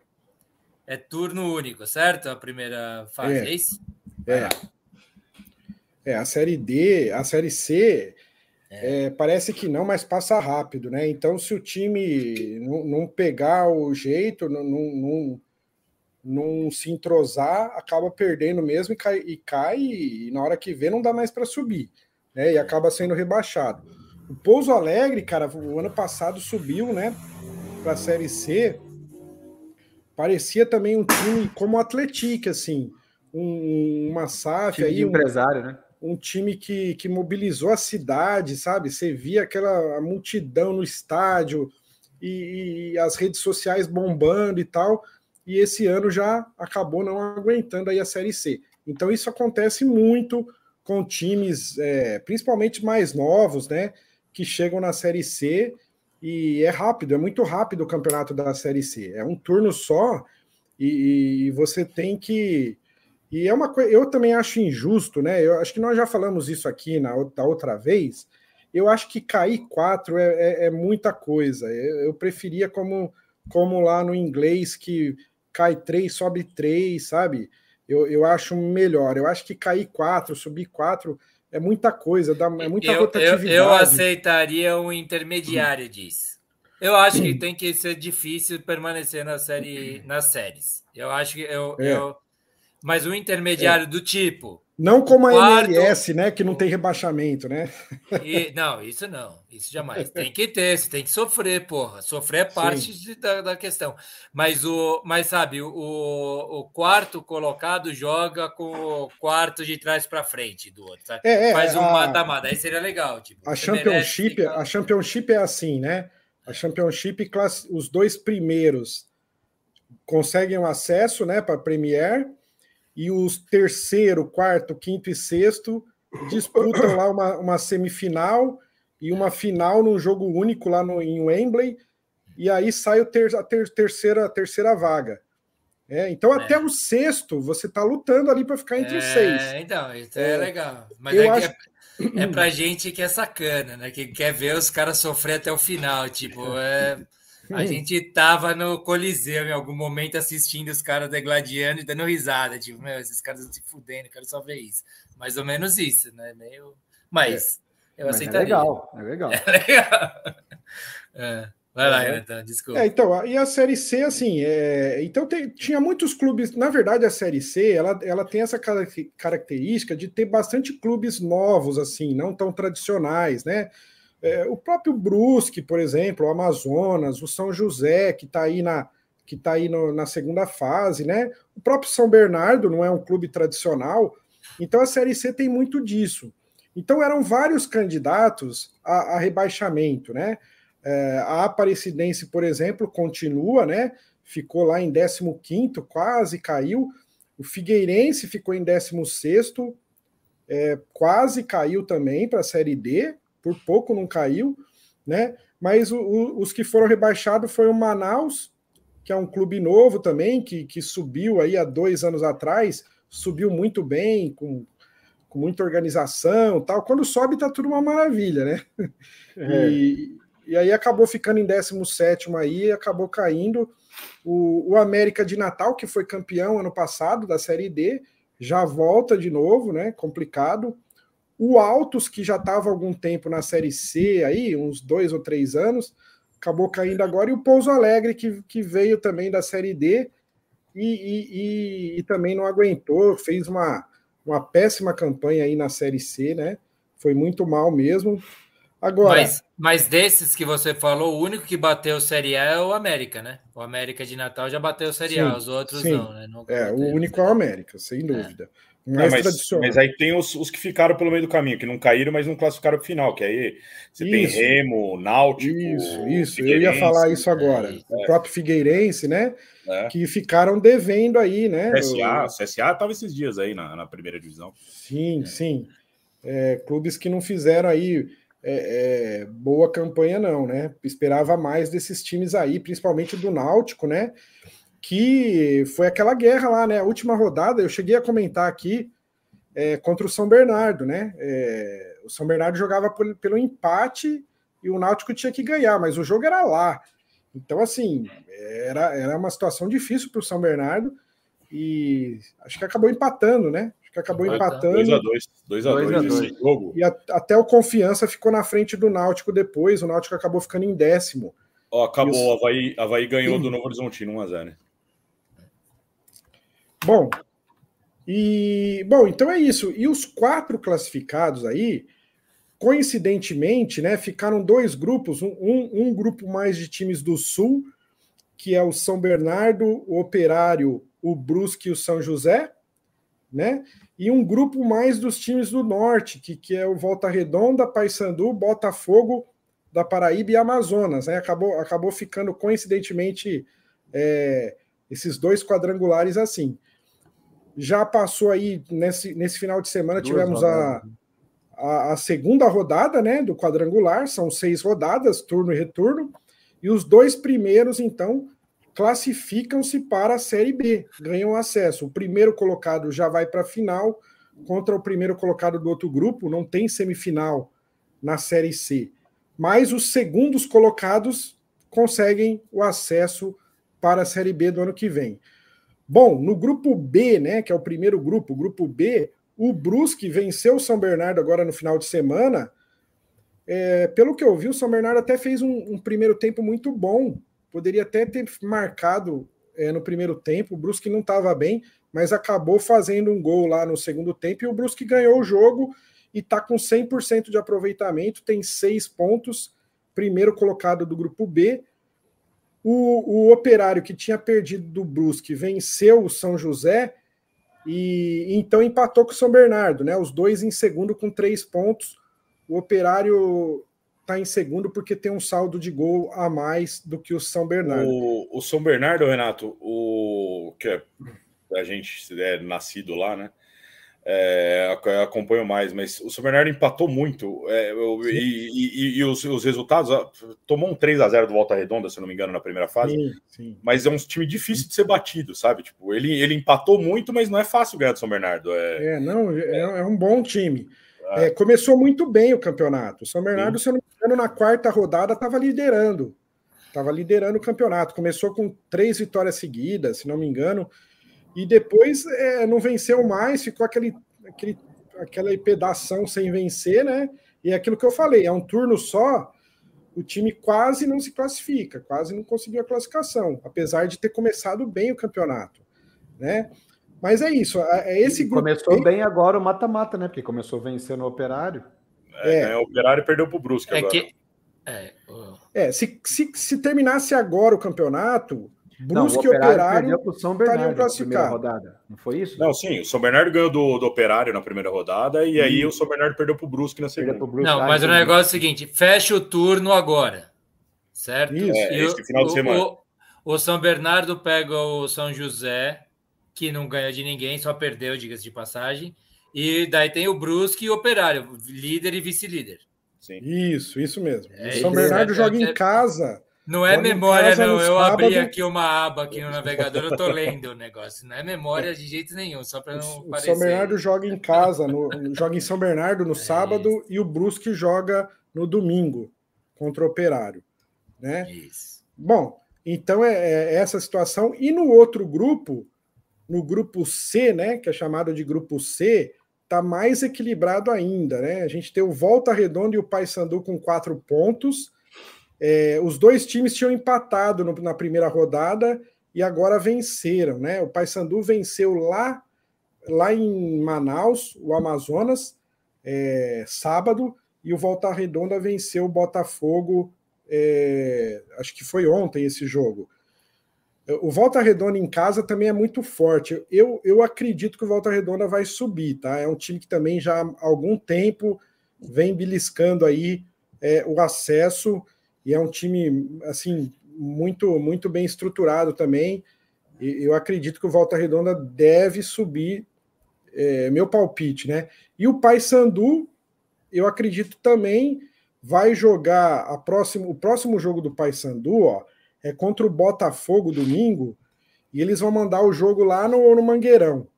É turno único, certo? A primeira fase, é, é isso? É. É, a Série D, a Série C, é. É, parece que não, mas passa rápido, né? Então, se o time não, não pegar o jeito, não, não, não se entrosar, acaba perdendo mesmo e cai, e cai, e na hora que vê não dá mais para subir, né? E acaba sendo rebaixado. O Pouso Alegre, cara, o ano passado subiu, né, para a Série C. Parecia também um time como o Atlético, assim, um, uma SAF aí, um, empresário, né? Um time que, que mobilizou a cidade, sabe? Você via aquela multidão no estádio e, e as redes sociais bombando e tal e esse ano já acabou não aguentando aí a Série C. Então isso acontece muito com times, é, principalmente mais novos, né, que chegam na Série C e é rápido, é muito rápido o campeonato da Série C. É um turno só e, e você tem que e é uma coisa, eu também acho injusto, né? Eu acho que nós já falamos isso aqui na outra, outra vez. Eu acho que cair quatro é, é, é muita coisa. Eu, eu preferia como, como lá no inglês que cai três, sobe três, sabe? Eu, eu acho melhor. Eu acho que cair quatro, subir quatro é muita coisa, dá, é muita eu, rotatividade. Eu, eu aceitaria um intermediário disso. Eu acho que tem que ser difícil permanecer na série, nas séries. Eu acho que eu, é. eu mas um intermediário é. do tipo não como a quarto... MLS, né? Que não tem rebaixamento, né? E, não, isso não. Isso jamais. Tem que ter, você tem que sofrer, porra. Sofrer é parte de, da, da, questão. Mas, o, mas sabe, o, o quarto colocado joga com o quarto de trás para frente do outro. Sabe? É, é, Faz um mata-mata. Aí seria legal. Tipo, a, championship, a Championship é assim, né? A Championship, os dois primeiros conseguem o acesso né, para a Premier e os terceiro, quarto, quinto e sexto disputam lá uma, uma semifinal e uma final num jogo único lá no, em Wembley, e aí sai o ter, a ter, terceira, a terceira vaga. É, então, é. até o sexto, você está lutando ali para ficar entre é, os seis. Então, isso é, é legal. Mas eu é, acho... é, é para gente que é sacana, né? Que quer ver os caras sofrer até o final. Tipo, é. A gente tava no Coliseu em algum momento assistindo os caras degladiando e dando risada. Tipo, meu, esses caras estão se fudendo, quero só ver isso. Mais ou menos isso, né? Meio... Mas é. eu Mas é aceitaria. É legal, é [LAUGHS] legal. É legal. É. Vai lá, então, desculpa. É, então, e a Série C, assim, é... então tem, tinha muitos clubes. Na verdade, a Série C ela, ela tem essa característica de ter bastante clubes novos, assim, não tão tradicionais, né? É, o próprio Brusque, por exemplo, o Amazonas, o São José, que está aí, na, que tá aí no, na segunda fase, né? O próprio São Bernardo não é um clube tradicional, então a Série C tem muito disso. Então eram vários candidatos a, a rebaixamento, né? É, a Aparecidense, por exemplo, continua, né? Ficou lá em 15, quase caiu. O Figueirense ficou em 16, é, quase caiu também para a Série D por pouco não caiu, né? Mas o, o, os que foram rebaixados foi o Manaus, que é um clube novo também, que, que subiu aí há dois anos atrás, subiu muito bem, com, com muita organização tal. Quando sobe, tá tudo uma maravilha, né? É. E, e aí acabou ficando em 17 aí, acabou caindo. O, o América de Natal, que foi campeão ano passado da Série D, já volta de novo, né? Complicado. O Altos, que já estava há algum tempo na Série C, aí, uns dois ou três anos, acabou caindo agora. E o Pouso Alegre, que, que veio também da Série D e, e, e, e também não aguentou, fez uma, uma péssima campanha aí na Série C, né? Foi muito mal mesmo. Agora. Mas, mas desses que você falou, o único que bateu o Série A é o América, né? O América de Natal já bateu o Série sim, A, os outros sim. não, né? é, o único é o América, sem é. dúvida. É. Não, mas, mas, aí tem os, os, que ficaram pelo meio do caminho, que não caíram, mas não classificaram para o final, que aí você isso. tem Remo, Náutico. Isso, isso, eu ia falar isso agora. É, o próprio Figueirense, né? É. Que ficaram devendo aí, né? CSA, o CSA estava esses dias aí na, na primeira divisão. Sim, sim. É, clubes que não fizeram aí é, é, boa campanha, não, né? Esperava mais desses times aí, principalmente do Náutico, né? Que foi aquela guerra lá, né? A última rodada, eu cheguei a comentar aqui é, contra o São Bernardo, né? É, o São Bernardo jogava por, pelo empate e o Náutico tinha que ganhar, mas o jogo era lá. Então, assim, era, era uma situação difícil para o São Bernardo e acho que acabou empatando, né? que acabou empatando. 2x2, 2x2 esse jogo. E a, até o Confiança ficou na frente do Náutico depois, o Náutico acabou ficando em décimo. Ó, acabou, o Havaí, Havaí ganhou Sim. do Novo Horizontino 1x0, né? Bom, e bom, então é isso. E os quatro classificados aí, coincidentemente, né, ficaram dois grupos, um, um grupo mais de times do Sul, que é o São Bernardo, o Operário, o Brusque e o São José, né? E um grupo mais dos times do norte, que, que é o Volta Redonda, Paysandu, Botafogo da Paraíba e Amazonas, né? Acabou, acabou ficando coincidentemente é, esses dois quadrangulares assim. Já passou aí nesse, nesse final de semana, Duas tivemos a, a, a, segunda rodada né, do quadrangular, são seis rodadas, turno e retorno, e os dois primeiros, então, classificam-se para a Série B, ganham acesso. O primeiro colocado já vai para a final contra o primeiro colocado do outro grupo, não tem semifinal na Série C. Mas os segundos colocados conseguem o acesso para a Série B do ano que vem. Bom, no grupo B, né, que é o primeiro grupo, o grupo B, o Brusque venceu o São Bernardo agora no final de semana. É, pelo que eu vi, o São Bernardo até fez um, um primeiro tempo muito bom poderia até ter marcado é, no primeiro tempo. O Brusque não estava bem, mas acabou fazendo um gol lá no segundo tempo e o Brusque ganhou o jogo e está com 100% de aproveitamento, tem seis pontos, primeiro colocado do grupo B. O, o Operário, que tinha perdido do Brusque, venceu o São José e então empatou com o São Bernardo, né? Os dois em segundo com três pontos. O Operário está em segundo porque tem um saldo de gol a mais do que o São Bernardo. O, o São Bernardo, Renato, o que é, a gente é nascido lá, né? É, acompanho mais, mas o São Bernardo empatou muito é, e, e, e os, os, resultados tomou um 3 a 0 do Volta Redonda, se não me engano, na primeira fase. Sim, sim. Mas é um time difícil de ser batido, sabe? Tipo, ele, ele empatou muito, mas não é fácil ganhar do São Bernardo. É, é não, é, é um bom time. É, começou muito bem o campeonato. O São Bernardo, Sim. se eu não me engano, na quarta rodada estava liderando. Estava liderando o campeonato. Começou com três vitórias seguidas, se não me engano. E depois é, não venceu mais, ficou aquele, aquele, aquela pedação sem vencer, né? E é aquilo que eu falei, é um turno só, o time quase não se classifica, quase não conseguiu a classificação, apesar de ter começado bem o campeonato, né? Mas é isso, é esse grupo. Começou bem agora o mata-mata, né? Porque começou vencendo o Operário. É, é. o Operário perdeu para o Brusque é agora. Que... É, é se, se, se, terminasse agora o campeonato, Brusque e Operário para o São Bernardo na primeira rodada. Não foi isso? Não, sim. O São Bernardo ganhou do, do Operário na primeira rodada e aí o São Bernardo perdeu para o Brusque na segunda. Brusque, não, mas o negócio é o seguinte: fecha o turno agora, certo? Isso. É, esse final de semana. O, o São Bernardo pega o São José que não ganha de ninguém, só perdeu, diga-se de passagem. E daí tem o Brusque e o Operário, líder e vice-líder. Isso, isso mesmo. É, o São Bernardo joga em casa. Não é memória, não. Eu sábado. abri aqui uma aba aqui no navegador, eu tô lendo o negócio. Não é memória de jeito nenhum, só para não o, São Bernardo joga em casa, no, joga em São Bernardo no [LAUGHS] é sábado isso. e o Brusque joga no domingo contra o Operário, né? Isso. Bom, então é, é essa situação. E no outro grupo, no grupo C, né, que é chamado de grupo C, está mais equilibrado ainda, né? A gente tem o Volta Redonda e o Paysandu com quatro pontos. É, os dois times tinham empatado no, na primeira rodada e agora venceram, né? O Paysandu venceu lá, lá em Manaus, o Amazonas, é, sábado, e o Volta Redonda venceu o Botafogo, é, acho que foi ontem esse jogo. O Volta Redonda em casa também é muito forte. Eu, eu acredito que o Volta Redonda vai subir, tá? É um time que também já há algum tempo vem beliscando aí é, o acesso e é um time assim muito muito bem estruturado também. E eu acredito que o Volta Redonda deve subir. É, meu palpite, né? E o Paysandu, eu acredito também vai jogar a próximo, o próximo jogo do Paysandu, ó é contra o Botafogo domingo, e eles vão mandar o jogo lá no, no Mangueirão.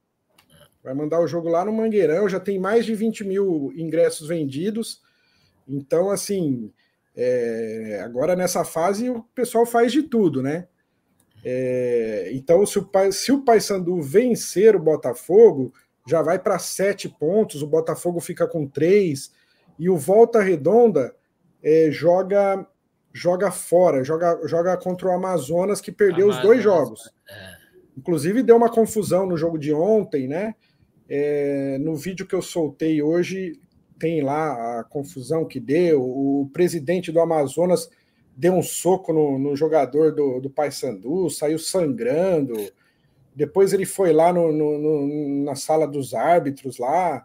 Vai mandar o jogo lá no Mangueirão, já tem mais de 20 mil ingressos vendidos. Então, assim, é, agora nessa fase o pessoal faz de tudo, né? É, então, se o, se o Paysandu vencer o Botafogo, já vai para sete pontos, o Botafogo fica com três, e o Volta Redonda é, joga joga fora, joga, joga contra o Amazonas, que perdeu Amazonas, os dois jogos. É. Inclusive, deu uma confusão no jogo de ontem, né? É, no vídeo que eu soltei hoje, tem lá a confusão que deu. O presidente do Amazonas deu um soco no, no jogador do, do Paysandu, saiu sangrando. Depois ele foi lá no, no, na sala dos árbitros lá.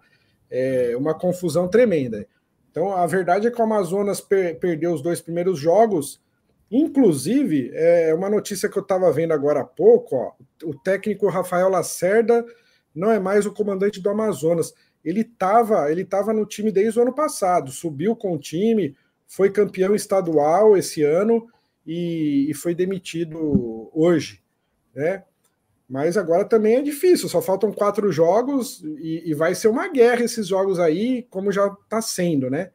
É, uma confusão tremenda. Então, a verdade é que o Amazonas per perdeu os dois primeiros jogos. Inclusive, é uma notícia que eu estava vendo agora há pouco: ó, o técnico Rafael Lacerda não é mais o comandante do Amazonas. Ele estava ele tava no time desde o ano passado, subiu com o time, foi campeão estadual esse ano e, e foi demitido hoje. Né? Mas agora também é difícil, só faltam quatro jogos e, e vai ser uma guerra esses jogos aí, como já está sendo, né?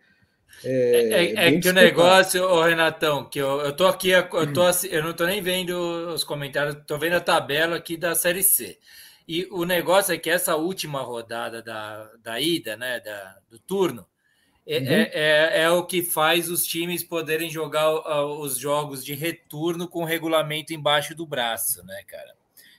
É, é, é, é que o negócio, ô Renatão, que eu, eu tô aqui, eu, tô, eu não tô nem vendo os comentários, tô vendo a tabela aqui da Série C. E o negócio é que essa última rodada da, da ida, né, da, do turno, é, uhum. é, é, é, o que faz os times poderem jogar os jogos de retorno com o regulamento embaixo do braço, né, cara?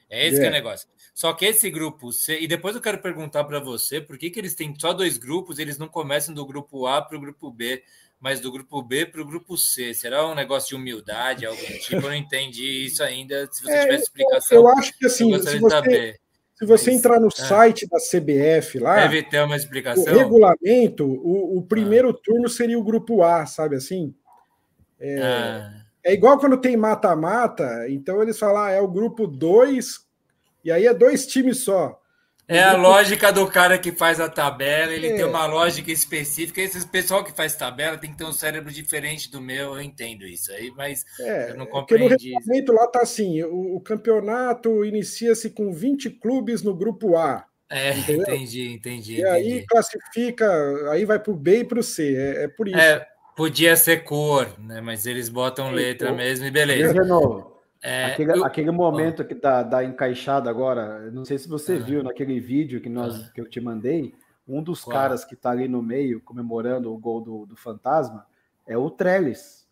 É esse é. que é o negócio. Só que esse grupo C, e depois eu quero perguntar para você por que, que eles têm só dois grupos, eles não começam do grupo A para o grupo B, mas do grupo B para o grupo C. Será um negócio de humildade, algum tipo? Eu não entendi isso ainda. Se você é, tivesse explicação, eu acho que assim, se você, se você mas, entrar no é. site da CBF lá, deve ter uma explicação. O regulamento, o, o primeiro ah. turno seria o grupo A, sabe assim? É, ah. é igual quando tem mata-mata, então eles falam, ah, é o grupo 2 e aí é dois times só. É a lógica do cara que faz a tabela, ele é. tem uma lógica específica. Esse pessoal que faz tabela tem que ter um cérebro diferente do meu, eu entendo isso aí, mas é, eu não compreendi. Porque no regulamento lá tá assim: o, o campeonato inicia-se com 20 clubes no grupo A. É, [LAUGHS] entendeu? entendi, entendi. E aí classifica, aí vai para o B e para o C. É, é, por isso. É, podia ser cor, né? Mas eles botam letra mesmo e beleza. De novo. É, aquele, eu... aquele, momento que da, da encaixada agora, não sei se você viu naquele vídeo que, nós, que eu te mandei, um dos caras que está ali no meio comemorando o gol do, do Fantasma é o Trellis,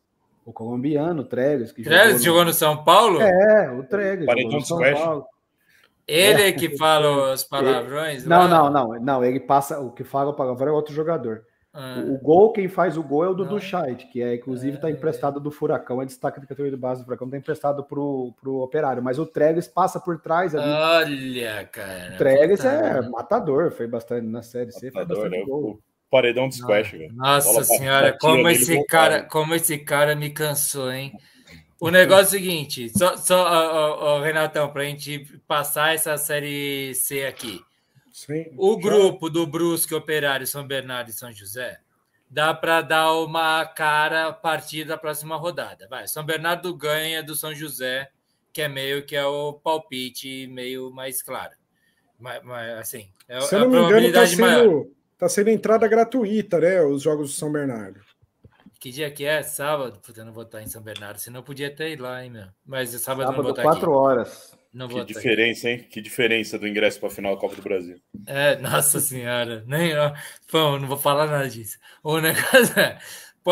o colombiano Trellis. Que Trellis jogou no... jogou no São Paulo? É, o Trellis. Jogou no São Paulo. Ele é que fala os [LAUGHS] palavrões? Não, não, não, não. Ele passa. O que fala o palavrão é outro jogador. Ah. O, gol, quem faz o gol é o Dudu Scheid, que é, inclusive, está é. emprestado do Furacão, é destaque da categoria de base do Furacão, está emprestado para o Operário, mas o Treves passa por trás ali. Olha, cara. O Treves é matador, foi bastante na Série C, matador, foi bastante né? gol. paredão de squash, velho. Nossa senhora, como esse cara, como esse cara me cansou, hein? O negócio é o seguinte, só, só ó, ó, Renatão, para a gente passar essa série C aqui. Sim, o já... grupo do Brusque, Operário, São Bernardo e São José dá para dar uma cara a partir da próxima rodada. Vai, São Bernardo ganha do São José, que é meio que é o palpite meio mais claro. Mas, mas assim, é, Se é a probabilidade engano, tá sendo, maior. Tá sendo entrada gratuita, né? Os jogos do São Bernardo. Que dia que é? Sábado? Puta, eu não vou estar em São Bernardo, senão eu podia até ir lá, hein, meu. Mas sábado, sábado não vou estar 4 aqui. horas. Não que diferença, hein? Que diferença do ingresso para a final da Copa do Brasil. É, [LAUGHS] nossa senhora. Nem, Pô, não vou falar nada disso. O negócio é,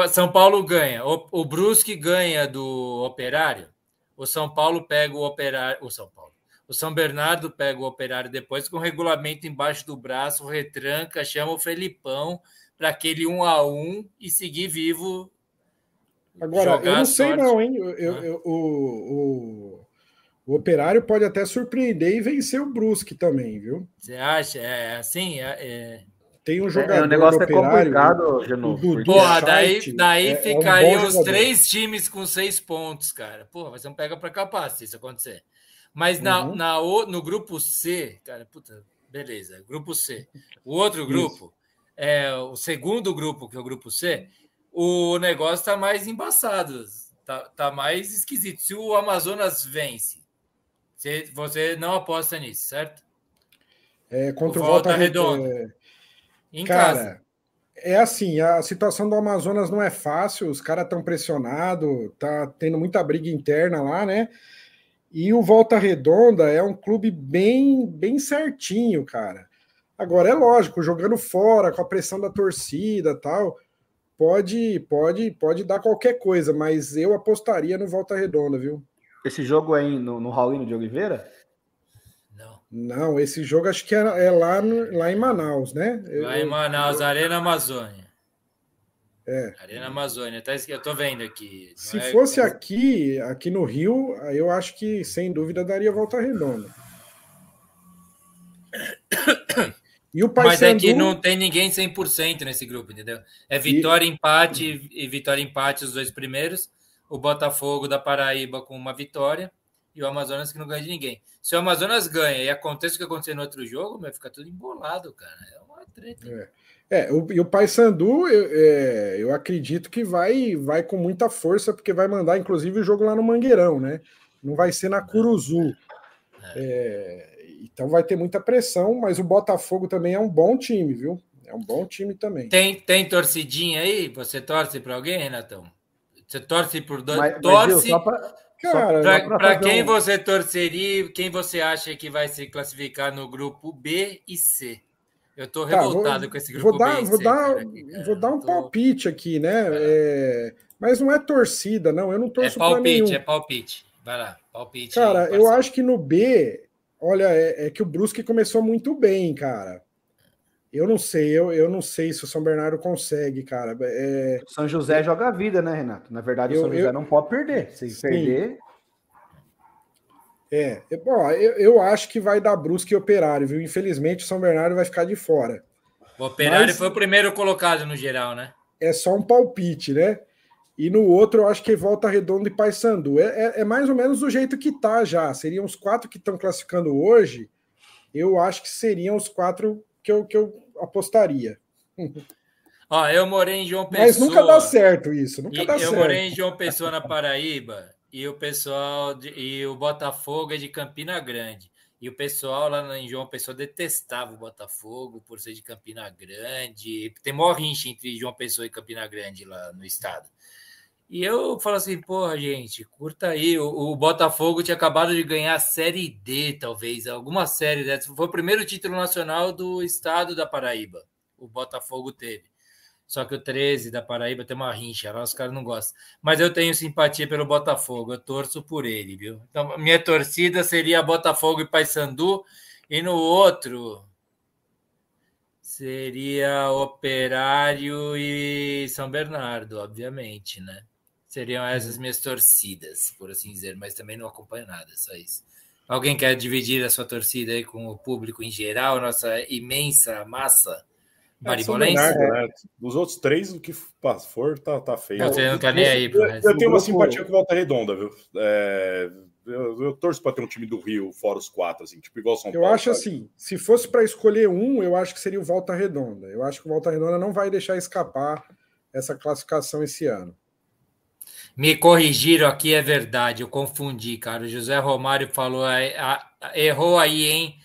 São Paulo ganha. O, o Brusque ganha do Operário. O São Paulo pega o Operário. O São Paulo. O São Bernardo pega o Operário depois com o regulamento embaixo do braço, retranca, chama o Felipão para aquele um a um e seguir vivo. Agora, eu não sei não, hein? Eu, eu, eu, o, o, o Operário pode até surpreender e vencer o Brusque também, viu? Você acha? É assim? É, é... Tem um jogador é, o negócio é complicado, Genuíno. Porra, daí, daí é, ficariam é um os três times com seis pontos, cara. Porra, você não pega para capaz se isso acontecer. Mas na, uhum. na, no grupo C, cara, puta, beleza, grupo C. O outro grupo, é o segundo grupo, que é o grupo C, o negócio tá mais embaçado, tá, tá mais esquisito. Se o Amazonas vence, você, você não aposta nisso, certo? É, contra o Volta, Volta Redonda. É... Em Cara, casa. É assim, a situação do Amazonas não é fácil, os caras estão pressionados, tá tendo muita briga interna lá, né? E o Volta Redonda é um clube bem, bem certinho, cara. Agora é lógico, jogando fora, com a pressão da torcida, tal, pode, pode, pode dar qualquer coisa, mas eu apostaria no Volta Redonda, viu? Esse jogo é no, no Raulino de Oliveira? Não. Não, esse jogo acho que é, é lá, no, lá em Manaus, né? Lá eu, em Manaus, eu... Arena Amazônia. É. Arena Amazônia, tá, eu tô vendo aqui. Se é... fosse aqui, aqui no Rio, eu acho que sem dúvida daria volta redonda. [COUGHS] E o Mas é que não tem ninguém 100% nesse grupo, entendeu? É vitória, e... empate e vitória, empate os dois primeiros. O Botafogo da Paraíba com uma vitória e o Amazonas que não ganha de ninguém. Se o Amazonas ganha e acontece o que aconteceu no outro jogo, vai ficar tudo embolado, cara. É uma treta. É. É, o, e o Paysandu, eu, é, eu acredito que vai, vai com muita força, porque vai mandar, inclusive, o jogo lá no Mangueirão, né? Não vai ser na Curuzu. É, então vai ter muita pressão, mas o Botafogo também é um bom time, viu? É um bom time também. Tem, tem torcidinha aí? Você torce para alguém, Renatão? Você torce por dois. Mas, torce. para quem um... você torceria, quem você acha que vai se classificar no grupo B e C? Eu tô revoltado tá, vou, com esse grupo vou dar, vou dar, vou dar um tô... palpite aqui, né? É, mas não é torcida, não. Eu não torço é palpite, nenhum. É palpite, vai lá, palpite. Cara, aí, eu acho que no B, olha, é, é, que o Brusque começou muito bem, cara. Eu não sei, eu, eu não sei se o São Bernardo consegue, cara. É... O São José joga a vida, né, Renato? Na verdade, eu, o São José eu... não pode perder. Se Sim. perder, é, bom, eu, eu acho que vai dar Brusque e Operário, viu? Infelizmente o São Bernardo vai ficar de fora. O Operário Mas foi o primeiro colocado no geral, né? É só um palpite, né? E no outro eu acho que volta Redondo e Paysandu. É, é, é mais ou menos do jeito que tá já. Seriam os quatro que estão classificando hoje. Eu acho que seriam os quatro que eu, que eu apostaria. Ó, eu morei em João Pessoa. Mas nunca dá certo isso. Nunca dá eu certo. morei em João Pessoa, na Paraíba e o pessoal de, e o Botafogo é de Campina Grande. E o pessoal lá em João Pessoa detestava o Botafogo por ser de Campina Grande. Tem maior rincha entre João Pessoa e Campina Grande lá no estado. E eu falo assim, porra, gente, curta aí. O, o, Botafogo tinha acabado de ganhar a Série D, talvez, alguma série dessa. Foi o primeiro título nacional do estado da Paraíba. O Botafogo teve. Só que o 13 da Paraíba tem uma rincha, lá os caras não gostam. Mas eu tenho simpatia pelo Botafogo, eu torço por ele, viu? Então, minha torcida seria Botafogo e Paysandu, e no outro seria Operário e São Bernardo, obviamente, né? Seriam essas minhas torcidas, por assim dizer, mas também não acompanho nada, só isso. Alguém quer dividir a sua torcida aí com o público em geral, nossa imensa massa? Maribolense? É, né? Dos outros três, o que for, tá, tá feio. Você não tá nem aí. Eu, eu tenho uma simpatia com Volta Redonda, viu? É, eu, eu, torço para ter um time do Rio fora os quatro, assim, tipo igual São Paulo. Eu acho sabe? assim, se fosse para escolher um, eu acho que seria o Volta Redonda. Eu acho que o Volta Redonda não vai deixar escapar essa classificação esse ano. Me corrigiram aqui, é verdade, eu confundi, cara. O José Romário falou, errou aí, hein?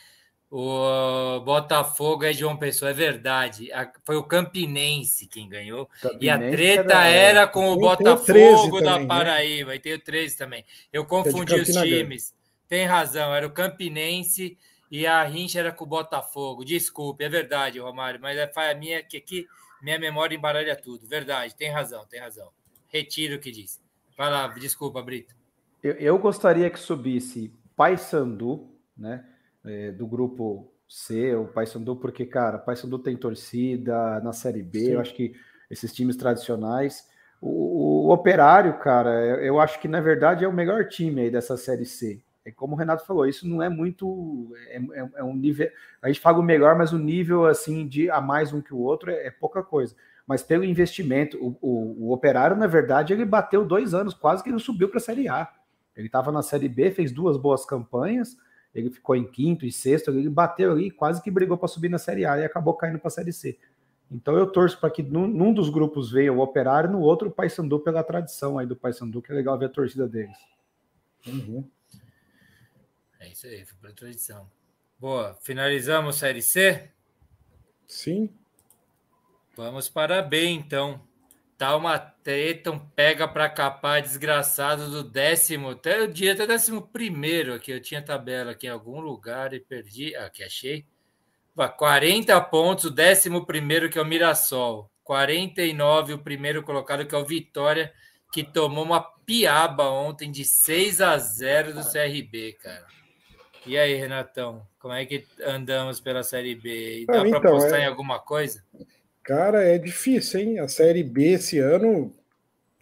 O Botafogo é João Pessoa, é verdade. foi o Campinense quem ganhou. Campinense e a treta era, era com o Botafogo da Paraíba. Né? E tem o 13 também. Eu confundi os times. tem razão, era o Campinense e a rincha era com o Botafogo. Desculpe, é verdade, Romário, mas é a minha que aqui minha memória embaralha tudo. Verdade, tem razão, tem razão. Retiro o que disse. Vai lá, desculpa, Brito. Eu, eu gostaria que subisse Paysandu, né? É, do grupo C, o Paysandu, porque, cara, Paysandu tem torcida na Série B, Sim. eu acho que esses times tradicionais. O, o, Operário, cara, eu acho que na verdade é o melhor time aí dessa Série C. É como o Renato falou, isso não é muito. É, é, é um nível. A gente fala o melhor, mas o nível assim de a mais um que o outro é, é pouca coisa. Mas pelo investimento, o, o, o, Operário, na verdade, ele bateu dois anos, quase que ele subiu para a Série A. Ele estava na Série B, fez duas boas campanhas, ele ficou em quinto e sexto, ele bateu ali, quase que brigou para subir na Série A e acabou caindo para a Série C. Então eu torço para que num, num, dos grupos venha o Operário, no outro o Paysandu pela tradição aí do Paysandu, que é legal ver a torcida deles. Uhum. É isso aí, foi pela tradição. Boa, finalizamos Série C? Sim. Vamos para B, então. Tá uma treta, um pega para capar desgraçado do décimo, até o dia até décimo primeiro aqui. Eu tinha tabela aqui em algum lugar e perdi. Aqui achei. 40 pontos, o décimo primeiro que é o Mirassol. 49 o primeiro colocado que é o Vitória, que tomou uma piaba ontem de 6 a 0 do CRB, cara. E aí, Renatão, como é que andamos pela Série B? Dá para então, apostar é... em alguma coisa? Cara, é difícil, hein? A Série B esse ano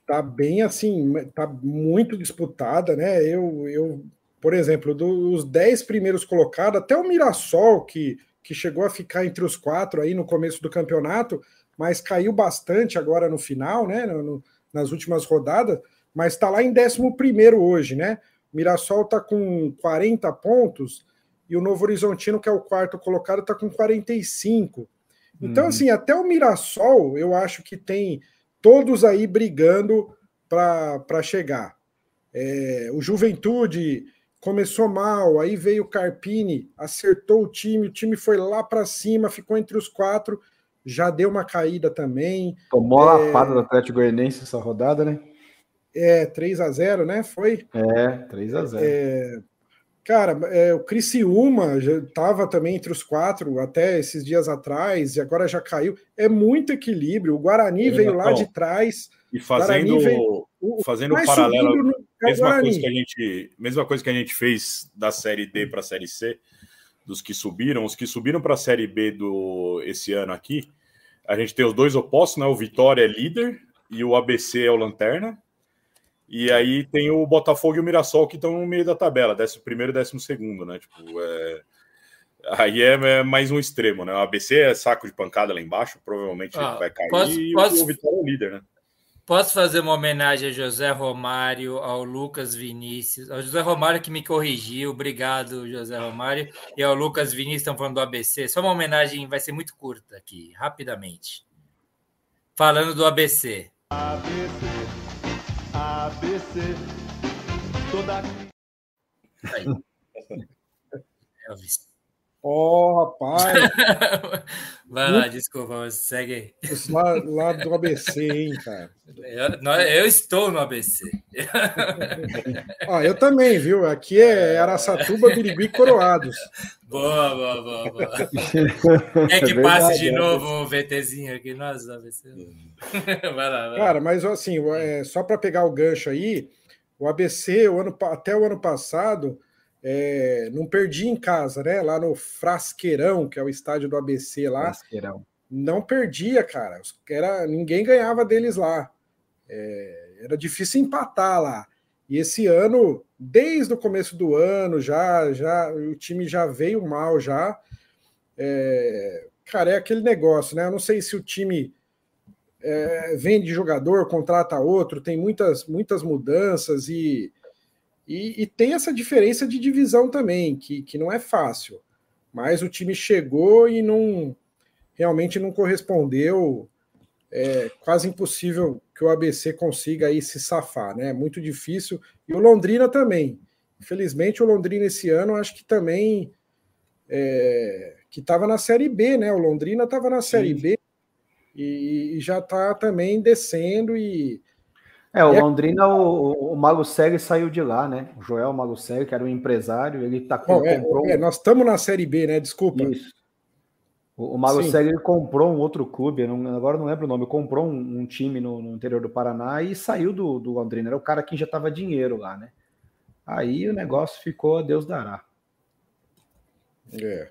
tá bem assim, tá muito disputada, né? Eu, eu por exemplo, dos 10 primeiros colocados, até o Mirassol, que, que chegou a ficar entre os quatro aí no começo do campeonato, mas caiu bastante agora no final, né? No, nas últimas rodadas, mas está lá em 11 primeiro hoje, né? Mirassol está com 40 pontos e o Novo Horizontino, que é o quarto colocado, está com 45. Então, uhum. assim, até o Mirassol, eu acho que tem todos aí brigando para chegar. É, o Juventude começou mal, aí veio o Carpini, acertou o time, o time foi lá para cima, ficou entre os quatro, já deu uma caída também. Tomou a é... lapada do Atlético Goianiense essa rodada, né? É, 3 a 0 né? Foi? É, 3 a 0 é, Cara, é, o Criciúma já estava também entre os quatro até esses dias atrás, e agora já caiu. É muito equilíbrio. O Guarani é, veio lá de trás. E fazendo, veio, fazendo um paralelo, no, é mesma, coisa que a gente, mesma coisa que a gente fez da Série D para a Série C, dos que subiram, os que subiram para a Série B do esse ano aqui, a gente tem os dois opostos, né? O Vitória é líder e o ABC é o Lanterna. E aí tem o Botafogo e o Mirassol que estão no meio da tabela, décimo primeiro e décimo segundo, né? Tipo, é... aí é, é, mais um extremo, né? O ABC é saco de pancada lá embaixo, provavelmente ah, vai cair posso, e posso, o Vitória é o líder, né? Posso fazer uma homenagem a José Romário, ao Lucas Vinícius, ao José Romário que me corrigiu, obrigado, José Romário, e ao Lucas Vinícius, estão falando do ABC. Só uma homenagem, vai ser muito curta aqui, rapidamente. Falando do ABC. ABC. ABC. Toda. Aí. [LAUGHS] Elvis. Oh, rapaz. [LAUGHS] Vai lá, desculpa, segue aí. Lá, lá do ABC, hein, cara. Eu, eu estou no ABC. ah, eu também, viu? Aqui é Araçatuba, Birigui Coroados. Boa, boa, boa, boa. [LAUGHS] É que é passe de é novo o VTzinho aqui, nós, [LAUGHS] ABC. Vai lá, vai. Cara, mas assim, é, só para pegar o gancho aí, o ABC, o ano, até o ano passado é, não perdi em casa, né? Lá no Frasqueirão, que é o estádio do ABC lá. Frasqueirão. Não perdia, cara. Era, ninguém ganhava deles lá. É, era difícil empatar lá. E esse ano, desde o começo do ano, já, já o time já veio mal já. É, cara, é aquele negócio, né? Eu não sei se o time é, vende jogador, contrata outro, tem muitas, muitas mudanças e e, e, tem essa diferença de divisão também, que, que não é fácil. Mas o time chegou e não realmente não correspondeu. É quase impossível que o ABC consiga aí se safar, né? É muito difícil. E o Londrina também. Infelizmente, o Londrina esse ano acho que também é, que estava na Série B, né? O Londrina estava na Série Sim. B e, e já está também descendo e É, o é... Londrina, o, o Malucelli saiu de lá, né? O Joel Malucelli, que era um empresário, ele tá com. É, comprou... é, nós estamos na Série B, né? Desculpa. Isso. O, o Malucelli ele comprou um outro clube, não, agora não lembro o nome, comprou um, um time no, no, interior do Paraná e saiu do, do Londrina. Era o cara que já tava dinheiro lá, né? Aí o negócio ficou a Deus dará. É.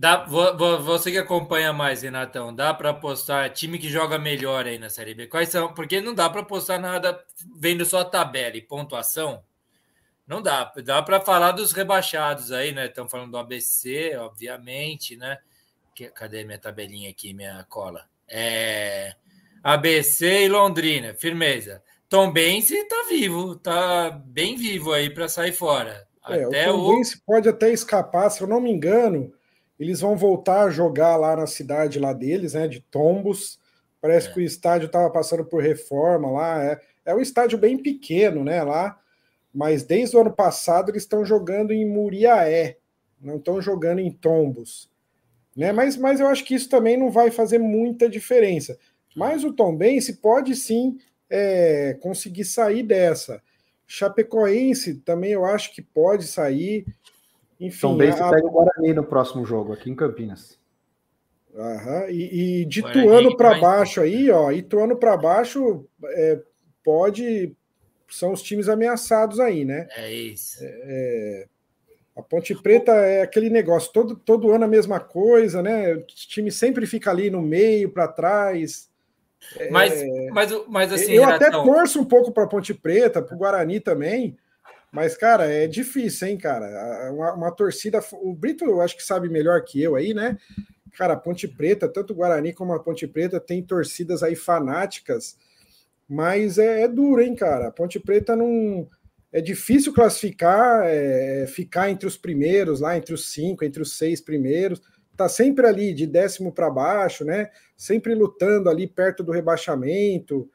Dá, você que acompanha mais, Renatão, dá para apostar time que joga melhor aí na Série B? Quais são? Porque não dá para apostar nada vendo só a tabela e pontuação. Não dá. Dá para falar dos rebaixados aí, né? Estão falando do ABC, obviamente, né? Cadê minha tabelinha aqui, minha cola? É... ABC e Londrina, firmeza. Tom Benz tá vivo, tá bem vivo aí para sair fora. É, até o Tom o... Benz pode até escapar, se eu não me engano, eles vão voltar a jogar lá na cidade lá deles, né, de Tombos. Parece é. que o estádio estava passando por reforma lá. É, é um estádio bem pequeno, né, lá. Mas desde o ano passado eles estão jogando em Muriaé, não estão jogando em Tombos. Né? Mas, mas eu acho que isso também não vai fazer muita diferença. Mas o Tom Bense pode sim é, conseguir sair dessa. Chapecoense também eu acho que pode sair. Enfim, Tom Bense a... pega o Guarani no próximo jogo, aqui em Campinas. Aham, e, e de Tuano para baixo aí, ó, Ituano para baixo é, pode. São os times ameaçados aí, né? É isso. É, é a Ponte Preta é aquele negócio, todo, todo ano a mesma coisa, né? O time sempre fica ali no meio, para trás. Mas, é... mas, mas assim. Eu até torço um pouco para a Ponte Preta, para o Guarani também. Mas, cara, é difícil, hein, cara? Uma, uma, torcida. O Brito, eu acho que sabe melhor que eu aí, né? Cara, a Ponte Preta, tanto o Guarani como a Ponte Preta, tem torcidas aí fanáticas, mas é, é duro, hein, cara? A Ponte Preta não é difícil classificar, é, ficar entre os primeiros, lá entre os cinco, entre os seis primeiros. Tá sempre ali de décimo para baixo, né? Sempre lutando ali perto do rebaixamento.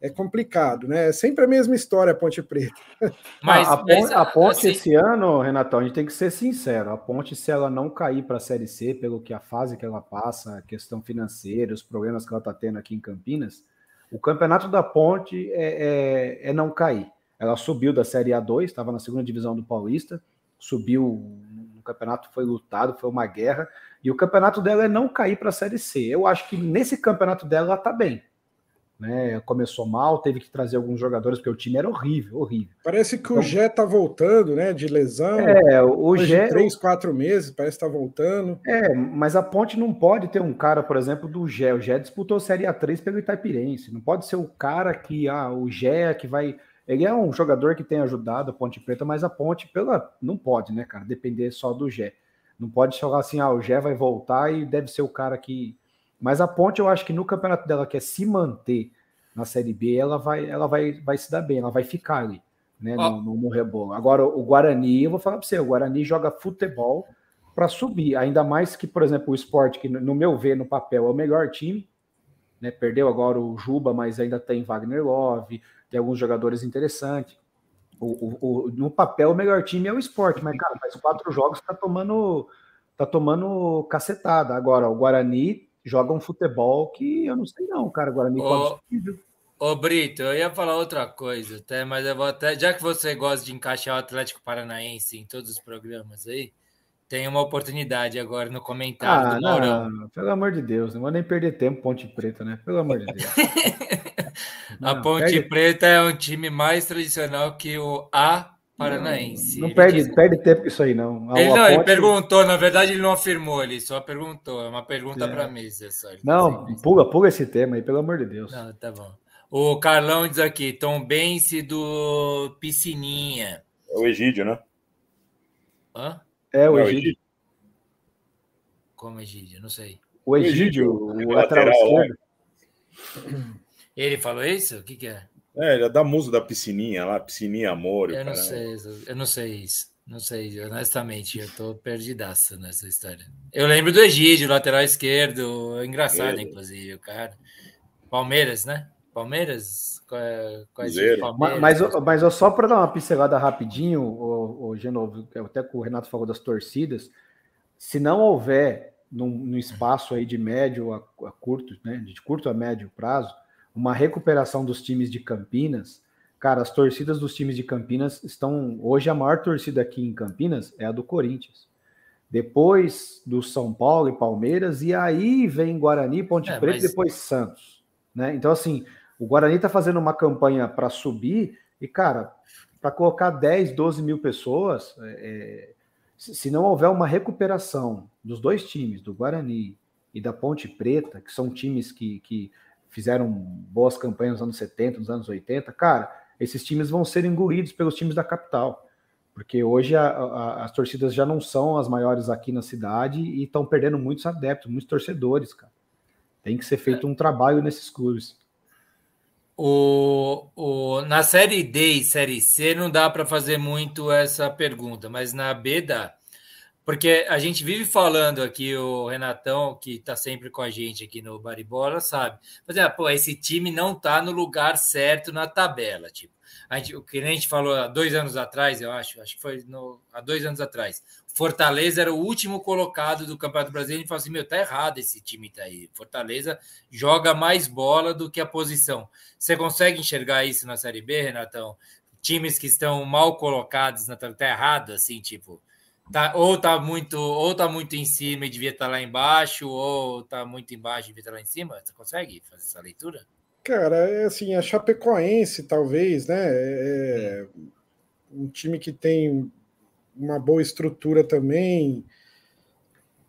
É complicado, né? É sempre a mesma história, Ponte Preta. [LAUGHS] Mas a, ponte, a ponte assim... esse ano, Renatão, a gente tem que ser sincero. A ponte, se ela não cair para a Série C, pelo que a fase que ela passa, a questão financeira, os problemas que ela está tendo aqui em Campinas, o campeonato da ponte é, é, é não cair ela subiu da Série A2, estava na segunda divisão do Paulista, subiu no campeonato, foi lutado, foi uma guerra. E o campeonato dela é não cair para a Série C. Eu acho que nesse campeonato dela ela está bem. Né? Começou mal, teve que trazer alguns jogadores, porque o time era horrível, horrível. Parece que então, o Gé tá voltando, né? De lesão. É, o Gé. Três, quatro meses, parece que tá voltando. É, mas a ponte não pode ter um cara, por exemplo, do Gé. O Gé disputou Série A3 pelo Itaipirense. Não pode ser o cara que, ah, o Gé que vai ele é um jogador que tem ajudado a Ponte Preta, mas a Ponte pela não pode, né, cara, depender só do Gé. Não pode falar assim, ah, o Gé vai voltar e deve ser o cara que. Mas a Ponte, eu acho que no campeonato dela, que é se manter na Série B, ela vai, ela vai, vai se dar bem, ela vai ficar ali, né, oh. no, no, no rebolo. Agora, o Guarani, eu vou falar para você, o Guarani joga futebol para subir, ainda mais que, por exemplo, o esporte, que no meu ver, no papel, é o melhor time, né, perdeu agora o Juba, mas ainda tem Wagner Love, tem alguns jogadores interessantes. O, o, o, no papel, o melhor time é o esporte, mas, cara, faz quatro jogos tá tomando, tá tomando cacetada. Agora, o Guarani joga um futebol que eu não sei, não, cara. O Guarani ô, ô, Brito, eu ia falar outra coisa, até, mas eu vou até. Já que você gosta de encaixar o Atlético Paranaense em todos os programas aí, tem uma oportunidade agora no comentário ah, do Maurão. Não, pelo amor de Deus, não vou nem perder tempo, Ponte Preta, né? Pelo amor de Deus. [LAUGHS] a Ponte. Preta é um time mais tradicional que o A Paranaense. Não, não perde, diz... perde tempo com isso aí, não. ele, não, Ponte... ele perguntou, na verdade ele não afirmou, ele só perguntou, é uma pergunta é. para a mesa. Só, não, pula, pula esse tema aí, pelo amor de Deus. Não, tá bom. O Carlão diz aqui, Tom Bense do Piscininha. É o Egídio, né? Hã? É o Egídio. Como Egídio? Não sei. O Egídio, o, lateral, esquerdo. Ele falou isso? O que, que é? É, ele é da musa da piscininha lá, piscininha amor. Eu não sei, eu não sei isso. Não sei, honestamente, eu tô perdidaço nessa história. Eu lembro do Egídio, lateral esquerdo, engraçado, inclusive, o cara. Palmeiras, né? Palmeiras? Quais Palmeiras? Mas, mas só para dar uma pincelada rapidinho, o, o Genovo, até que o Renato falou das torcidas, se não houver num, num espaço aí de médio a, a, curto, né, de curto a médio prazo, uma recuperação dos times de Campinas, Cara, as torcidas dos times de Campinas estão. Hoje, a maior torcida aqui em Campinas é a do Corinthians. Depois do São Paulo e Palmeiras, e aí vem Guarani, Ponte é, Preta mas... e depois Santos. Né? Então, assim, o Guarani está fazendo uma campanha para subir, e, cara, para colocar 10, 12 mil pessoas, é, é se não houver uma recuperação dos dois times, do Guarani e da Ponte Preta, que são times que, que fizeram boas campanhas nos anos 70, nos anos 80, cara, esses times vão ser engolidos pelos times da capital. Porque hoje a, a, as torcidas já não são as maiores aqui na cidade e estão perdendo muitos adeptos, muitos torcedores, cara. Tem que ser feito um trabalho nesses clubes. O, o, na série D e série C não dá para fazer muito essa pergunta, mas na B dá. Porque a gente vive falando aqui, o Renatão, que está sempre com a gente aqui no Baribola, sabe? Mas, é, pô, esse time não está no lugar certo na tabela. Tipo, a gente, o que a gente falou há dois anos atrás, eu acho, acho que foi no, há dois anos atrás. Fortaleza era o último colocado do Campeonato Brasileiro e falou assim: meu, tá errado esse time tá aí. Fortaleza joga mais bola do que a posição. Você consegue enxergar isso na Série B, Renatão? Times que estão mal colocados na tabela, tá errado, assim, tipo. Tá, ou tá muito ou tá muito em cima e devia estar tá lá embaixo, ou tá muito embaixo e devia estar tá lá em cima. Você consegue fazer essa leitura? Cara, é assim, a Chapecoense, talvez, né? É, é um time que tem uma boa estrutura também.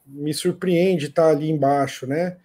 Me surpreende estar ali embaixo, né?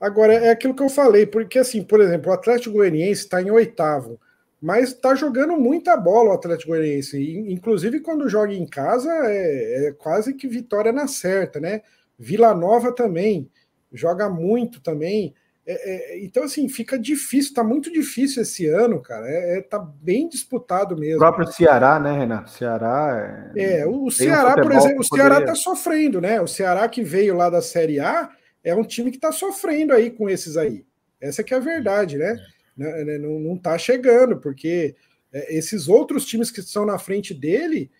Agora, é aquilo que eu falei, porque assim, por exemplo, o Atlético Goianiense está em oitavo, mas está jogando muita bola o Atlético Goianiense. Inclusive, quando joga em casa, é, é quase que vitória na certa, né? Vila Nova também joga muito também. É, é, então, assim, fica difícil, tá muito difícil esse ano, cara. É, é tá bem disputado mesmo. O próprio Ceará, né, Renato? Ceará. É, é o Ceará, um por exemplo, o Ceará poderia... tá sofrendo, né? O Ceará que veio lá da Série A é um time que tá sofrendo aí com esses aí. Essa que é a verdade, né? Não, né, não, não tá chegando, porque é, esses outros times que estão na frente dele,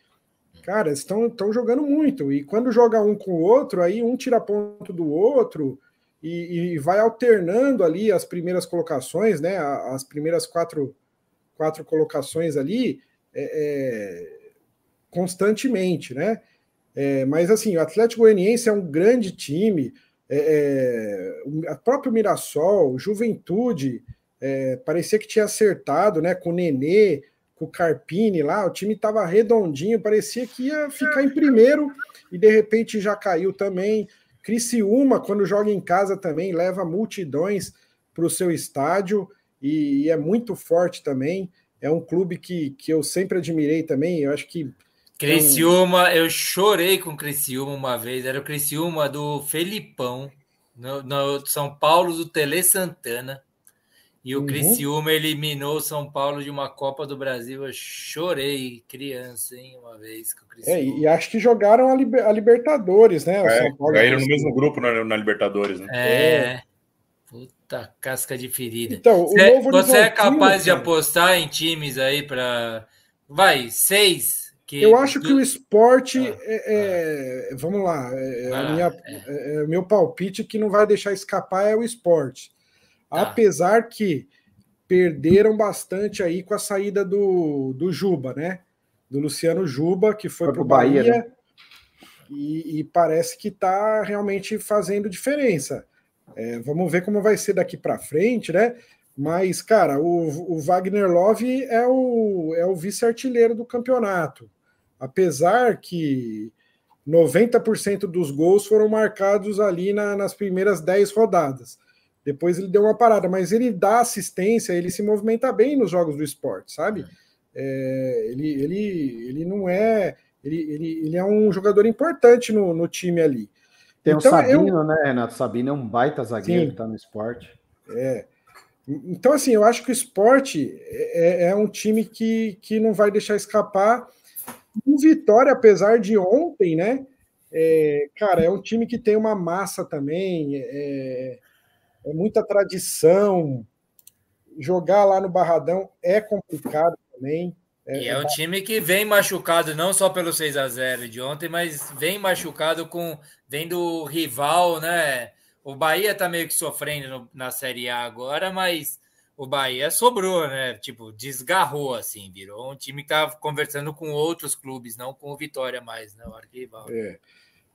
cara, estão, estão jogando muito. E quando joga um com o outro, aí um tira ponto do outro e, e, vai alternando ali as primeiras colocações, né? As primeiras quatro, quatro colocações ali é, é, constantemente, né? É, mas assim, o Atlético Goianiense é um grande time, é, é, a próprio Mirassol, Juventude, é, parecia que tinha acertado, né? Com o Nenê, com o Carpini lá, o time estava redondinho, parecia que ia ficar em primeiro e de repente já caiu também. Criciúma, quando joga em casa também, leva multidões para o seu estádio e, e, é muito forte também. É um clube que, que eu sempre admirei também. Eu acho que. Criciúma, um... eu chorei com Criciúma uma vez. Era o Criciúma do Felipão, no, no São Paulo do Tele Santana. E o uhum. Criciúma eliminou o São Paulo de uma Copa do Brasil. Eu chorei, criança, hein, uma vez com o Criciúma. É, e acho que jogaram a, Liber, a Libertadores, né? O é, São Paulo caíram no mesmo grupo na, na Libertadores, né? É. é. Puta casca de ferida. Então, você, você é capaz de apostar em times aí para. Vai, seis. Que... Eu acho que o esporte ah, é, é, Vamos lá. É, ah, minha, é. é meu palpite que não vai deixar escapar é o esporte. Tá. Apesar que perderam bastante aí com a saída do, do Juba, né? Do Luciano Juba, que foi, foi para o Bahia, Bahia né? e, e, parece que está realmente fazendo diferença. É, vamos ver como vai ser daqui para frente, né? Mas, cara, o, o Wagner Love é o, é o vice-artilheiro do campeonato. Apesar que 90% dos gols foram marcados ali na, nas primeiras 10 rodadas. Depois ele deu uma parada, mas ele dá assistência, ele se movimenta bem nos jogos do esporte, sabe? É, ele, ele, ele não é. Ele, ele, ele é um jogador importante no, no time ali. Tem então, o Sabino, eu... né, Renato? Sabino é um baita zagueiro Sim. que tá no esporte. É. Então, assim, eu acho que o esporte é, é um time que, que não vai deixar escapar. O Vitória, apesar de ontem, né? É, cara, é um time que tem uma massa também. É, é muita tradição. Jogar lá no Barradão é complicado também. É, e é um time que vem machucado não só pelo 6 a 0 de ontem, mas vem machucado com vem do rival, né? O Bahia tá meio que sofrendo na Série A agora, mas o Bahia sobrou, né? Tipo, desgarrou, assim, virou um time que tava conversando com outros clubes, não com o Vitória mais, né? O arquival. É.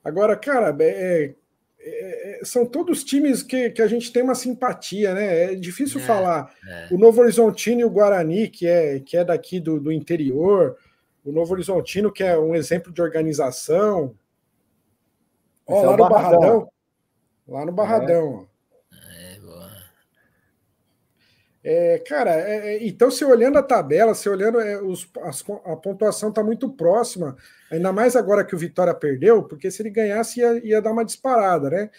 Agora, cara, é, é, é, são todos times que, que a gente tem uma simpatia, né? É difícil é, falar. É. O Novo Horizontino e o Guarani, que é, que é daqui do, do interior, o Novo Horizontino, que é um exemplo de organização. Ó, lá no Barradão. Barradão. Lá no Barradão. É, cara, é, é, então se olhando a tabela, se olhando é, os, as, a pontuação está muito próxima, ainda mais agora que o Vitória perdeu, porque se ele ganhasse ia, ia dar uma disparada, né?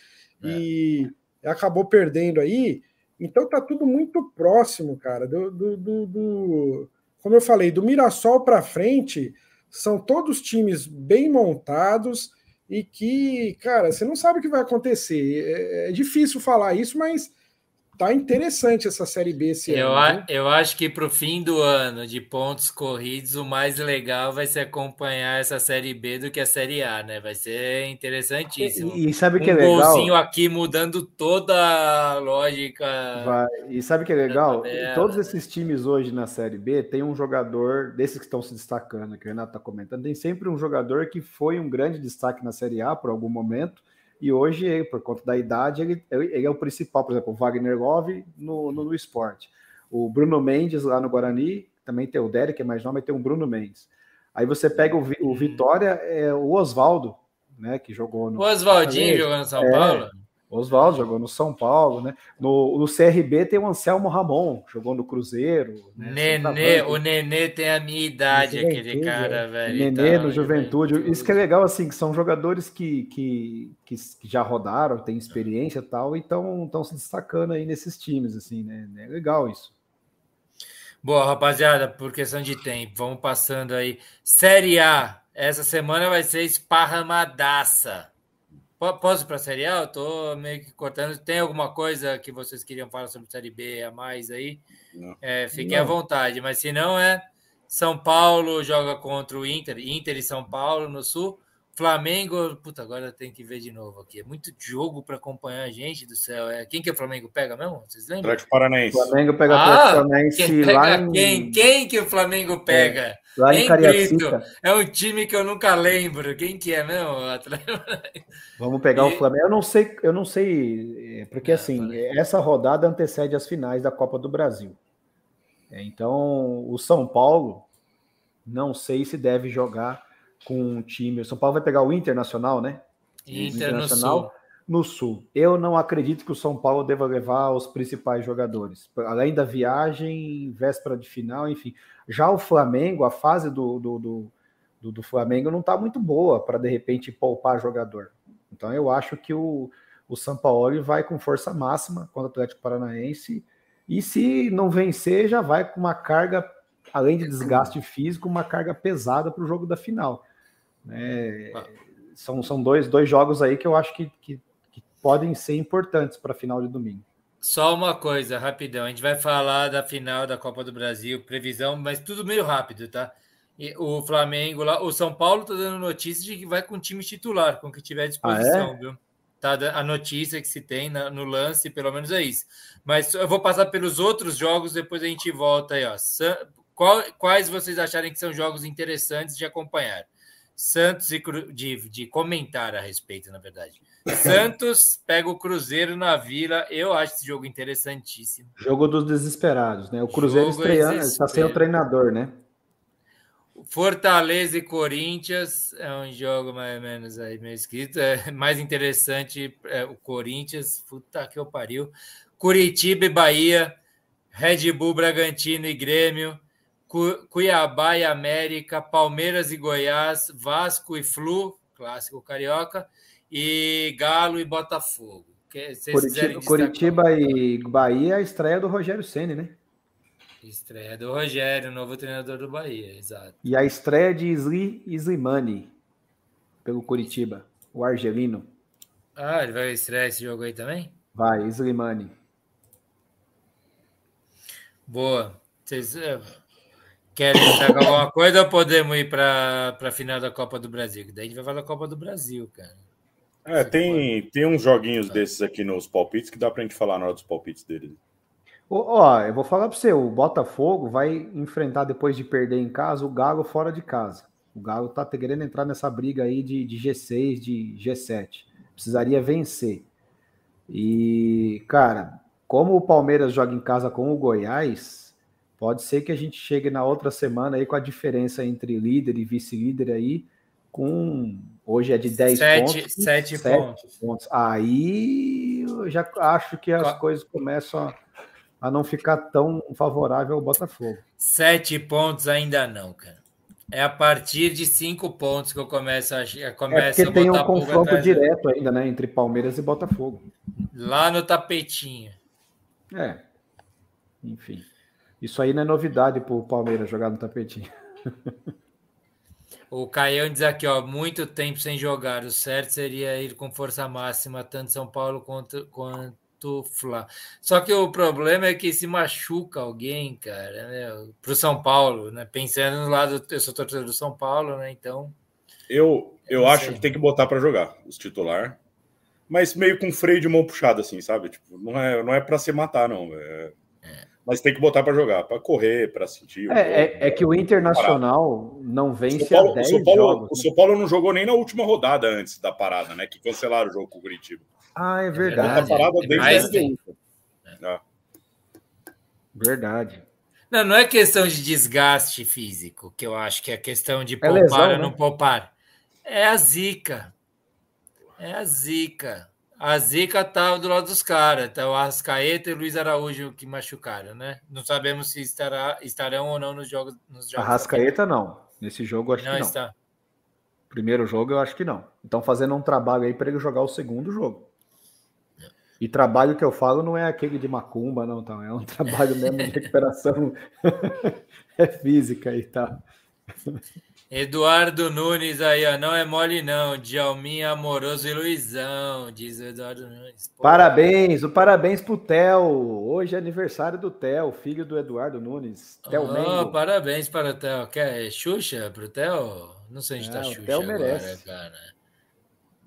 É. E acabou perdendo aí. Então tá tudo muito próximo, cara. Do, do, do, do como eu falei, do Mirassol para frente, são todos times bem montados e que, cara, você não sabe o que vai acontecer. É, é difícil falar isso, mas tá interessante essa Série B esse eu ano. A, eu acho que para o fim do ano, de pontos corridos, o mais legal vai ser acompanhar essa Série B do que a Série A, né? Vai ser interessantíssimo. E, e sabe o que um é legal? Um golzinho aqui mudando toda a lógica. Vai. E sabe o que é legal? Todos esses times hoje na Série B tem um jogador, desses que estão se destacando, que o Renato está comentando, tem sempre um jogador que foi um grande destaque na Série A por algum momento e hoje, por conta da idade, ele, ele é o principal, por exemplo, o Wagner Love no, no, no, esporte. O Bruno Mendes lá no Guarani, também tem o Derek, que é mais nome, tem o Bruno Mendes. Aí você pega o, o Vitória, é o Oswaldo, né, que jogou no. O Oswaldinho jogou no São é, Paulo? Oswaldo jogou no São Paulo, né? No, no CRB tem o Anselmo Ramon, jogou no Cruzeiro. Né? Nenê, o Nenê tem a minha idade, aquele cara, velho. Nenê no Juventude. Juventude. Isso que é legal, assim, que são jogadores que, que, que, que já rodaram, têm experiência e tal, e estão se destacando aí nesses times, assim, né? É legal isso. Boa, rapaziada, por questão de tempo, vamos passando aí. Série A, essa semana vai ser esparramadaça. Posso para a Série A? Eu tô meio que cortando. Tem alguma coisa que vocês queriam falar sobre Série B a mais aí? É, fiquem não. à vontade. Mas se não, é São Paulo joga contra o Inter, Inter e São Paulo no Sul. Flamengo, puta, agora tem que ver de novo aqui. É muito jogo para acompanhar a gente do céu. É, quem que o Flamengo pega mesmo? Vocês lembram? Atlético Paranaense. Flamengo pega o ah, Atlético Paranaense quem pega lá em... quem? Quem que o Flamengo pega? É, lá em Cariacica. É um time que eu nunca lembro. Quem que é mesmo? Vamos pegar e... o Flamengo. Eu não sei, eu não sei, é, porque assim, essa rodada antecede as finais da Copa do Brasil. É, então, o São Paulo não sei se deve jogar com um time. O São Paulo vai pegar o Internacional, né? Internacional no sul. Eu não acredito que o São Paulo deva levar os principais jogadores. Além da viagem, véspera de final, enfim. Já o Flamengo, a fase do, do, do, do, do Flamengo não está muito boa para de repente poupar jogador. Então eu acho que o, o São Paulo vai com força máxima contra o Atlético Paranaense. E se não vencer, já vai com uma carga, além de desgaste físico, uma carga pesada para o jogo da final. Né? Ah. São, são dois, dois jogos aí que eu acho que, que, que podem ser importantes para a final de domingo. Só uma coisa, rapidão. A gente vai falar da final da Copa do Brasil, previsão, mas tudo meio rápido, tá? E o Flamengo lá, o São Paulo tá dando notícia de que vai com o time titular, com o que tiver à disposição, ah, é? viu? Tá a notícia que se tem no lance, pelo menos é isso. Mas eu vou passar pelos outros jogos, depois a gente volta aí, ó. quais vocês acharem que são jogos interessantes de acompanhar? Santos e Cru... de, de comentar a respeito, na verdade. Santos [LAUGHS] pega o Cruzeiro na Vila. Eu acho esse jogo interessantíssimo. Jogo dos desesperados, né? O Cruzeiro jogo estreando, está sem o treinador, né? Fortaleza e Corinthians é um jogo mais ou menos aí meio escrito. É mais interessante é, o Corinthians. Puta que eu pariu. Curitiba e Bahia. Red Bull, Bragantino e Grêmio. Cuiabá e América, Palmeiras e Goiás, Vasco e Flu, clássico carioca, e Galo e Botafogo. Curitiba, Curitiba e Bahia, a estreia do Rogério Ceni, né? Estreia do Rogério, novo treinador do Bahia, exato. E a estreia de Isli Islimani pelo Curitiba, o argelino. Ah, ele vai estrear esse jogo aí também? Vai, Islimani. Boa. Vocês, é, Querem destacar alguma coisa ou podemos ir para a final da Copa do Brasil? Daí a gente vai falar da Copa do Brasil, cara. É, tem, tem uns joguinhos desses aqui nos palpites que dá para a gente falar na hora dos palpites deles. Ó, eu vou falar para você, o Botafogo vai enfrentar depois de perder em casa o Galo fora de casa. O Galo tá querendo entrar nessa briga aí de, de G6, de G7. Precisaria vencer. E, cara, como o Palmeiras joga em casa com o Goiás, pode ser que a gente chegue na outra semana aí com a diferença entre líder e vice-líder aí, com hoje é de 10 sete, pontos. 7 pontos. pontos. Aí eu já acho que as coisas começam a, a não ficar tão favorável ao Botafogo. Sete pontos ainda não, cara. É a partir de cinco pontos que eu começo a, começo é porque tem um confronto direto ainda, né? Entre Palmeiras e Botafogo. Lá no tapetinho. É. Enfim. Isso aí não é novidade para o Palmeiras jogar no tapetinho. O Caião diz aqui, ó, muito tempo sem jogar. O certo seria ir com força máxima, tanto São Paulo quanto, quanto Fla. Só que o problema é que se machuca alguém, cara, né? Pro São Paulo, né? Pensando no lado, eu sou torcedor do São Paulo, né? Então. Eu, eu acho sei. que tem que botar para jogar os titular, mas meio com freio de mão puxado, assim, sabe? Tipo, não é, não é para se matar, não. É... É. Mas tem que botar para jogar, para correr, para sentir. É, é, é, que o Internacional não vence Paulo, a 10 o São Paulo, jogos. O São Paulo não jogou nem na última rodada antes da parada, né? Que cancelaram o jogo com o Curitiba. Ah, é verdade. parada desde mais é. Verdade. Não, não é questão de desgaste físico, que eu acho que é questão de poupar lesão, ou né? não poupar. É a zica. É a zica. A zica tá do lado dos caras. Tá o Arrascaeta e o Luiz Araújo que machucaram, né? Não sabemos se estará, estarão ou não nos jogos. Nos jogos Arrascaeta não. Nesse jogo, acho não que não. está. Primeiro jogo, eu acho que não. Então, fazendo um trabalho aí para ele jogar o segundo jogo. E trabalho que eu falo não é aquele de macumba, não, tá? É um trabalho mesmo de [LAUGHS] recuperação [LAUGHS] é física e tal. Eduardo Nunes aí, ó. Não é mole, não. Djalminha Amoroso e Luizão, diz o Eduardo Nunes. Pô. Parabéns, o parabéns pro Theo. Hoje é aniversário do Theo, filho do Eduardo Nunes. Theo Oh, Mengo. parabéns para o Theo. Quer Xuxa pro Theo? Não sei onde É, tá o Xuxa Theo agora, merece. cara.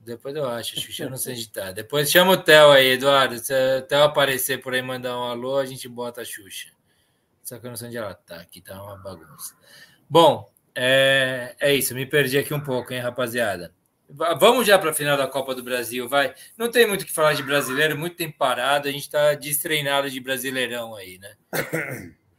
Depois eu acho, Xuxa, eu não sei onde tá. Depois chama o Theo aí, Eduardo. Se o Theo aparecer por aí mandar um alô, a gente bota a Xuxa. Só que eu não sei onde ela tá, aqui tá uma bagunça. Bom, é, é isso, me perdi aqui um pouco, hein, rapaziada. Va- Vamos já para a final da Copa do Brasil, vai. Não tem muito o que falar de brasileiro, muito tempo parado, a gente está destreinado de brasileirão aí, né?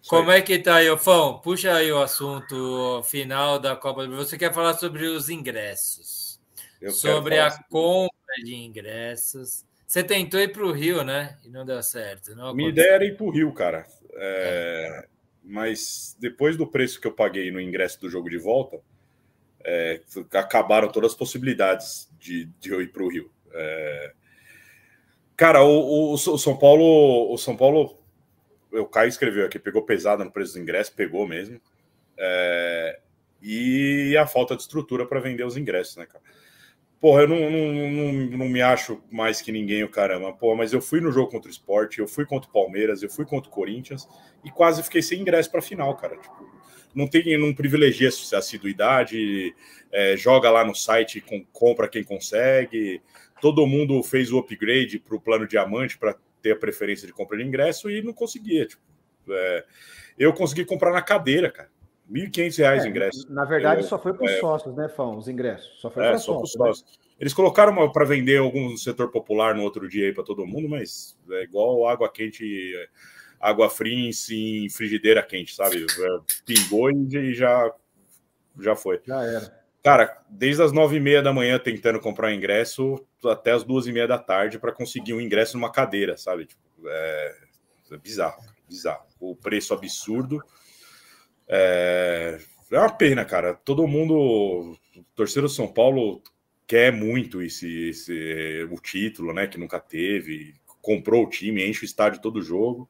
Como é que tá aí, Ofão? Puxa aí o assunto final da Copa do Brasil. Você quer falar sobre os ingressos? Eu sobre a compra de ingressos. Você tentou ir para o Rio, né? E não deu certo. Não Minha ideia era ir pro Rio, cara. É, Mas depois do preço que eu paguei no ingresso do jogo de volta, é, acabaram todas as possibilidades de, de eu ir pro Rio. É, Cara, o, o- o São Paulo, o São Paulo, o Caio escreveu aqui, pegou pesado no preço do ingresso, pegou mesmo. É, E a falta de estrutura para vender os ingressos, né, cara? Porra, eu não, não, não, não me acho mais que ninguém, o caramba. Porra, mas eu fui no jogo contra o Sport, eu fui contra o Palmeiras, eu fui contra o Corinthians e quase fiquei sem ingresso para final, cara. Tipo, não tem, não privilegia a assiduidade, é, joga lá no site, com, compra quem consegue. Todo mundo fez o upgrade para o plano diamante para ter a preferência de compra de ingresso e não conseguia. Tipo, é, eu consegui comprar na cadeira, cara. 1.500 reais o É, ingresso. Na verdade, Eu- só foi para os é. sócios, né, Fão? Os ingressos. Só foi É, para só para os sócios. né? sócios. Eles colocaram para vender algum no setor popular no outro dia aí para todo mundo, mas é igual água quente, água fria em, em frigideira quente, sabe? É, Pingou e já, já foi. Já era. Cara, desde as nove e meia da manhã tentando comprar ingresso até as duas e meia da tarde para conseguir um ingresso numa cadeira, sabe? Tipo, é, é bizarro, bizarro. O preço absurdo. É, é uma pena, cara. Todo mundo, torcedor do São Paulo quer muito esse, esse- o título, né? Que nunca teve. Comprou o time, enche o estádio todo jogo.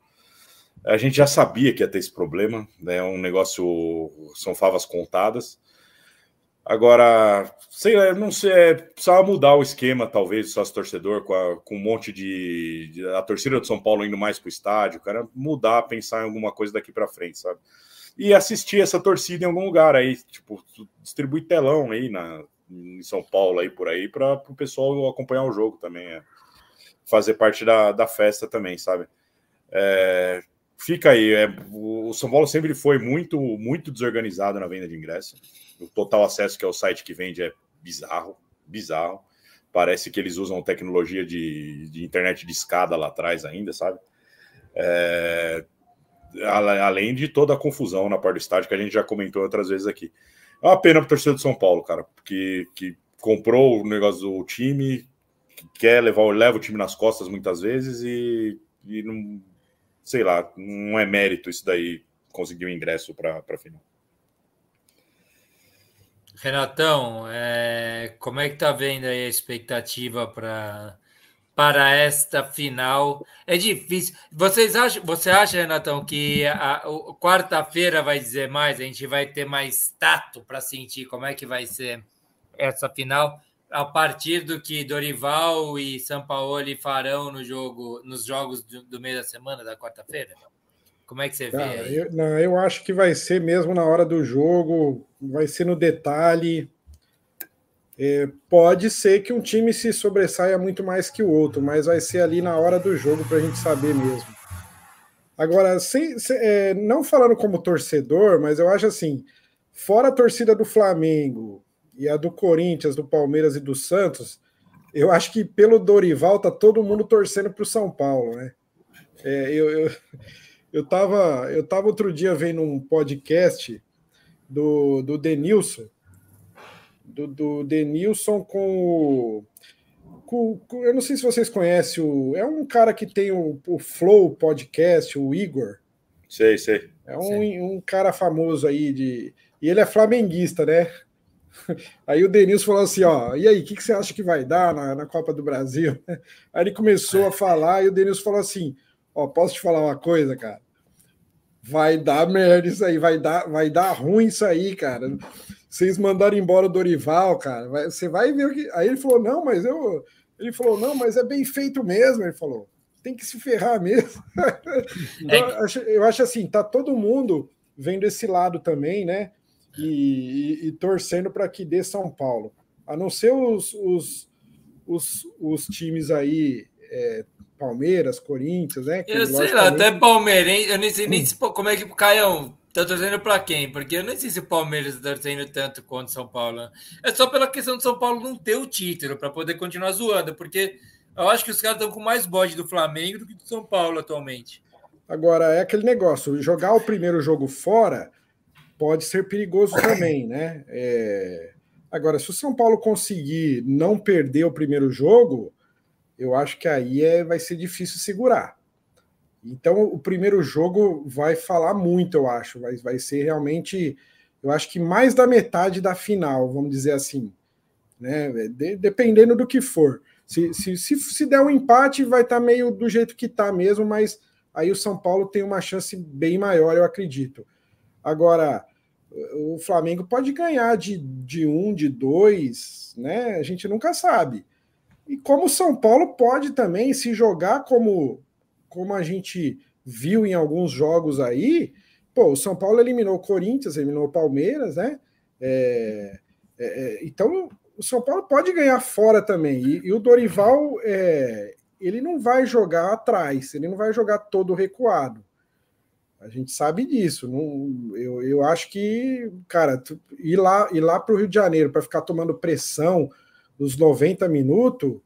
A gente já sabia que ia ter esse problema, né? É um negócio, são favas contadas. Agora, sei lá, não sei, é, precisava mudar o esquema, talvez, sócio torcedor, com, a- com um monte de, de- A torcida do São Paulo indo mais para o estádio, cara, mudar, pensar em alguma coisa daqui para frente, sabe? E assistir essa torcida em algum lugar aí, tipo, distribuir telão aí na, em São Paulo, aí por aí, para o pessoal acompanhar o jogo também, é. fazer parte da, da festa também, sabe? É, fica aí. É, o São Paulo sempre foi muito, muito desorganizado na venda de ingresso. O total acesso, que é o site que vende, é bizarro, bizarro. Parece que eles usam tecnologia de, de internet de escada lá atrás ainda, sabe? É, além de toda a confusão na parte do estádio que a gente já comentou outras vezes aqui. É uma pena para o torcedor do São Paulo, cara, porque que comprou o negócio do time, quer levar leva o time nas costas muitas vezes e, e não sei lá, não é mérito isso daí conseguir o um ingresso para a final. Renatão, é, como é que tá vendo aí a expectativa para para esta final? É difícil. Vocês acham, você acha, Renatão, que a, a quarta-feira vai dizer mais? A gente vai ter mais tato para sentir como é que vai ser essa final? A partir do que Dorival e Sampaoli farão no jogo, nos jogos do, do meio da semana, da quarta-feira? Como é que você vê? Eu, não, eu acho que vai ser mesmo na hora do jogo, vai ser no detalhe. É, pode ser que um time se sobressaia muito mais que o outro, mas vai ser ali na hora do jogo para a gente saber mesmo. Agora, sem, sem, é, não falando como torcedor, mas eu acho assim: fora a torcida do Flamengo e a do Corinthians, do Palmeiras e do Santos, eu acho que pelo Dorival tá todo mundo torcendo para o São Paulo, né? É, eu, eu, eu tava, eu tava outro dia vendo um podcast do, do Denilson, do, do Denilson com o, com, eu não sei se vocês conhecem o. É um cara que tem o, o Flow podcast, o Igor. Sei, sei. É um, um cara famoso aí de. E ele é flamenguista, né? [LAUGHS] Aí o Denilson falou assim: ó, e aí, o que, que você acha que vai dar na, na Copa do Brasil? [LAUGHS] Aí ele começou a falar e o Denilson falou assim: ó, posso te falar uma coisa, cara? vai dar merda isso aí, vai dar, vai dar ruim isso aí, cara. Vocês mandaram embora o Dorival, cara. Vai, você vai ver o que. Aí ele falou: não, mas eu. Ele falou: não, mas é bem feito mesmo. Ele falou: tem que se ferrar mesmo. então, [LAUGHS] eu, acho, eu acho assim: tá todo mundo vendo esse lado também, né? E, e, e torcendo para que dê São Paulo. A não ser os, os, os, os times aí é, Palmeiras, Corinthians, né? Que eu sei lá, até Palmeirense, eu nem sei nem se, como é que o Caião tá torcendo para quem, porque eu nem sei se o Palmeiras tá torcendo tanto quanto São Paulo. Né? É só pela questão de São Paulo não ter o título para poder continuar zoando, porque eu acho que os caras estão com mais bode do Flamengo do que do São Paulo atualmente. Agora, é aquele negócio, jogar o primeiro jogo fora pode ser perigoso também, né? É... Agora, se o São Paulo conseguir não perder o primeiro jogo, eu acho que aí é, vai ser difícil segurar. Então, o primeiro jogo vai falar muito, eu acho. Vai, vai ser realmente, eu acho que mais da metade da final, vamos dizer assim. Né? De, dependendo do que for. Se, se, se, se der um empate, vai estar tá meio do jeito que está mesmo, mas aí o São Paulo tem uma chance bem maior, eu acredito. Agora, o Flamengo pode ganhar de, de um, de dois, né? A gente nunca sabe. E como o São Paulo pode também se jogar como, como a gente viu em alguns jogos aí, pô, o São Paulo eliminou o Corinthians, eliminou o Palmeiras, né? É, é, é então o São Paulo pode ganhar fora também. E, e o Dorival, é, ele não vai jogar atrás, ele não vai jogar todo recuado. A gente sabe disso. Não, eu, eu acho que, cara, ir lá, ir lá para o Rio de Janeiro para ficar tomando pressão dos 90 minutos,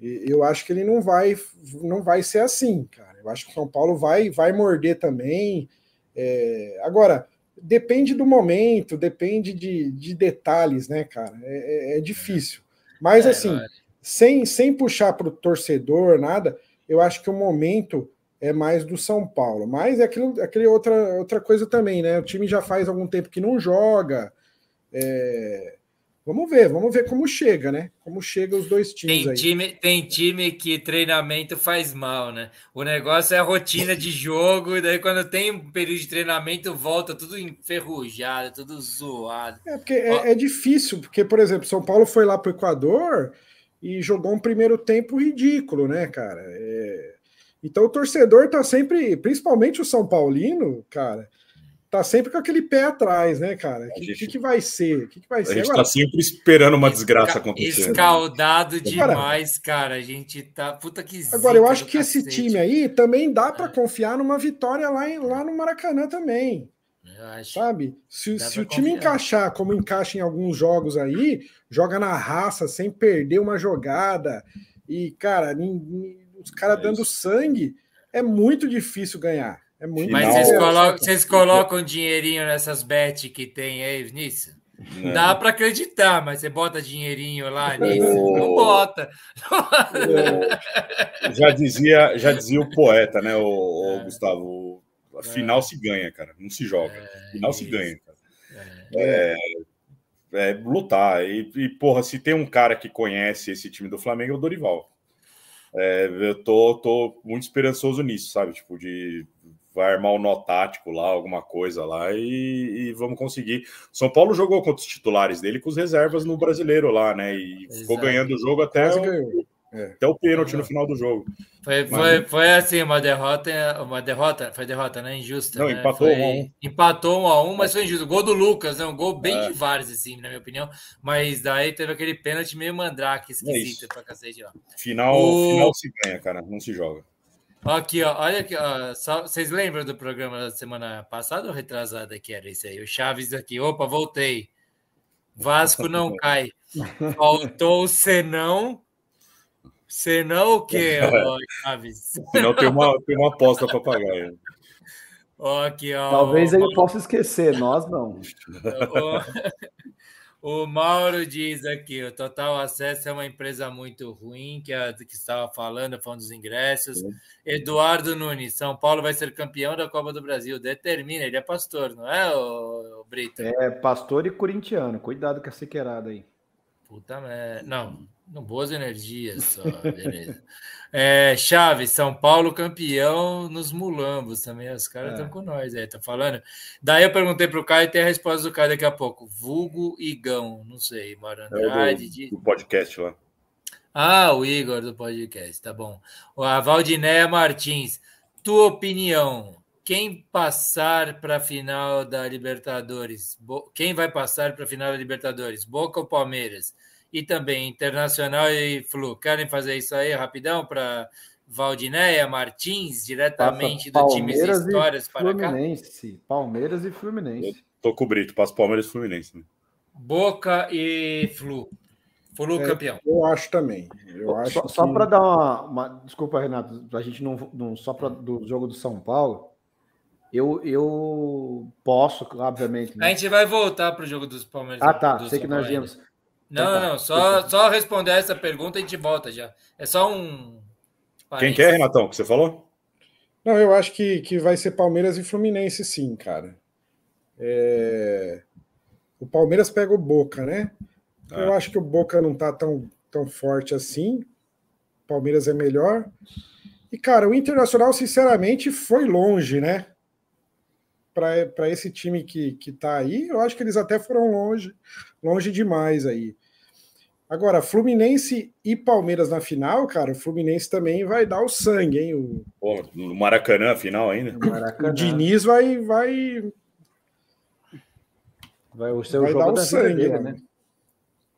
eu acho que ele não vai não vai ser assim, cara. Eu acho que o São Paulo vai vai morder também. É, agora, depende do momento, depende de, de detalhes, né, cara? É, é, é difícil. Mas, é, assim, sem, sem puxar para o torcedor, nada, eu acho que o momento é mais do São Paulo. Mas é aquilo, aquele outra, outra coisa também, né? O time já faz algum tempo que não joga. É, Vamos ver, vamos ver como chega, né? Como chega os dois times tem aí. Time, tem time que treinamento faz mal, né? O negócio é a rotina de jogo, e daí quando tem um período de treinamento, volta tudo enferrujado, tudo zoado. É porque é, é, difícil, porque, por exemplo, São Paulo foi lá para o Equador e jogou um primeiro tempo ridículo, né, cara? É... Então o torcedor tá sempre, principalmente o São Paulino, cara tá sempre com aquele pé atrás, né, cara? O que, gente... que, que, vai ser? O que, que vai ser? A gente Agora, tá sempre esperando uma desgraça acontecer. Escaldado demais, cara. A gente tá. Puta que Agora, eu acho que cacete. esse time aí também dá para é. confiar numa vitória lá, em, lá no Maracanã também. Sabe? Se, se o time encaixar como encaixa em alguns jogos aí, joga na raça, sem perder uma jogada, e, cara, os caras é dando sangue, é muito difícil ganhar. É muito Mas vocês colocam, vocês colocam dinheirinho nessas bets que tem aí nisso? Não. Dá para acreditar, mas você bota dinheirinho lá nisso? Não bota. Já dizia, já dizia o poeta, né, o, o é. Gustavo? Final é. se ganha, cara. Não se joga. É, Final isso. se ganha, cara. É. é, é lutar. E, e, porra, se tem um cara que conhece esse time do Flamengo, é o Dorival. É, eu tô, tô muito esperançoso nisso, sabe? Tipo, de vai armar um nó tático lá, alguma coisa lá, e, e, vamos conseguir. São Paulo jogou contra os titulares dele com os reservas no brasileiro lá, né? E Exato. ficou ganhando o jogo até o, é. Até o pênalti no final do jogo. Foi, Mas... foi, foi assim, uma derrota, uma derrota, foi derrota, né? Injusta. Não, né? empatou foi, um a um. Empatou um a um, mas foi injusto. Gol do Lucas, né? Um gol bem é. de vários, assim, na minha opinião. Mas daí teve aquele pênalti meio mandrake, esquisito é pra cacete lá. Final, o... final se ganha, cara, não se joga. Aqui, ó, olha aqui, ó, só, vocês lembram do programa da semana passada ou retrasada que era isso aí? O Chaves aqui, opa, voltei. Vasco não [LAUGHS] cai. Faltou o senão Senão o quê, [LAUGHS] Chaves? Senão tem uma, tem uma aposta para pagar. Ó, aqui, ó, Talvez ele possa esquecer, nós não. O, Mauro diz aqui: o Total Acesso é uma empresa muito ruim, que, a, que estava falando, falando dos ingressos. Eduardo Nunes, São Paulo vai ser campeão da Copa do Brasil. Determina, ele é pastor, não é, o, Brito? É, pastor e corintiano. Cuidado com essa queirada aí. Puta merda. Não, não, boas energias só, beleza. É, Chaves, São Paulo campeão nos mulambos também. Os caras estão é. com nós aí, tá falando. Daí eu perguntei pro Caio e tem a resposta do Caio daqui a pouco. Vulgo Igão, não sei, Marandrade. É do, do podcast lá. Ah, o Igor do podcast, tá bom. A Valdinéia Martins, tua opinião. Quem passar para a final da Libertadores? Quem vai passar para a final da Libertadores? Boca ou Palmeiras? E também Internacional e Flu. Querem fazer isso aí rapidão para Valdinéia Martins, diretamente do time Histórias para Fluminense. cá? Palmeiras e Fluminense. tô com o Brito, passo Palmeiras e Fluminense. Né? Boca e Flu. Flu é, campeão. Eu acho também. Eu acho só, que... só para dar uma, uma, Desculpa, Renato, a gente não. não só para do jogo do São Paulo. Eu, eu posso, obviamente. Né? A gente vai voltar para o jogo dos Palmeiras. Ah, tá. Sei que nós viemos. Não, então tá. não, só, só responder essa pergunta e a gente volta já. É só um. Quem quer, Renatão, que você falou? Não, eu acho que, que vai ser Palmeiras e Fluminense, sim, cara. É... O Palmeiras pega o Boca, né? Ah. Eu acho que o Boca não tá tão, tão forte assim. O Palmeiras é melhor. E, cara, o Internacional, sinceramente, foi longe, né? Para esse time que, que tá aí, eu acho que eles até foram longe, longe demais aí. Agora, Fluminense e Palmeiras na final, cara, o Fluminense também vai dar o sangue, hein? O, Pô, no Maracanã, final ainda. O Diniz vai. Vai, vai o seu vai jogo dar o sangue, dele, né?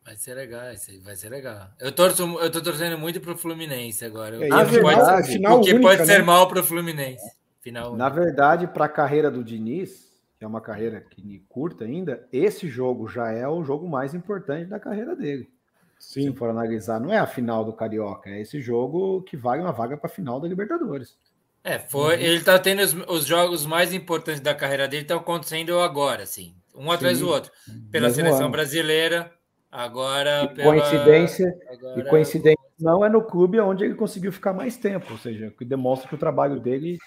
Vai ser legal, vai ser legal. Eu torço, eu tô torcendo muito pro Fluminense agora. É, na verdade, pode, final o que única, pode ser né? mal pro Fluminense. Final na verdade, para a carreira do Diniz, que é uma carreira que curta ainda, esse jogo já é o jogo mais importante da carreira dele. Sim. Se for analisar, não é a final do Carioca, é esse jogo que vale uma vaga para a final da Libertadores. É, foi. Uhum. Ele está tendo os, os, jogos mais importantes da carreira dele estão acontecendo agora, assim, um atrás do outro. Pela Mesmo seleção ano. brasileira, agora e pela... Coincidência, agora... e coincidência não é no clube onde ele conseguiu ficar mais tempo, ou seja, que demonstra que o trabalho dele.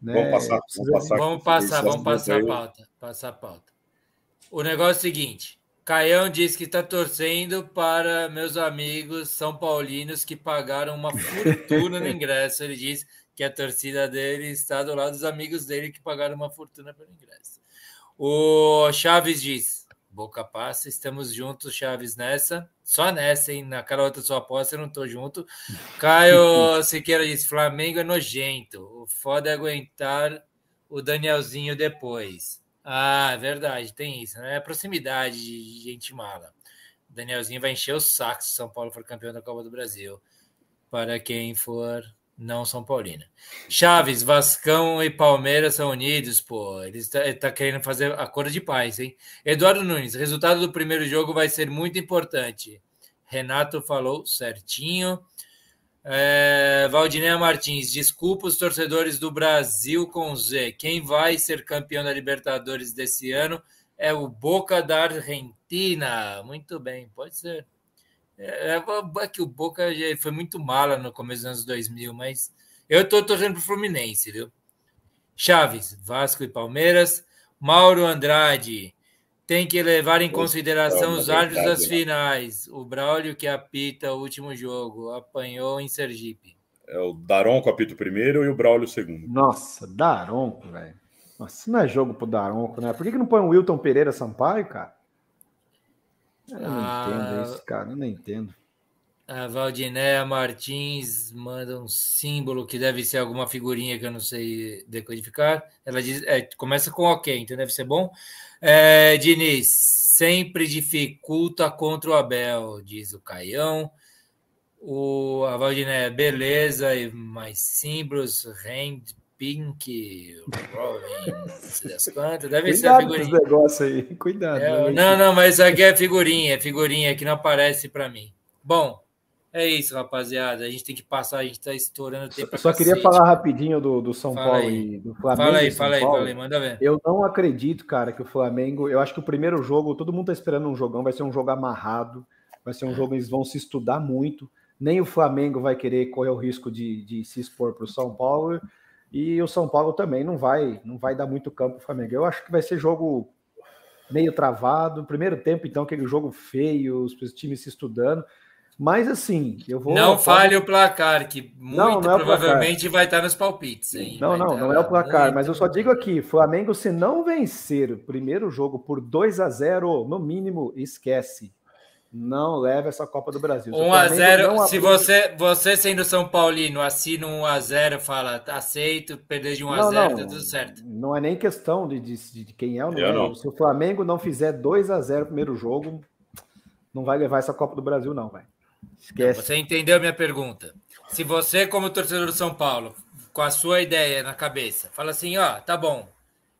Né, vamos passar, vamos passar, vamos passar, vamos passar a pauta. Passar a pauta. O negócio é o seguinte: Caião diz que está torcendo para meus amigos são paulinos que pagaram uma fortuna no [LAUGHS] ingresso. Ele diz que a torcida dele está do lado dos amigos dele que pagaram uma fortuna pelo ingresso. O Chaves diz: Boca passa, estamos juntos, Chaves, nessa. Só nessa, hein? Naquela outra sua aposta eu não estou junto. Caio [LAUGHS] Siqueira diz: Flamengo é nojento. O foda é aguentar o Danielzinho depois. Ah, é verdade, tem isso, né? É proximidade de gente mala. O Danielzinho vai encher o saco se São Paulo for campeão da Copa do Brasil. Para quem for não São Paulino. Chaves, Vascão e Palmeiras são unidos, pô. Ele está, tá querendo fazer acordo de paz, hein? Eduardo Nunes, resultado do primeiro jogo vai ser muito importante. Renato falou certinho. É, Valdinéia Martins, desculpa os torcedores do Brasil com Z. Quem vai ser campeão da Libertadores desse ano é o Boca da Argentina. Muito bem, pode ser. É, é, é que o Boca foi muito mala no começo dos anos 2000, mas eu estou torcendo para o Fluminense, viu? Chaves, Vasco e Palmeiras. Mauro Andrade, tem que levar em consideração os árbitros das né? finais. O Braulio que apita o último jogo, apanhou em Sergipe. É o Daronco apita o primeiro e o Braulio o segundo. Nossa, Daronco, velho. Nossa, não é jogo pro Daronco, né? Por que, que não põe o Wilton Pereira Sampaio, cara? Eu não ah, entendo isso, cara. Eu não entendo. A Valdinéia Martins manda um símbolo que deve ser alguma figurinha que eu não sei decodificar. Ela diz, é, começa com ok, então deve ser bom. É, Diniz, sempre dificulta contra o Abel, diz o Caião. O, a Valdinéia, beleza, e mais símbolos, Rand, Pink, Robin, das quantas, deve Cuidado ser a figurinha. negócio aí, cuidado. É, não, não, mas aqui é figurinha, é figurinha que não aparece para mim. Bom, é isso, rapaziada. A gente tem que passar, a gente tá estourando tempo. Só, só queria falar rapidinho do, do São fala Paulo aí. e do Flamengo. Fala aí, fala aí, fala aí, manda ver. Eu não acredito, cara, que o Flamengo. Eu acho que o primeiro jogo, todo mundo tá esperando um jogão, vai ser um jogo amarrado, vai ser um jogo eles vão se estudar muito. Nem o Flamengo vai querer correr o risco de, de se expor para o São Paulo. E o São Paulo também não vai, não vai dar muito campo pro Flamengo. Eu acho que vai ser jogo meio travado. Primeiro tempo, então, aquele jogo feio, os times se estudando. Mas assim, eu vou. Não fale o placar, que muito não, não é provavelmente vai estar nos palpites. Hein? Não, não, não é o placar. Mas eu só digo aqui: Flamengo, se não vencer o primeiro jogo por 2 a 0 no mínimo, esquece. Não leva essa Copa do Brasil. 1 a 0 Se você, você sendo São Paulino, assina 1 a 0 fala, aceito, perder de 1 a 0 não, tá tudo certo. Não é nem questão de, de, de quem é ou não é. Se o Flamengo não fizer 2 a 0 no primeiro jogo, não vai levar essa Copa do Brasil, não, vai. Esquece. Você entendeu minha pergunta? Se você, como torcedor do São Paulo, com a sua ideia na cabeça, fala assim: ó, tá bom,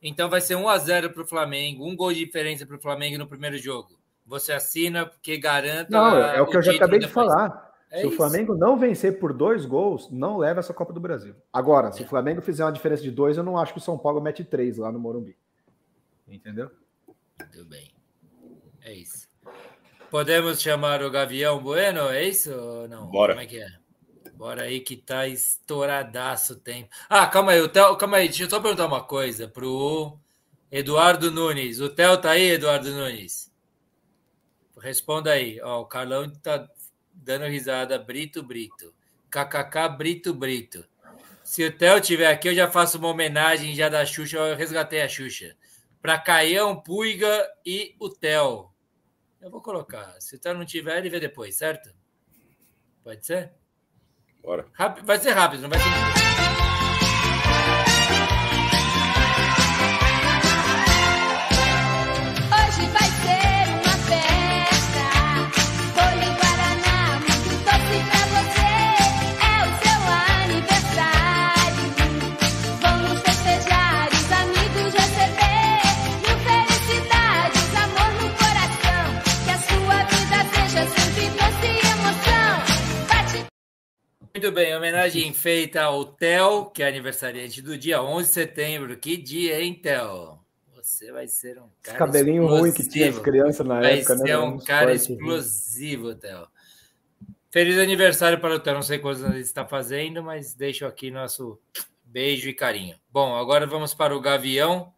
então vai ser 1 a 0 para o Flamengo, um gol de diferença para o Flamengo no primeiro jogo. Você assina porque garanta. Não, é o que eu já acabei de falar. É se isso. o Flamengo não vencer por dois gols, não leva essa Copa do Brasil. Agora, se é. o Flamengo fizer uma diferença de dois, eu não acho que o São Paulo mete três lá no Morumbi. Entendeu? Tudo bem. É isso. Podemos chamar o Gavião Bueno, é isso ou não? Bora. Como é que é? Bora aí que tá estouradaço o tempo. Ah, calma aí, o Theo, calma aí, deixa eu só perguntar uma coisa pro Eduardo Nunes. O Theo tá aí, Eduardo Nunes? Responda aí. Ó, o Carlão tá dando risada, Brito, Brito. KKK, Brito, Brito. Se o Theo tiver aqui, eu já faço uma homenagem já da Xuxa, eu resgatei a Xuxa. Para Caião, Puiga e o Theo. Eu vou colocar. Se o Theo não tiver, ele vê depois, certo? Pode ser? Bora. Vai ser rápido, não vai ser. Muito bem, homenagem feita ao Theo, que é aniversariante do dia 11 de setembro. Que dia, hein, Theo? Você vai ser um cara. Esse cabelinho explosivo. ruim que tinha as crianças na vai época, né? Vai ser um cara explosivo, Theo. Feliz aniversário para o Theo. Não sei quantos ele está fazendo, mas deixo aqui nosso beijo e carinho. Bom, agora vamos para o Gavião.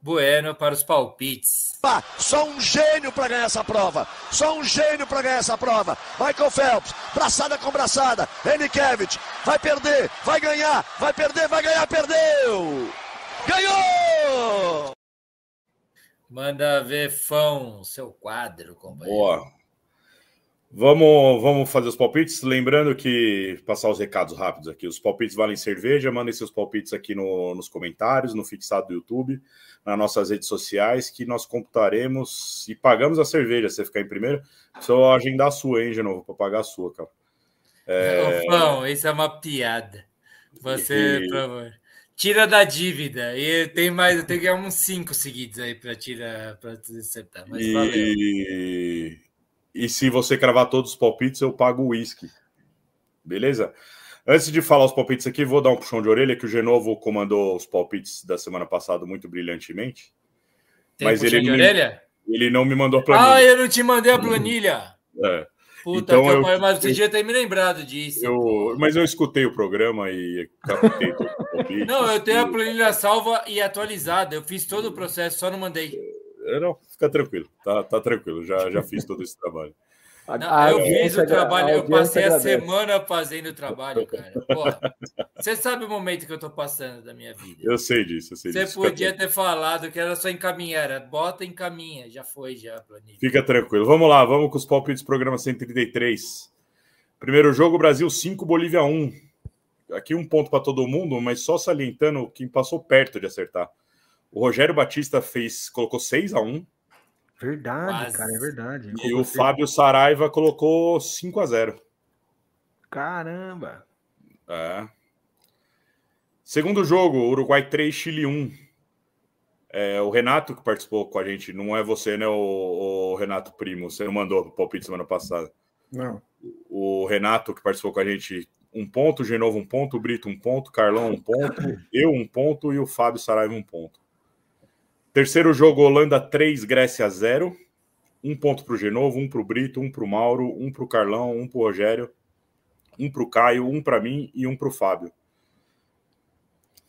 Bueno para os palpites. Só um gênio para ganhar essa prova. Só um gênio para ganhar essa prova. Michael Phelps, braçada com braçada. Enikevich, vai perder, vai ganhar, vai perder, vai ganhar, perdeu! Ganhou! Manda ver, Fão, seu quadro, companheiro. Boa. Vamos, vamos fazer os palpites. Lembrando que, passar os recados rápidos aqui: os palpites valem cerveja. Mandem seus palpites aqui no, nos comentários, no fixado do YouTube, nas nossas redes sociais, que nós computaremos e pagamos a cerveja. Você ficar em primeiro, só agendar a sua, hein, de novo, para pagar a sua, cara. É... Isso é uma piada. Você, e... por favor. Tira da dívida. E tem mais, eu tenho que ganhar uns cinco seguidos aí para tirar, para acertar. Mas e... valeu. E se você cravar todos os palpites, eu pago o uísque. Beleza? Antes de falar os palpites aqui, vou dar um puxão de orelha que o Genovo comandou os palpites da semana passada muito brilhantemente. Tem mas ele de orelha? ele não me mandou a planilha. Ah, eu não te mandei a planilha. É. Puta, então, que eu, mas você devia ter me lembrado disso. Eu, mas eu escutei o programa e captei todo o palpite. Não, eu tenho a planilha salva e atualizada. Eu fiz todo o processo, só não mandei. Não, fica tranquilo, tá, tá tranquilo, já, já fiz todo esse trabalho. Não, eu fiz o trabalho, eu passei a semana fazendo o trabalho, cara. Porra, [LAUGHS] você sabe o momento que eu tô passando da minha vida. Eu sei disso, eu sei você disso. Você podia ter falado que era só encaminhar, era bota encaminha, já foi, já planilha. Fica tranquilo. Vamos lá, vamos com os palpites do programa 133. Primeiro jogo, Brasil 5, Bolívia 1. Aqui um ponto para todo mundo, mas só salientando quem passou perto de acertar. O Rogério Batista fez, colocou 6 a 1 Verdade, cara, é verdade. E o Fábio Saraiva colocou 5 a 0 Caramba! É. Segundo jogo, Uruguai 3, Chile 1. É, o Renato que participou com a gente, não é você, né, o, o Renato Primo? Você não mandou o palpite semana passada. Não. O Renato que participou com a gente, um ponto, Genovo um ponto, o Brito um ponto, Carlão um ponto, [LAUGHS] eu um ponto e o Fábio Saraiva um ponto. Terceiro jogo, Holanda 3, Grécia 0. Um ponto para o Genovo, um para o Brito, um para o Mauro, um para o Carlão, um para o Rogério, um para o Caio, um para mim e um para o Fábio.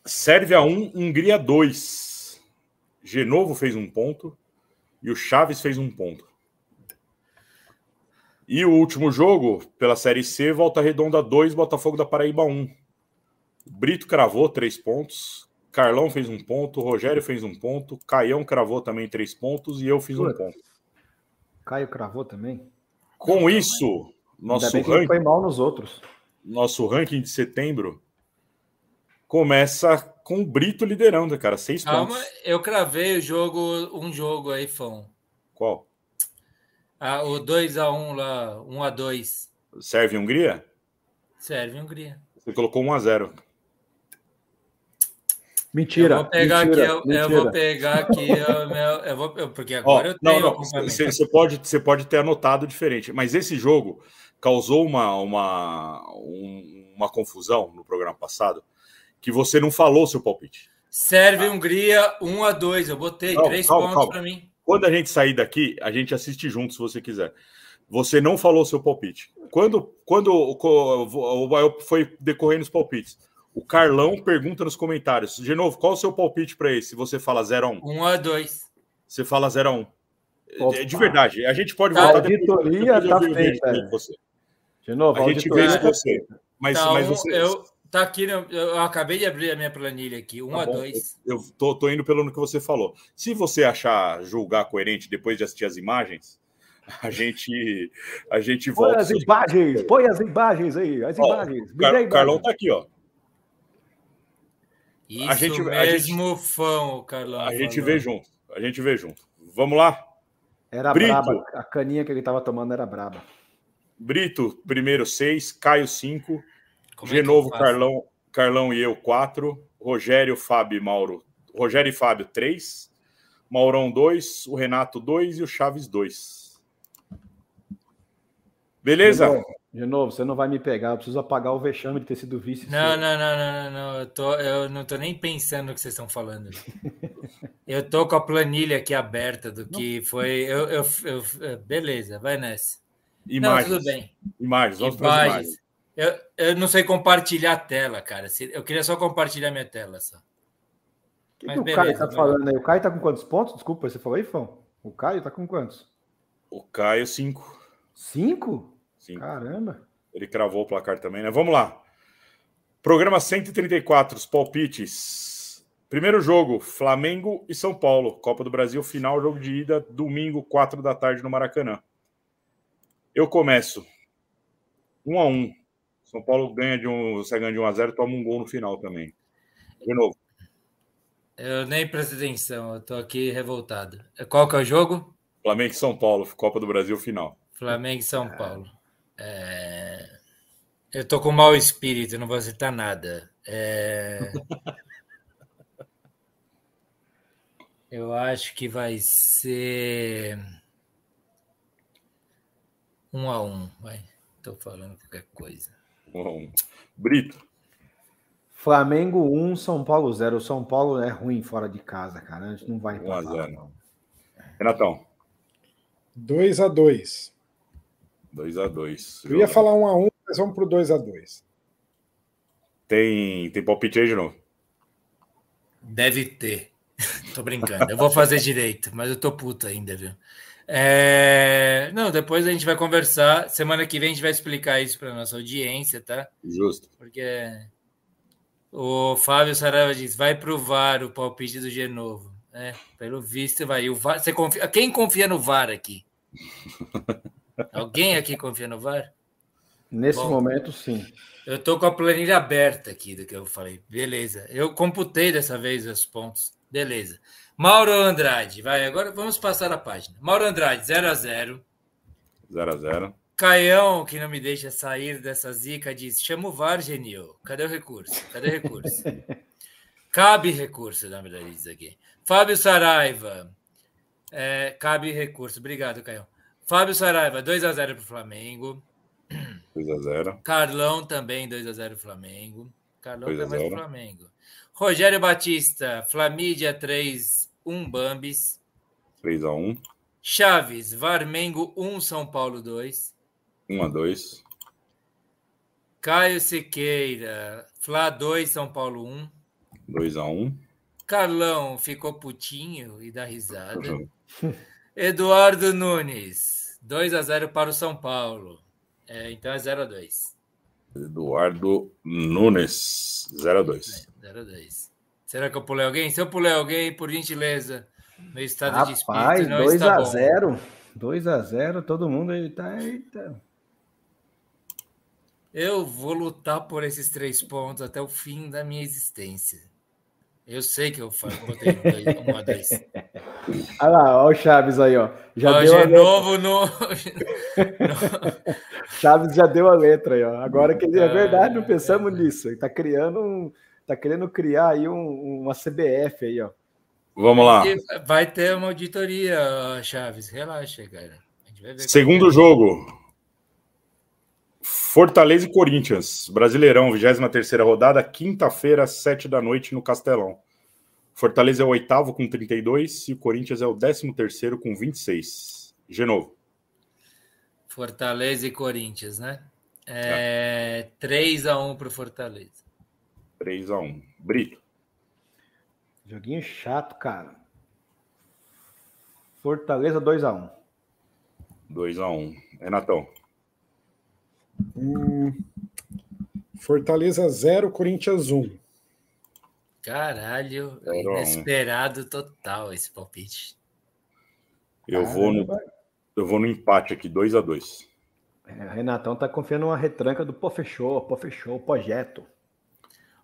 Sérvia 1, Hungria 2. Genovo fez um ponto e o Chaves fez um ponto. E o último jogo, pela Série C, Volta Redonda 2, Botafogo da Paraíba 1. Brito cravou três pontos, Carlão fez um ponto, Rogério fez um ponto, Caião cravou também três pontos e eu fiz um ponto. Caio cravou também. Com isso, nosso ranking foi mal nos outros. Nosso ranking de setembro começa com o Brito liderando, cara, seis Calma, pontos. Eu cravei o jogo, um jogo aí, Fão. Qual? Ah, o 2 a 1 um lá, 1 um a 2. Serve Hungria? Serve Hungria. Você colocou 1 a 0. Mentira. Eu vou pegar mentira, aqui, eu, eu, vou pegar aqui, [LAUGHS] eu, eu vou, porque agora eu tenho. Não, não, você, pode, você pode ter anotado diferente, mas esse jogo causou uma, uma, uma confusão no programa passado que você não falou seu palpite. Serve ah. Hungria 1 a 2 eu botei não, três calma, pontos para mim. Quando a gente sair daqui, a gente assiste junto, se você quiser. Você não falou seu palpite. Quando, quando foi decorrendo os palpites, o Carlão pergunta nos comentários. De novo, qual o seu palpite para esse? Você fala 0 a 1 1 a 2 Você fala 0 a 1 é, De verdade, a gente pode tá, voltar a auditoria tá feita. Você. De novo, a gente vê isso você. Mas, tá, mas você. Eu, tá aqui, eu acabei de abrir a minha planilha aqui, 1 tá a 2 Eu, tô, tô indo pelo que você falou. Se você achar julgar coerente depois de assistir as imagens, a gente a gente volta. Põe as imagens, põe as imagens aí, as ó, imagens. Car Carlão tá aqui, ó. Isso a gente, mesmo, a gente, fã, Carlão. A gente vê junto. A gente vê junto. Vamos lá? Era Brito. braba. A caninha que ele estava tomando era braba. Brito, primeiro seis. Caio, cinco. Como de é novo, Carlão, Carlão e eu, quatro. Rogério, Fábio e Mauro. Rogério e Fábio, três. Maurão, dois. O Renato, dois. E o Chaves, dois. Beleza? De novo, você não vai me pegar, eu preciso apagar o vexame de ter sido vice. Não, não, não, não, não, Eu, tô, eu não tô nem pensando no que vocês estão falando. [LAUGHS] eu tô com a planilha aqui aberta do que foi. Eu, eu, eu beleza, vai nessa. Imagens. Não, tudo bem. Imagens, vamos imagens. imagens. Eu, eu não sei compartilhar a tela, cara. Eu queria só compartilhar minha tela só. O que, que o beleza, Caio tá falando aí? O Caio tá com quantos pontos? Desculpa, você falou aí, Fão? O Caio tá com quantos? O Caio, cinco. Cinco? Sim. Caramba. Ele cravou o placar também, né? Vamos lá. Programa 134, os palpites. Primeiro jogo, Flamengo e São Paulo. Copa do Brasil, final, jogo de ida, domingo, 4 da tarde no Maracanã. Eu começo. Um a um. São Paulo ganha de um. Você ganha de 1 a 0 toma um gol no final também. De novo. Eu nem presto atenção, eu tô aqui revoltado. Qual que é o jogo? Flamengo e São Paulo, Copa do Brasil final. Flamengo e São Paulo. É... Eu tô com mau espírito, não vou citar nada. É... [LAUGHS] Eu acho que vai ser um a um. Vai, tô falando qualquer coisa. Um a um. Brito. Flamengo 1, São Paulo 0. O São Paulo é ruim fora de casa, cara. A gente não vai 1 a 0. Renatão. 2 a 2. 2 a 2. Eu ia falar 1 a 1, mas vamos pro 2 a 2. Tem tem palpite aí de novo? Deve ter. [LAUGHS] tô brincando. Eu vou fazer direito, mas eu tô puto ainda, viu? É... Não, depois a gente vai conversar. Semana que vem a gente vai explicar isso para nossa audiência, tá? Justo. Porque o Fábio Saraiva diz: vai pro VAR o palpite do Genovo. É, pelo visto, vai. O VAR, você confia, quem confia no VAR aqui? [LAUGHS] Alguém aqui confia no VAR? Nesse Bom, momento, sim. Eu tô com a planilha aberta aqui do que eu falei. Beleza. Eu computei dessa vez os pontos. Beleza. Mauro Andrade, vai. Agora vamos passar a página. Mauro Andrade, 0 a 0 0 a 0 Caião, que não me deixa sair dessa zica, diz: chama o VAR, Genil. Cadê o recurso? Cadê o recurso? [LAUGHS] cabe recurso, na verdade, diz aqui. Fábio Saraiva. É, cabe recurso. Obrigado, Caião. Fábio Saraiva, 2x0 para o Flamengo. 2x0. Carlão também, 2x0 Flamengo. Carlão também mais Flamengo. Rogério Batista, Flamídia 3, 1 Bambis. 3x1. Chaves, Varmengo 1, São Paulo 2. 1 a 2. Caio Siqueira, Flá 2, São Paulo 1. 2 a 1. Carlão ficou putinho e dá risada. [LAUGHS] Eduardo Nunes, 2 a 0 para o São Paulo. É, então é 0 a 2. Eduardo Nunes, 0 a 2. É, 0 a 2. Será que eu pulei alguém? Se eu pulei alguém, por gentileza, meu estado Rapaz, de espírito não 2 está a 0. 2 a 0, todo mundo aí tá eita. Eu vou lutar por esses três pontos até o fim da minha existência. Eu sei que eu botei um a dois. Olha lá, olha o Chaves aí, ó. Já ó, deu de novo no... [LAUGHS] Chaves já deu a letra aí, ó. Agora que é verdade, não pensamos nisso. Ele tá criando um, tá querendo criar aí um, uma CBF aí, ó. Vamos lá. Vai ter uma auditoria, Chaves. Relaxa, cara. Segundo é. jogo. Fortaleza e Corinthians, Brasileirão, 23 rodada, quinta-feira, às 7 da noite, no Castelão. Fortaleza é o oitavo com 32 e o Corinthians é o décimo terceiro com 26. De novo. Fortaleza e Corinthians, né? É, é. 3x1 para o Fortaleza. 3x1. Brito. Joguinho chato, cara. Fortaleza 2x1. 2x1. Renatão. Hum, Fortaleza 0, Corinthians 1. Caralho, inesperado total esse palpite. Eu vou no, eu vou no empate aqui, 2 a 2 é, Renatão tá confiando numa retranca do pô fechou, pô fechou, projeto.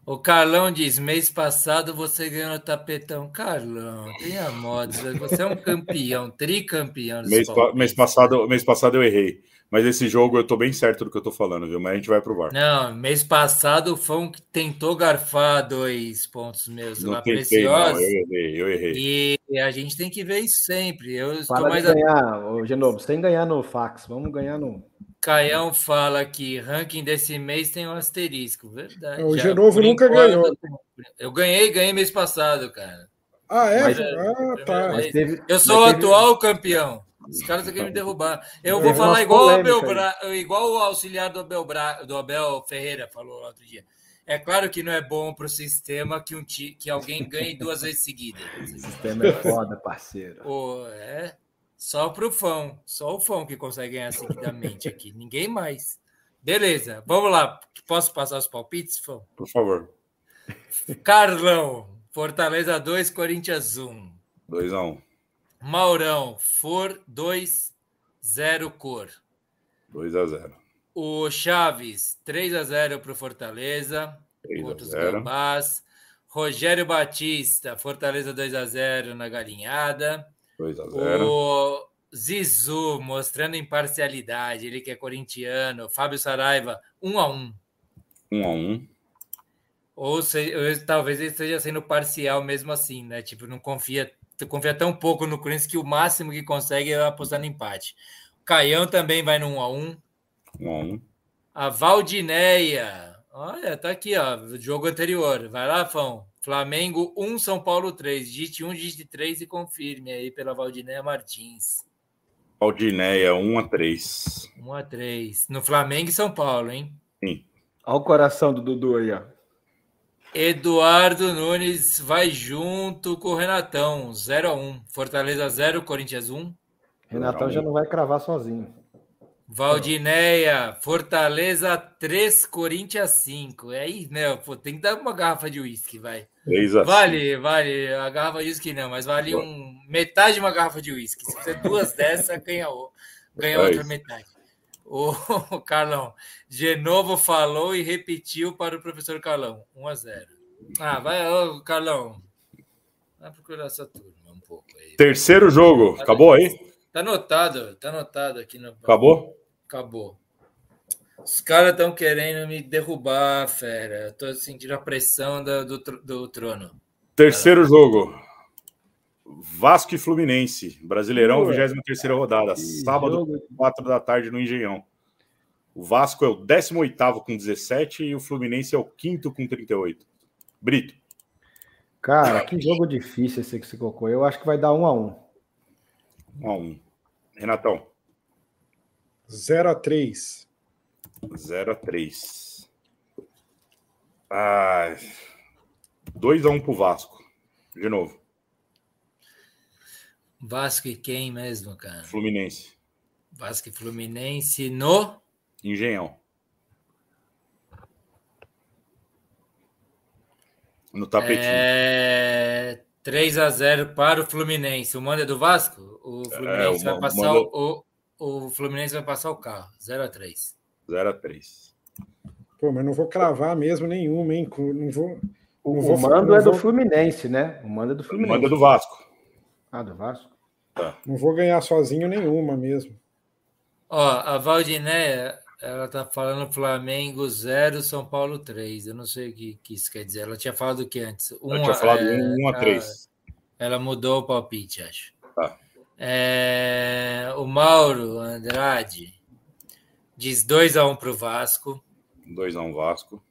O Carlão diz: mês passado você ganhou no tapetão. Carlão, tenha moda. Você é um campeão, tricampeão. Mês, mês, passado, mês passado eu errei. Mas esse jogo eu tô bem certo do que eu tô falando, viu? Mas a gente vai provar. Não, mês passado o Fão tentou garfar dois pontos meus não lá tentei, preciosos. Não, eu errei, eu errei. E a gente tem que ver isso sempre. Eu estou mais ganhar, a... Genovo, você tem que ganhar no fax. Vamos ganhar no. Caião fala que ranking desse mês tem um asterisco, verdade. O Genovo nunca ganhou. Eu ganhei, ganhei mês passado, cara. Ah, é? Mas, ah, tá. Teve, eu sou o atual campeão. Os caras querem me derrubar. Eu vou falar igual o, Abel Bra... igual o auxiliar do Abel, Bra... do Abel Ferreira falou outro dia. É claro que não é bom para o sistema que, um ti... que alguém ganhe duas vezes seguidas. O sistema é [LAUGHS] foda, parceiro. Pô, é só para o fã. Só o fã que consegue ganhar seguidamente aqui. Ninguém mais. Beleza, vamos lá. Posso passar os palpites, fã? Por favor. Carlão, Fortaleza 2, Corinthians 1. 2 a 1. Maurão, For 2, 0 cor. 2 a 0 O Chaves, 3 a 0 para o Fortaleza. 3 a Contra os 0 Gambás. Rogério Batista, Fortaleza 2 a 0 na galinhada. 2 a 0 O Zizu mostrando imparcialidade, ele que é corintiano. Fábio Saraiva, 1 a 1 1 a 1 Ou se, ou talvez ele esteja sendo parcial mesmo assim, né? Tipo, não confia, confia tão pouco no Corinthians que o máximo que consegue é apostar no empate. O Caião também vai no 1 a 1 1 a 1 A Valdineia, olha, tá aqui, ó, o jogo anterior. Vai lá, Fão. Flamengo 1, São Paulo 3. Digite 1, digite 3 e confirme aí pela Valdineia Martins. Aldineia 1 a 3 1 a 3. No Flamengo e São Paulo, hein? Sim. Olha o coração do Dudu aí, ó. Eduardo Nunes vai junto com o Renatão, 0 a 1. Fortaleza 0, Corinthians 1. Renatão já não vai cravar sozinho. Valdineia, Fortaleza 3, Corinthians 5. É aí, né? Pô, tem que dar uma garrafa de uísque, vai. 3 a 5 Vale, vale. A garrafa de uísque não, mas vale um, metade de uma garrafa de uísque. Se fizer duas dessas, ganha, o- ganha É outra isso. metade. O [LAUGHS] Carlão, de novo falou e repetiu para o professor Carlão. 1 a 0. Ah, vai, ô, Carlão. Vai procurar sua turma um pouco aí. Terceiro jogo. Acabou aí? Tá anotado, tá anotado aqui no. Acabou? Acabou. Os caras estão querendo me derrubar, fera. Eu tô sentindo a pressão da- do, tro- do trono. Terceiro jogo. Vasco e Fluminense. Brasileirão, Boa. 23 rodada. Que Sábado, jogo. 4 da tarde, no Engenhão. O Vasco é o 18 com 17 e o Fluminense é o 5 com 38. Brito. Cara, que jogo difícil esse que você colocou. Eu acho que vai dar um a um. 1 a 1 Renatão. 0 a 3 0 a 3 Ah, 2 a 1 pro Vasco. De novo. Vasco e quem mesmo, cara? Fluminense. Vasco e Fluminense no. Engenhão. No tapetinho. É... 3 a 0 para o Fluminense. O mando é do Vasco? O Fluminense o vai ma- passar manda- o, o Fluminense vai passar o carro. 0 a 3. 0 a 3 Pô, mas não vou cravar mesmo nenhuma, hein? Não vou. O, Não vou- o mando não é do vou- Fluminense, né? O mando é do Fluminense. Manda do Vasco. Ah, do Vasco? Não vou ganhar sozinho nenhuma mesmo. Ó, a Valdinéia, ela tá falando Flamengo 0, São Paulo 3. Eu não sei o que, que isso quer dizer. Ela tinha falado o que antes? Um tinha falado é, 1 a 3 Ela mudou o palpite, acho. Tá. É, o Mauro Andrade diz 2 a 1 para o Vasco. 2 a 1 Vasco.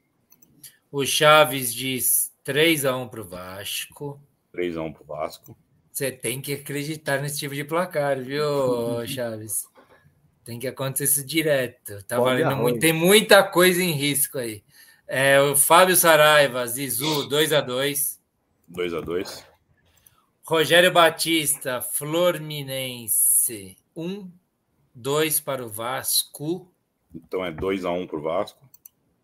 O Chaves diz 3 a 1 para o Vasco. 3 a 1 pro Vasco. Você tem que acreditar nesse tipo de placar, viu, [LAUGHS] Chaves? Tem que acontecer isso direto. Tá Pode valendo muito, tem muita coisa em risco aí. É, o Fábio Saraiva, Zizu, 2 a 2 2 a 2 Rogério Batista, Fluminense, 1, 2 para o Vasco. Então é 2 a 1 pro Vasco.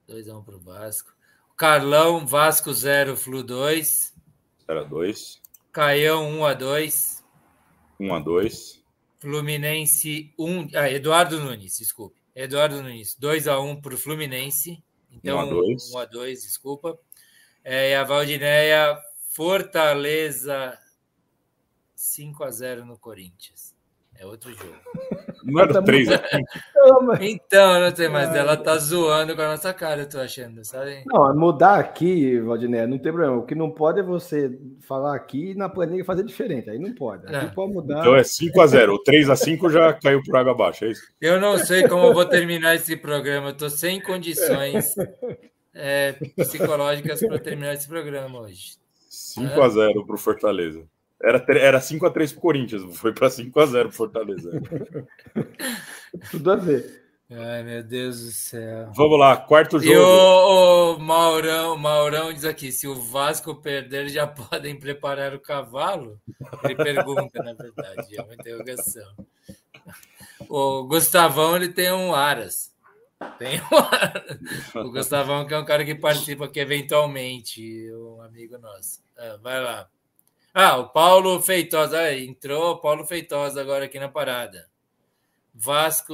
2 a 1 para o Vasco. Carlão, Vasco 0, Flu 2. 0 a 2 Caião, 1 a 2 1 a 2 Fluminense 1. Ah, Eduardo Nunes, desculpe. Eduardo Nunes, 2 a 1 para o Fluminense. Então, 1 a 2. 1 a 2, desculpa. É, e a Valdineia, Fortaleza 5 a 0 no Corinthians. É outro jogo. [LAUGHS] Não era Tá 3 a 5 Não, mas- Então, não sei mais. Ela tá zoando com a nossa cara, eu tô achando, sabe? Não, mudar aqui, Valdiné, não tem problema. O que não pode é você falar aqui e na planilha fazer diferente. Aí não pode. Aqui Não. pode mudar. Então é 5 a 0 O 3 a 5 já caiu por água abaixo, é isso? Eu não sei como eu vou terminar esse programa. Eu tô sem condições é, psicológicas para terminar esse programa hoje. 5 a 0 pro Fortaleza. Era, era 5 a 3 pro Corinthians, foi para 5 a 0 pro Fortaleza. [LAUGHS] Tudo a ver. Ai, meu Deus do céu. Vamos lá, quarto E jogo. o, o Maurão, Maurão diz aqui: se o Vasco perder, já [LAUGHS] podem preparar o cavalo? Ele pergunta, na verdade, é uma interrogação. O Gustavão ele tem um Aras. Tem um Aras. O Gustavão, que é um cara que participa aqui eventualmente, um amigo nosso. Ah, vai lá. Ah, o Paulo Feitosa. Ah, entrou o Paulo Feitosa agora aqui na parada. Vasco.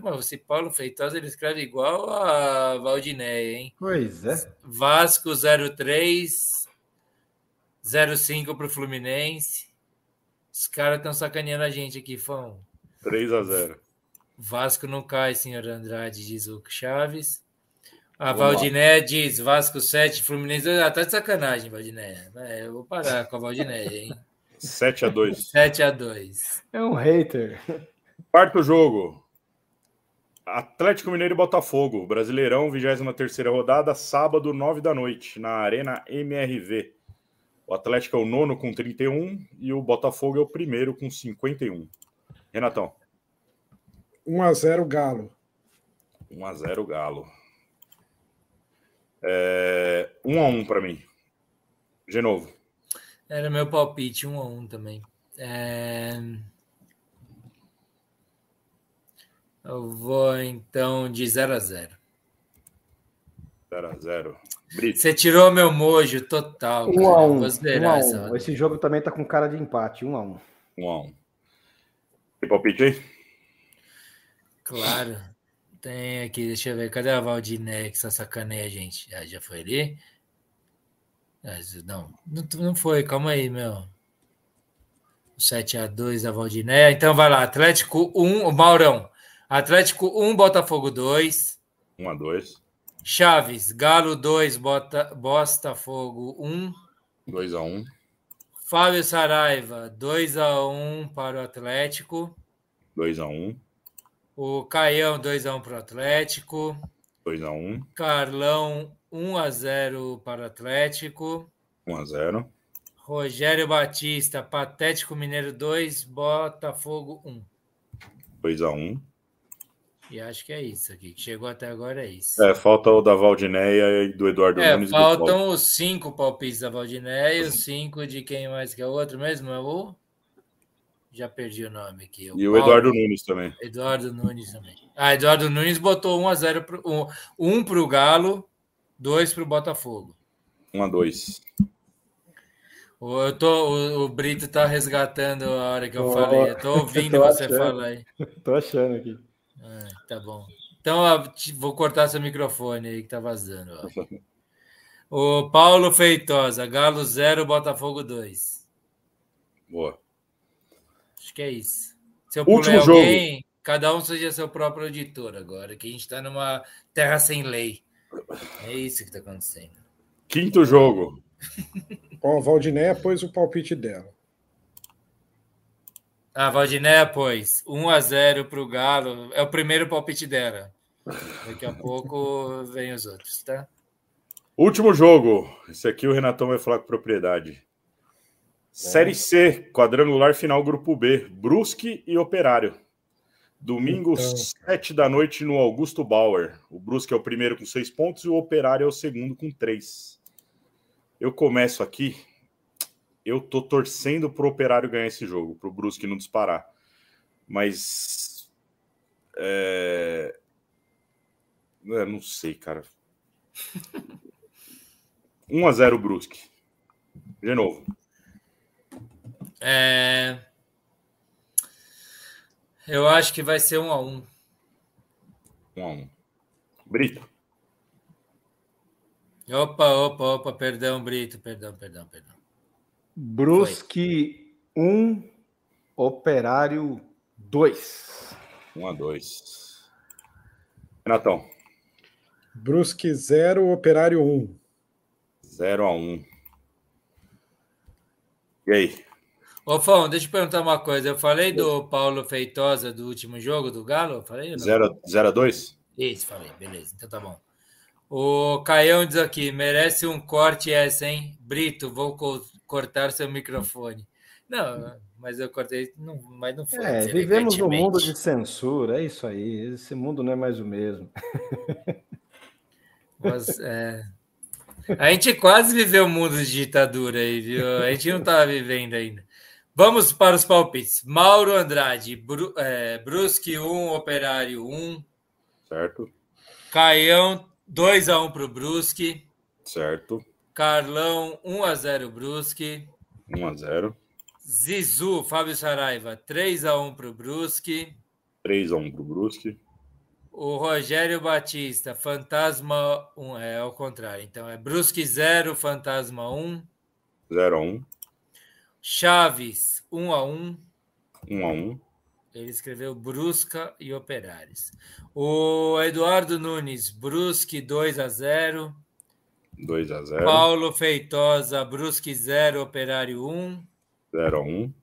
Bom, esse Paulo Feitosa ele escreve igual a Valdinéia, hein? Pois é. Vasco 03, 05 para o Fluminense. Os caras estão sacaneando a gente aqui, Fão. 3 a 0 Vasco não cai, senhor Andrade, diz o Chaves. A Valdiné diz Vasco 7, Fluminense. Ah, tá de sacanagem, Valdiné. É, eu vou parar com a Valdiné, hein? [LAUGHS] 7 a 2 7 a 2 É um hater. Quarto jogo. Atlético Mineiro e Botafogo. Brasileirão, 23 rodada, sábado, 9 da noite, na Arena MRV. O Atlético é o nono com 31 e o Botafogo é o primeiro com 51. Renatão. 1x0 Galo. 1x0 Galo. É, 1x1 para mim. De novo. Era meu palpite, 1x1 também. É... Eu vou então de 0x0. 0x0. Você tirou meu mojo total. 1x1. Um Esse jogo também tá com cara de empate. 1x1. 1x1. Tem palpite aí? Claro. Tem aqui, deixa eu ver. Cadê a Valdiné que essa sacaneia a gente? Ah, já foi ali? Ah, não, não foi. Calma aí, meu. 7x2 da Valdiné. Então vai lá. Atlético 1, o Maurão. Atlético 1, Botafogo 2. 1x2. Chaves, Galo 2, Bota, Botafogo 1. 2x1. Fábio Saraiva, 2x1 para o Atlético. 2x1. O Caião, 2x1 para o Atlético. 2x1. Carlão, 1x0 para o Atlético. 1x0. Rogério Batista, Patético Mineiro 2, Botafogo 1. 2x1. E acho que é isso aqui. Que chegou até agora é isso. É, falta o da Valdinéia e do Eduardo é, Nunes. Faltam os cinco palpites da Valdinéia e os cinco de quem mais que é o outro mesmo? É o. Já perdi o nome aqui. O e o Eduardo Nunes também. Eduardo Nunes também. Ah, Eduardo Nunes botou 1 a 0 pro, 1, 1 para o Galo, 2 para o Botafogo. 1 a 2 eu tô, o, o, Brito tá resgatando a hora que eu oh, falei. Eu tô ouvindo tô você achando. falar aí. [LAUGHS] Tô achando aqui. Ah, tá bom. Então, vou cortar seu microfone aí que tá vazando. Ó. [LAUGHS] O Paulo Feitosa, Galo 0, Botafogo 2. Boa. Que é isso. Se eu Último alguém, jogo. cada um seja seu próprio auditor agora, que a gente está numa terra sem lei. É isso que está acontecendo. Quinto jogo. [LAUGHS] Bom, a Valdinéia pôs o palpite dela. A Valdinéia pôs 1 a 0 para o Galo. É o primeiro palpite dela. Daqui a pouco vem os outros, tá? Último jogo. Esse aqui o Renatão vai falar com propriedade. Série C, quadrangular final Grupo B, Brusque e Operário. Domingo, então... 7 da noite, no Augusto Bauer. O Brusque é o primeiro com seis pontos e o Operário é o segundo com três. Eu começo aqui. Eu tô torcendo pro Operário ganhar esse jogo, pro Brusque não disparar. Mas. É... Eu não sei, cara. 1 [LAUGHS] a 0 Brusque. De novo. É... Eu acho que vai ser um a um. Um a um. Brito. Opa, opa, opa, perdão, Brito, perdão, perdão, perdão. Brusque 1, um, Operário 2. 1 um a 2. Renatão. Brusque 0, Operário 1. Um. 0 a 1. Um. E aí? Ô, Fão, deixa eu perguntar uma coisa. Eu falei do Paulo Feitosa do último jogo do Galo? Falei? 0 a 2? Isso, falei. Beleza, então tá bom. O Caião diz aqui: merece um corte essa, hein? Brito, vou co cortar seu microfone. Não, mas eu cortei, não, mas não foi. É, vivemos num mundo de censura, é isso aí. Esse mundo não é mais o mesmo. [LAUGHS] Mas, é... A gente quase viveu um mundo de ditadura aí, viu? A gente não estava vivendo ainda. Vamos para os palpites. Mauro Andrade, Bru, é, Brusque 1, Operário 1. Certo. Caião 2x1 para o Brusque. Certo. Carlão 1x0 Brusque. 1x0. Zizu, Fábio Saraiva, 3x1 para o Brusque. 3x1 pro Brusque. O Rogério Batista, Fantasma 1, é ao contrário. Então é Brusque 0, Fantasma 1. 0x1. Chaves 1x1. 1x1. Ele escreveu Brusca e Operários. O Eduardo Nunes, Brusque 2 a 0. 2 a 0. Paulo Feitosa, Brusque 0, Operário 1. 0 a 1.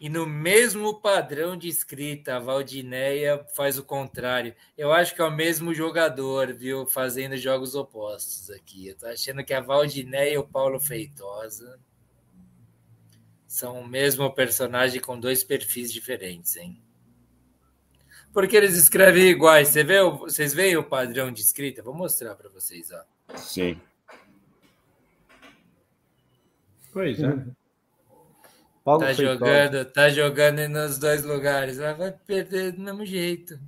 E no mesmo padrão de escrita, a Valdineia faz o contrário. Eu acho que é o mesmo jogador, viu? Fazendo jogos opostos aqui. Eu tô achando que a Valdineia e o Paulo Feitosa são o mesmo personagem com dois perfis diferentes, hein? Porque eles escrevem iguais. Você vê, vocês veem o padrão de escrita? Vou mostrar para vocês, ó. Sim. Pois é. Uhum. [LAUGHS] Paulo tá jogando, tá jogando nos dois lugares. Vai perder do mesmo jeito.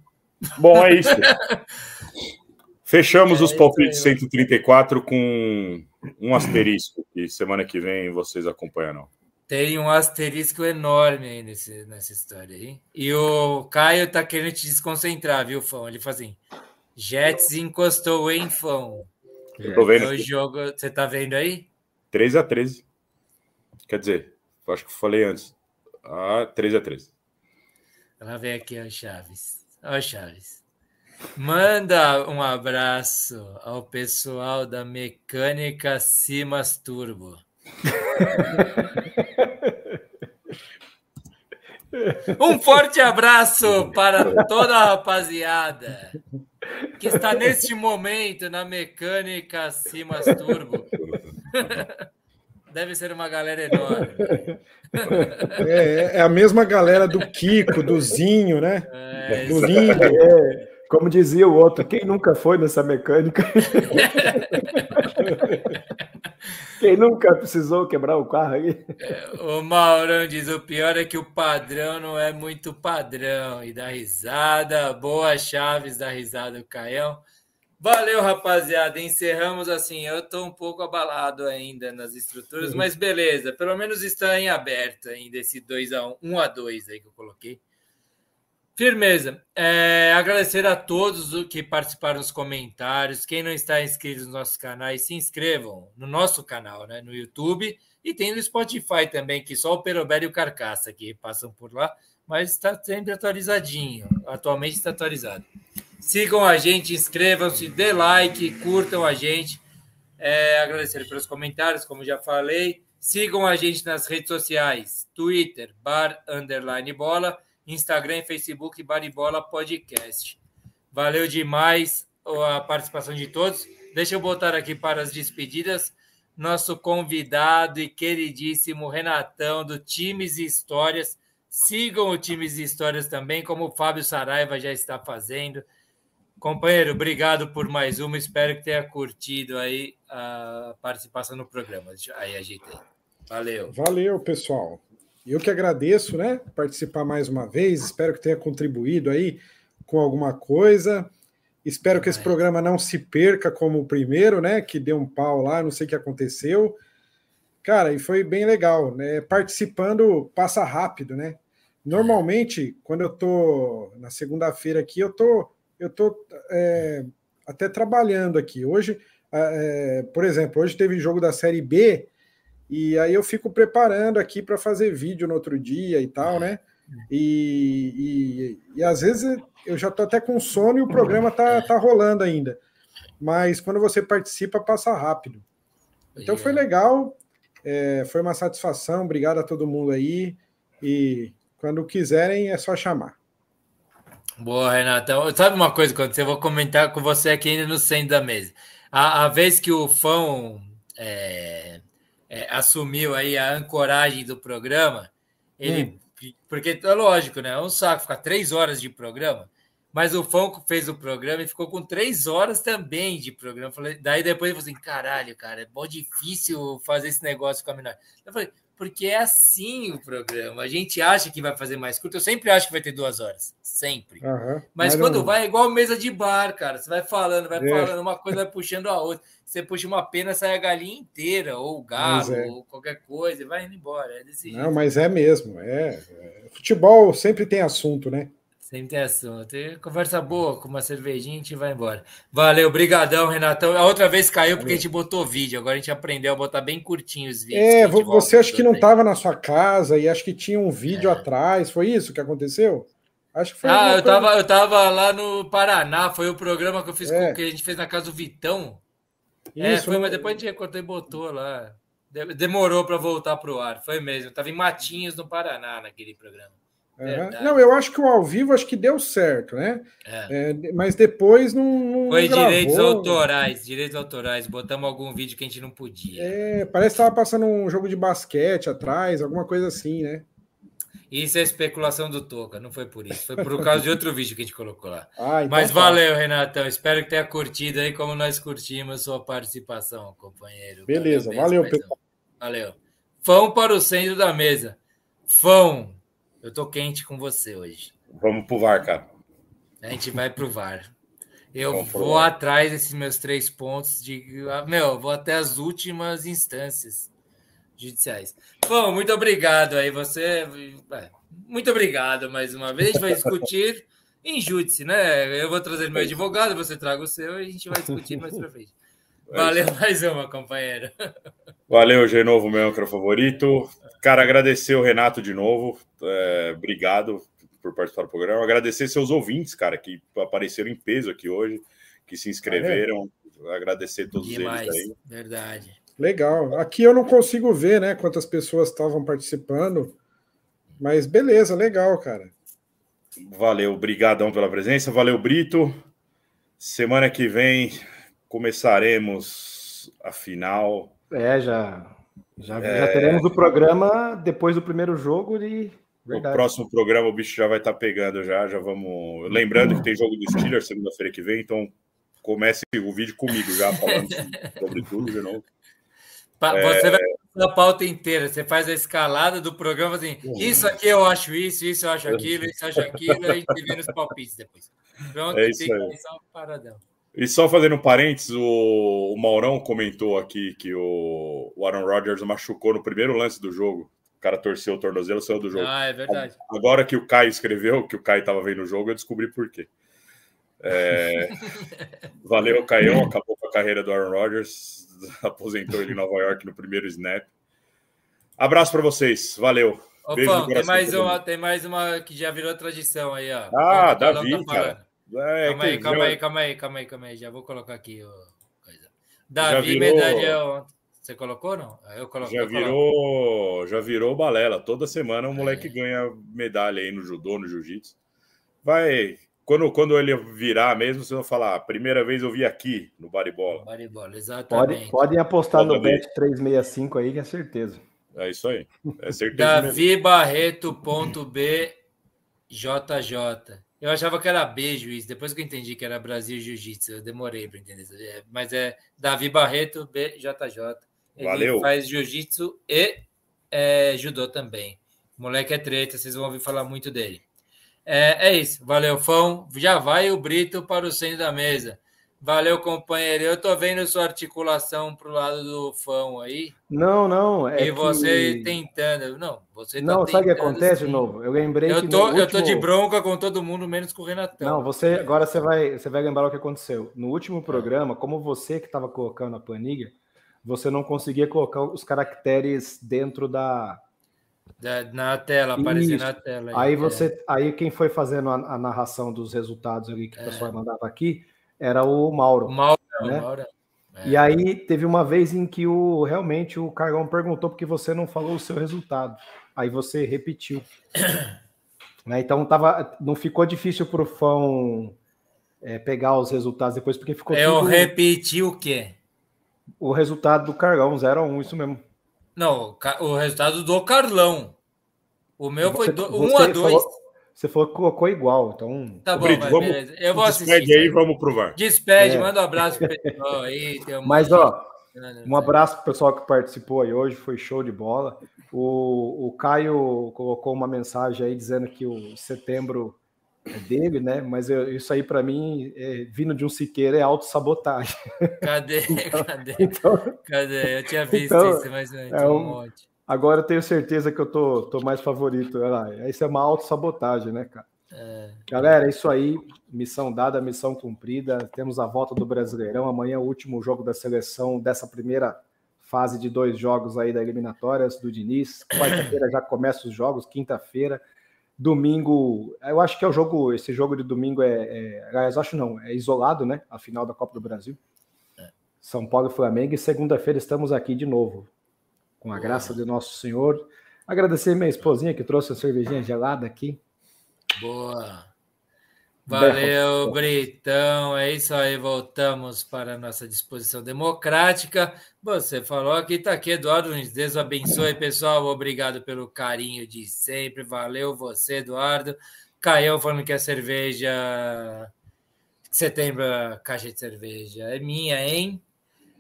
Bom, é isso. [LAUGHS] Fechamos é, os palpites 134 com um asterisco, que semana que vem vocês acompanham. Tem um asterisco enorme aí nesse, nessa história aí. E o Caio tá querendo te desconcentrar, viu, Fão? Ele fala assim: Jets encostou em Fão. Eu tô vendo. O jogo, você tá vendo aí? 3 a 13 Quer dizer, acho que falei antes. Ah, 3 a 3 Ela vem aqui, ó, Chaves. Ó, Chaves. Manda um abraço ao pessoal da Mecânica Simas Turbo. [LAUGHS] [LAUGHS] Um forte abraço para toda a rapaziada que está neste momento na mecânica Simas Turbo. [LAUGHS] Deve ser uma galera enorme. É, é a mesma galera do Kiko, do Zinho, né? É, do Lindo. É, como dizia o outro, quem nunca foi nessa mecânica? [LAUGHS] Quem nunca precisou quebrar o carro aí? O Maurão diz: o pior é que o padrão não é muito padrão. E dá risada, boa Chaves da risada do Caião. Valeu, rapaziada. Encerramos assim. Eu estou um pouco abalado ainda nas estruturas, uhum. mas beleza. Pelo menos está em aberto ainda esse 2 a 1 1 a 2 aí que eu coloquei. Firmeza. É, agradecer a todos que participaram nos comentários. Quem não está inscrito nos nossos canais, se inscrevam no nosso canal, né? No YouTube e tem no Spotify também, que só o Perobel e o Carcaça que passam por lá, mas está sempre atualizadinho. Atualmente está atualizado. Sigam a gente, inscrevam-se, dê like, curtam a gente. É, agradecer pelos comentários, como já falei. Sigam a gente nas redes sociais: Twitter, bar underline bola Instagram e Facebook Baribola Podcast. Valeu demais a participação de todos. Deixa eu botar aqui para as despedidas nosso convidado e queridíssimo Renatão do Times e Histórias. Sigam o Times e Histórias também, como o Fábio Saraiva já está fazendo. Companheiro, obrigado por mais uma. Espero que tenha curtido aí a participação no programa. Aí ajeitei. Valeu. Valeu, pessoal. Eu que agradeço, né? Participar mais uma vez. Espero que tenha contribuído aí com alguma coisa. Espero que esse programa não se perca como o primeiro, né? Que deu um pau lá, não sei o que aconteceu. Cara, e foi bem legal, né? Participando passa rápido, né? Normalmente, quando eu tô na segunda-feira aqui, eu tô, eu tô é, até trabalhando aqui. Hoje, é, por exemplo, hoje teve jogo da Série B e aí eu fico preparando aqui para fazer vídeo no outro dia e tal, né? E, e, e às vezes eu já tô até com sono e o programa tá, tá rolando ainda. Mas quando você participa, passa rápido. Então foi legal, é, foi uma satisfação. Obrigado a todo mundo aí. E quando quiserem, é só chamar. Boa, Renatão. Sabe uma coisa que eu vou comentar com você aqui ainda no centro da mesa. A, a vez que o fã é, é, assumiu aí a ancoragem do programa, ele. Hum. Porque é lógico, né? É um saco ficar três horas de programa. Mas o Fonco fez o programa e ficou com três horas também de programa. Falei, daí depois ele falou assim: caralho, cara, é bom difícil fazer esse negócio com a menor. Eu falei, porque é assim o programa. A gente acha que vai fazer mais curto. Eu sempre acho que vai ter duas horas. Sempre. Uhum. Mas, quando não... vai, é igual mesa de bar, cara. Você vai falando, vai é. falando, uma coisa vai puxando a outra. Você puxa uma pena, sai a galinha inteira, ou o galo, é. ou qualquer coisa, e vai indo embora. É não, jeito. mas é mesmo. É. Futebol sempre tem assunto, né? Sempre tem assunto. Tem conversa boa, com uma cervejinha, a gente vai embora. Valeu, brigadão, Renatão. A outra vez caiu porque a gente botou vídeo. Agora a gente aprendeu a botar bem curtinho os vídeos. É, você acha que não estava na sua casa e acho que tinha um vídeo é. atrás. Foi isso que aconteceu? Acho que foi. Ah, eu tava, eu tava lá no Paraná. Foi o programa que eu fiz é. com, que a gente fez na casa do Vitão. É, isso, é, foi, mas depois a gente recortou e botou lá. Demorou para voltar pro ar. Foi mesmo. Eu tava em Matinhos, no Paraná, naquele programa. Não, eu acho que o ao vivo acho que deu certo, né? É. É, mas depois não. não Foi não direitos autorais, direitos autorais. Botamos algum vídeo que a gente não podia. É, parece que estava passando um jogo de basquete atrás, alguma coisa assim, né? Isso é especulação do Toca, não foi por isso. Foi por causa de outro vídeo que a gente colocou lá. [LAUGHS] Ah, então Mas tá. valeu, Renatão. Espero que tenha curtido aí como nós curtimos sua participação, companheiro. Beleza, valeu, valeu pessoal. Valeu. Fão para o centro da mesa. Fão. Eu tô quente com você hoje. Vamos pro VAR, cara. A gente vai pro VAR. Eu vou atrás desses meus três pontos de. Meu, vou até as últimas instâncias judiciais. Bom, muito obrigado aí. Você. É, muito obrigado mais uma vez. A gente vai discutir [LAUGHS] em júdice, né? Eu vou trazer meu advogado, você traga o seu e a gente vai discutir mais pra frente. É Valeu mais uma, companheiro. [LAUGHS] Valeu, G novo, meu âncora favorito. Cara, agradecer o Renato de novo. É, obrigado por participar do programa. Agradecer seus ouvintes, cara, que apareceram em peso aqui hoje, que se inscreveram. Agradecer todos Demais, eles aí. Verdade. Legal. Aqui eu não consigo ver, né, quantas pessoas estavam participando, mas beleza, legal, cara. Valeu, obrigadão pela presença. Valeu, Brito. Semana que vem começaremos a final. É, já já, é... já teremos o programa depois do primeiro jogo e Verdade. O próximo programa o bicho já vai estar tá pegando já, já vamos. Lembrando que tem jogo do Steelers segunda-feira que vem, então comece o vídeo comigo já falando [LAUGHS] sobre tudo de novo. Você é... vai fazer a pauta inteira, você faz a escalada do programa assim, uhum. isso aqui eu acho isso, isso eu acho aquilo, isso eu acho aquilo, a gente vê nos palpites depois. Pronto, é isso aí. Só paradão. E só fazendo um parênteses, o, o Maurão comentou aqui que o, o Aaron Rodgers machucou no primeiro lance do jogo. O cara torceu o tornozelo, saiu do jogo. Ah, é verdade. Agora que o Caio escreveu, que o Caio estava vendo o jogo, eu descobri por quê. É... [LAUGHS] Valeu, Caio. Acabou com a carreira do Aaron Rodgers. [LAUGHS] Aposentou ele em Nova York no primeiro snap. Abraço para vocês. Valeu. Ô, Beijo tem, mais uma, tem mais uma que já virou tradição aí, ó. Ah, Davi, tá cara. É, calma, aí, calma, aí, calma aí, calma aí, calma aí, Já vou colocar aqui. Ó, coisa. Davi, virou... medalha. Você colocou não? Eu coloco, já eu virou, já virou balela. Toda semana um moleque é. ganha medalha aí no judô, no jiu-jitsu. Vai, quando, quando ele virar mesmo, vocês vão falar, primeira vez eu vi aqui no Baribola. Baribola, exatamente. Pode, podem apostar Toda no Bet 365 aí, que é certeza. É isso aí. É certeza. Davi Barreto.bjj. Eu achava que era B, juiz. Depois que eu entendi que era Brasil Jiu-Jitsu, eu demorei para entender. Mas é Davi Barreto, BJJ. Ele Valeu. faz Jiu-Jitsu e é, judô também. O moleque é treta, vocês vão ouvir falar muito dele. É, é isso. Valeu, Fão. Já vai o Brito para o centro da mesa. Valeu, companheiro. Eu tô vendo sua articulação pro lado do fã aí. Não, não. É e você que... tentando. Não, você tá Não, sabe o que acontece, sim. de novo? Eu lembrei eu tô, último... Eu tô de bronca com todo mundo, menos com o Renatão. Não, você agora você vai, você vai lembrar o que aconteceu. No último programa, como você que estava colocando a planilha, você não conseguia colocar os caracteres dentro da, da, na tela, aparecer na tela. Aí, aí você, é. aí quem foi fazendo a, a, narração dos resultados ali que o pessoal é. mandava aqui era o Mauro. Mauro, né? Mauro. É. E aí teve uma vez em que o realmente o Carlão perguntou porque você não falou o seu resultado. Aí você repetiu. [COUGHS] né? Então tava, não ficou difícil para o fã é, pegar os resultados depois, porque ficou. Eu tudo... repeti o quê? O resultado do Carlão, 0 a 1 isso mesmo. Não, o resultado do Carlão. O meu você, foi 1 um a 2 você falou que colocou igual, então. Tá bom, Brito, vamos, beleza. Eu vou assistir. Despede aí, vamos provar. Despede, é. manda um abraço pro pessoal aí. Um Mas, ó, um abraço pro pessoal que participou aí hoje, foi show de bola. O, o Caio colocou uma mensagem aí dizendo que o setembro é dele, né? Mas eu, isso aí, para mim, é, vindo de um Siqueira, é autossabotagem. Cadê? Então, [LAUGHS] cadê? [LAUGHS] Então, cadê? Eu tinha visto então, isso, mas é, é um, um monte. Agora eu tenho certeza que eu tô, tô mais favorito. Isso é uma autossabotagem, né, cara? É. Galera, é isso aí. Missão dada, missão cumprida. Temos a volta do Brasileirão. Amanhã, o último jogo da seleção dessa primeira fase de dois jogos aí da eliminatórias do Diniz. Quarta-feira já começa os jogos, quinta-feira. Domingo, eu acho que é o jogo, esse jogo de domingo é, é aliás, acho não, é isolado, né? A final da Copa do Brasil. É. São Paulo e Flamengo. E segunda-feira estamos aqui de novo. Com a graça de Nosso Senhor. Agradecer minha esposinha que trouxe a cervejinha gelada aqui. Boa. Valeu, Britão. É isso aí, voltamos para a nossa disposição democrática. Você falou aqui, está aqui, Eduardo Deus abençoe, pessoal. Obrigado pelo carinho de sempre. Valeu você, Eduardo. Caião falando que a cerveja. Setembro, a caixa de cerveja é minha, hein?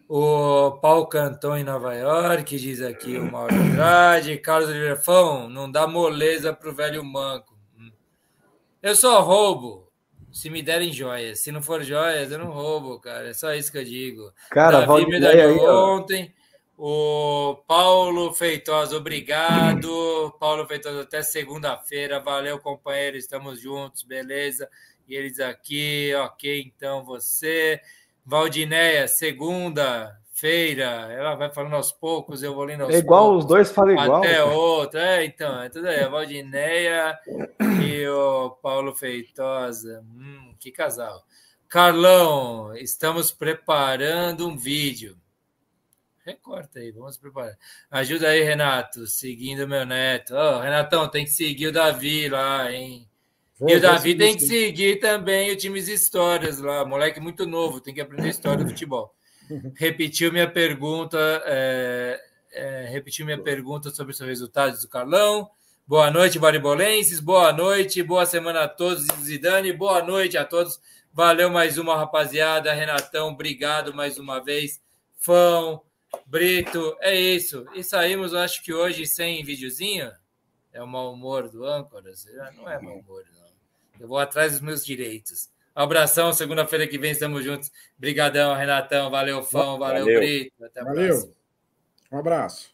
O Paulo Canton em Nova York, diz aqui o Mauro Andrade. Carlos Oliveira, não dá moleza para o velho manco. Eu só roubo se me derem joias. Se não for joias, eu não roubo, cara. É só isso que eu digo. Cara, Davi me deu ontem. O Paulo Feitosa, obrigado. Paulo Feitosa, até segunda-feira. Valeu, companheiro. Estamos juntos, beleza? E eles aqui, ok. Então você, Valdinéia, segunda, feira, ela vai falando aos poucos, eu vou lendo aos É igual, poucos, os dois falam igual. Até outra, é, então, é tudo aí. A Valdineia e o Paulo Feitosa. Hum, que casal. Carlão, estamos preparando um vídeo. Recorta aí, vamos preparar. Ajuda aí, Renato, seguindo meu neto. Oh, Renatão, tem que seguir o Davi lá, hein? E o Davi tem que seguir também o Times Histórias lá, moleque muito novo, tem que aprender história do futebol [LAUGHS] repetiu minha pergunta, é, é, repetiu minha pergunta sobre os resultados do Carlão. Boa noite, Baribolenses. Boa noite, boa semana a todos. Zidane, boa noite a todos. Valeu mais uma, rapaziada. Renatão, obrigado mais uma vez. Fão, Brito, é isso. E saímos, acho que hoje sem videozinho. É o mau humor do âncora? Não é mau humor. Eu vou atrás dos meus direitos. Um abração, segunda-feira que vem estamos juntos. Brigadão, Renatão. Valeu, Fão. Valeu, valeu. Brito. Até a valeu. próxima. Um abraço.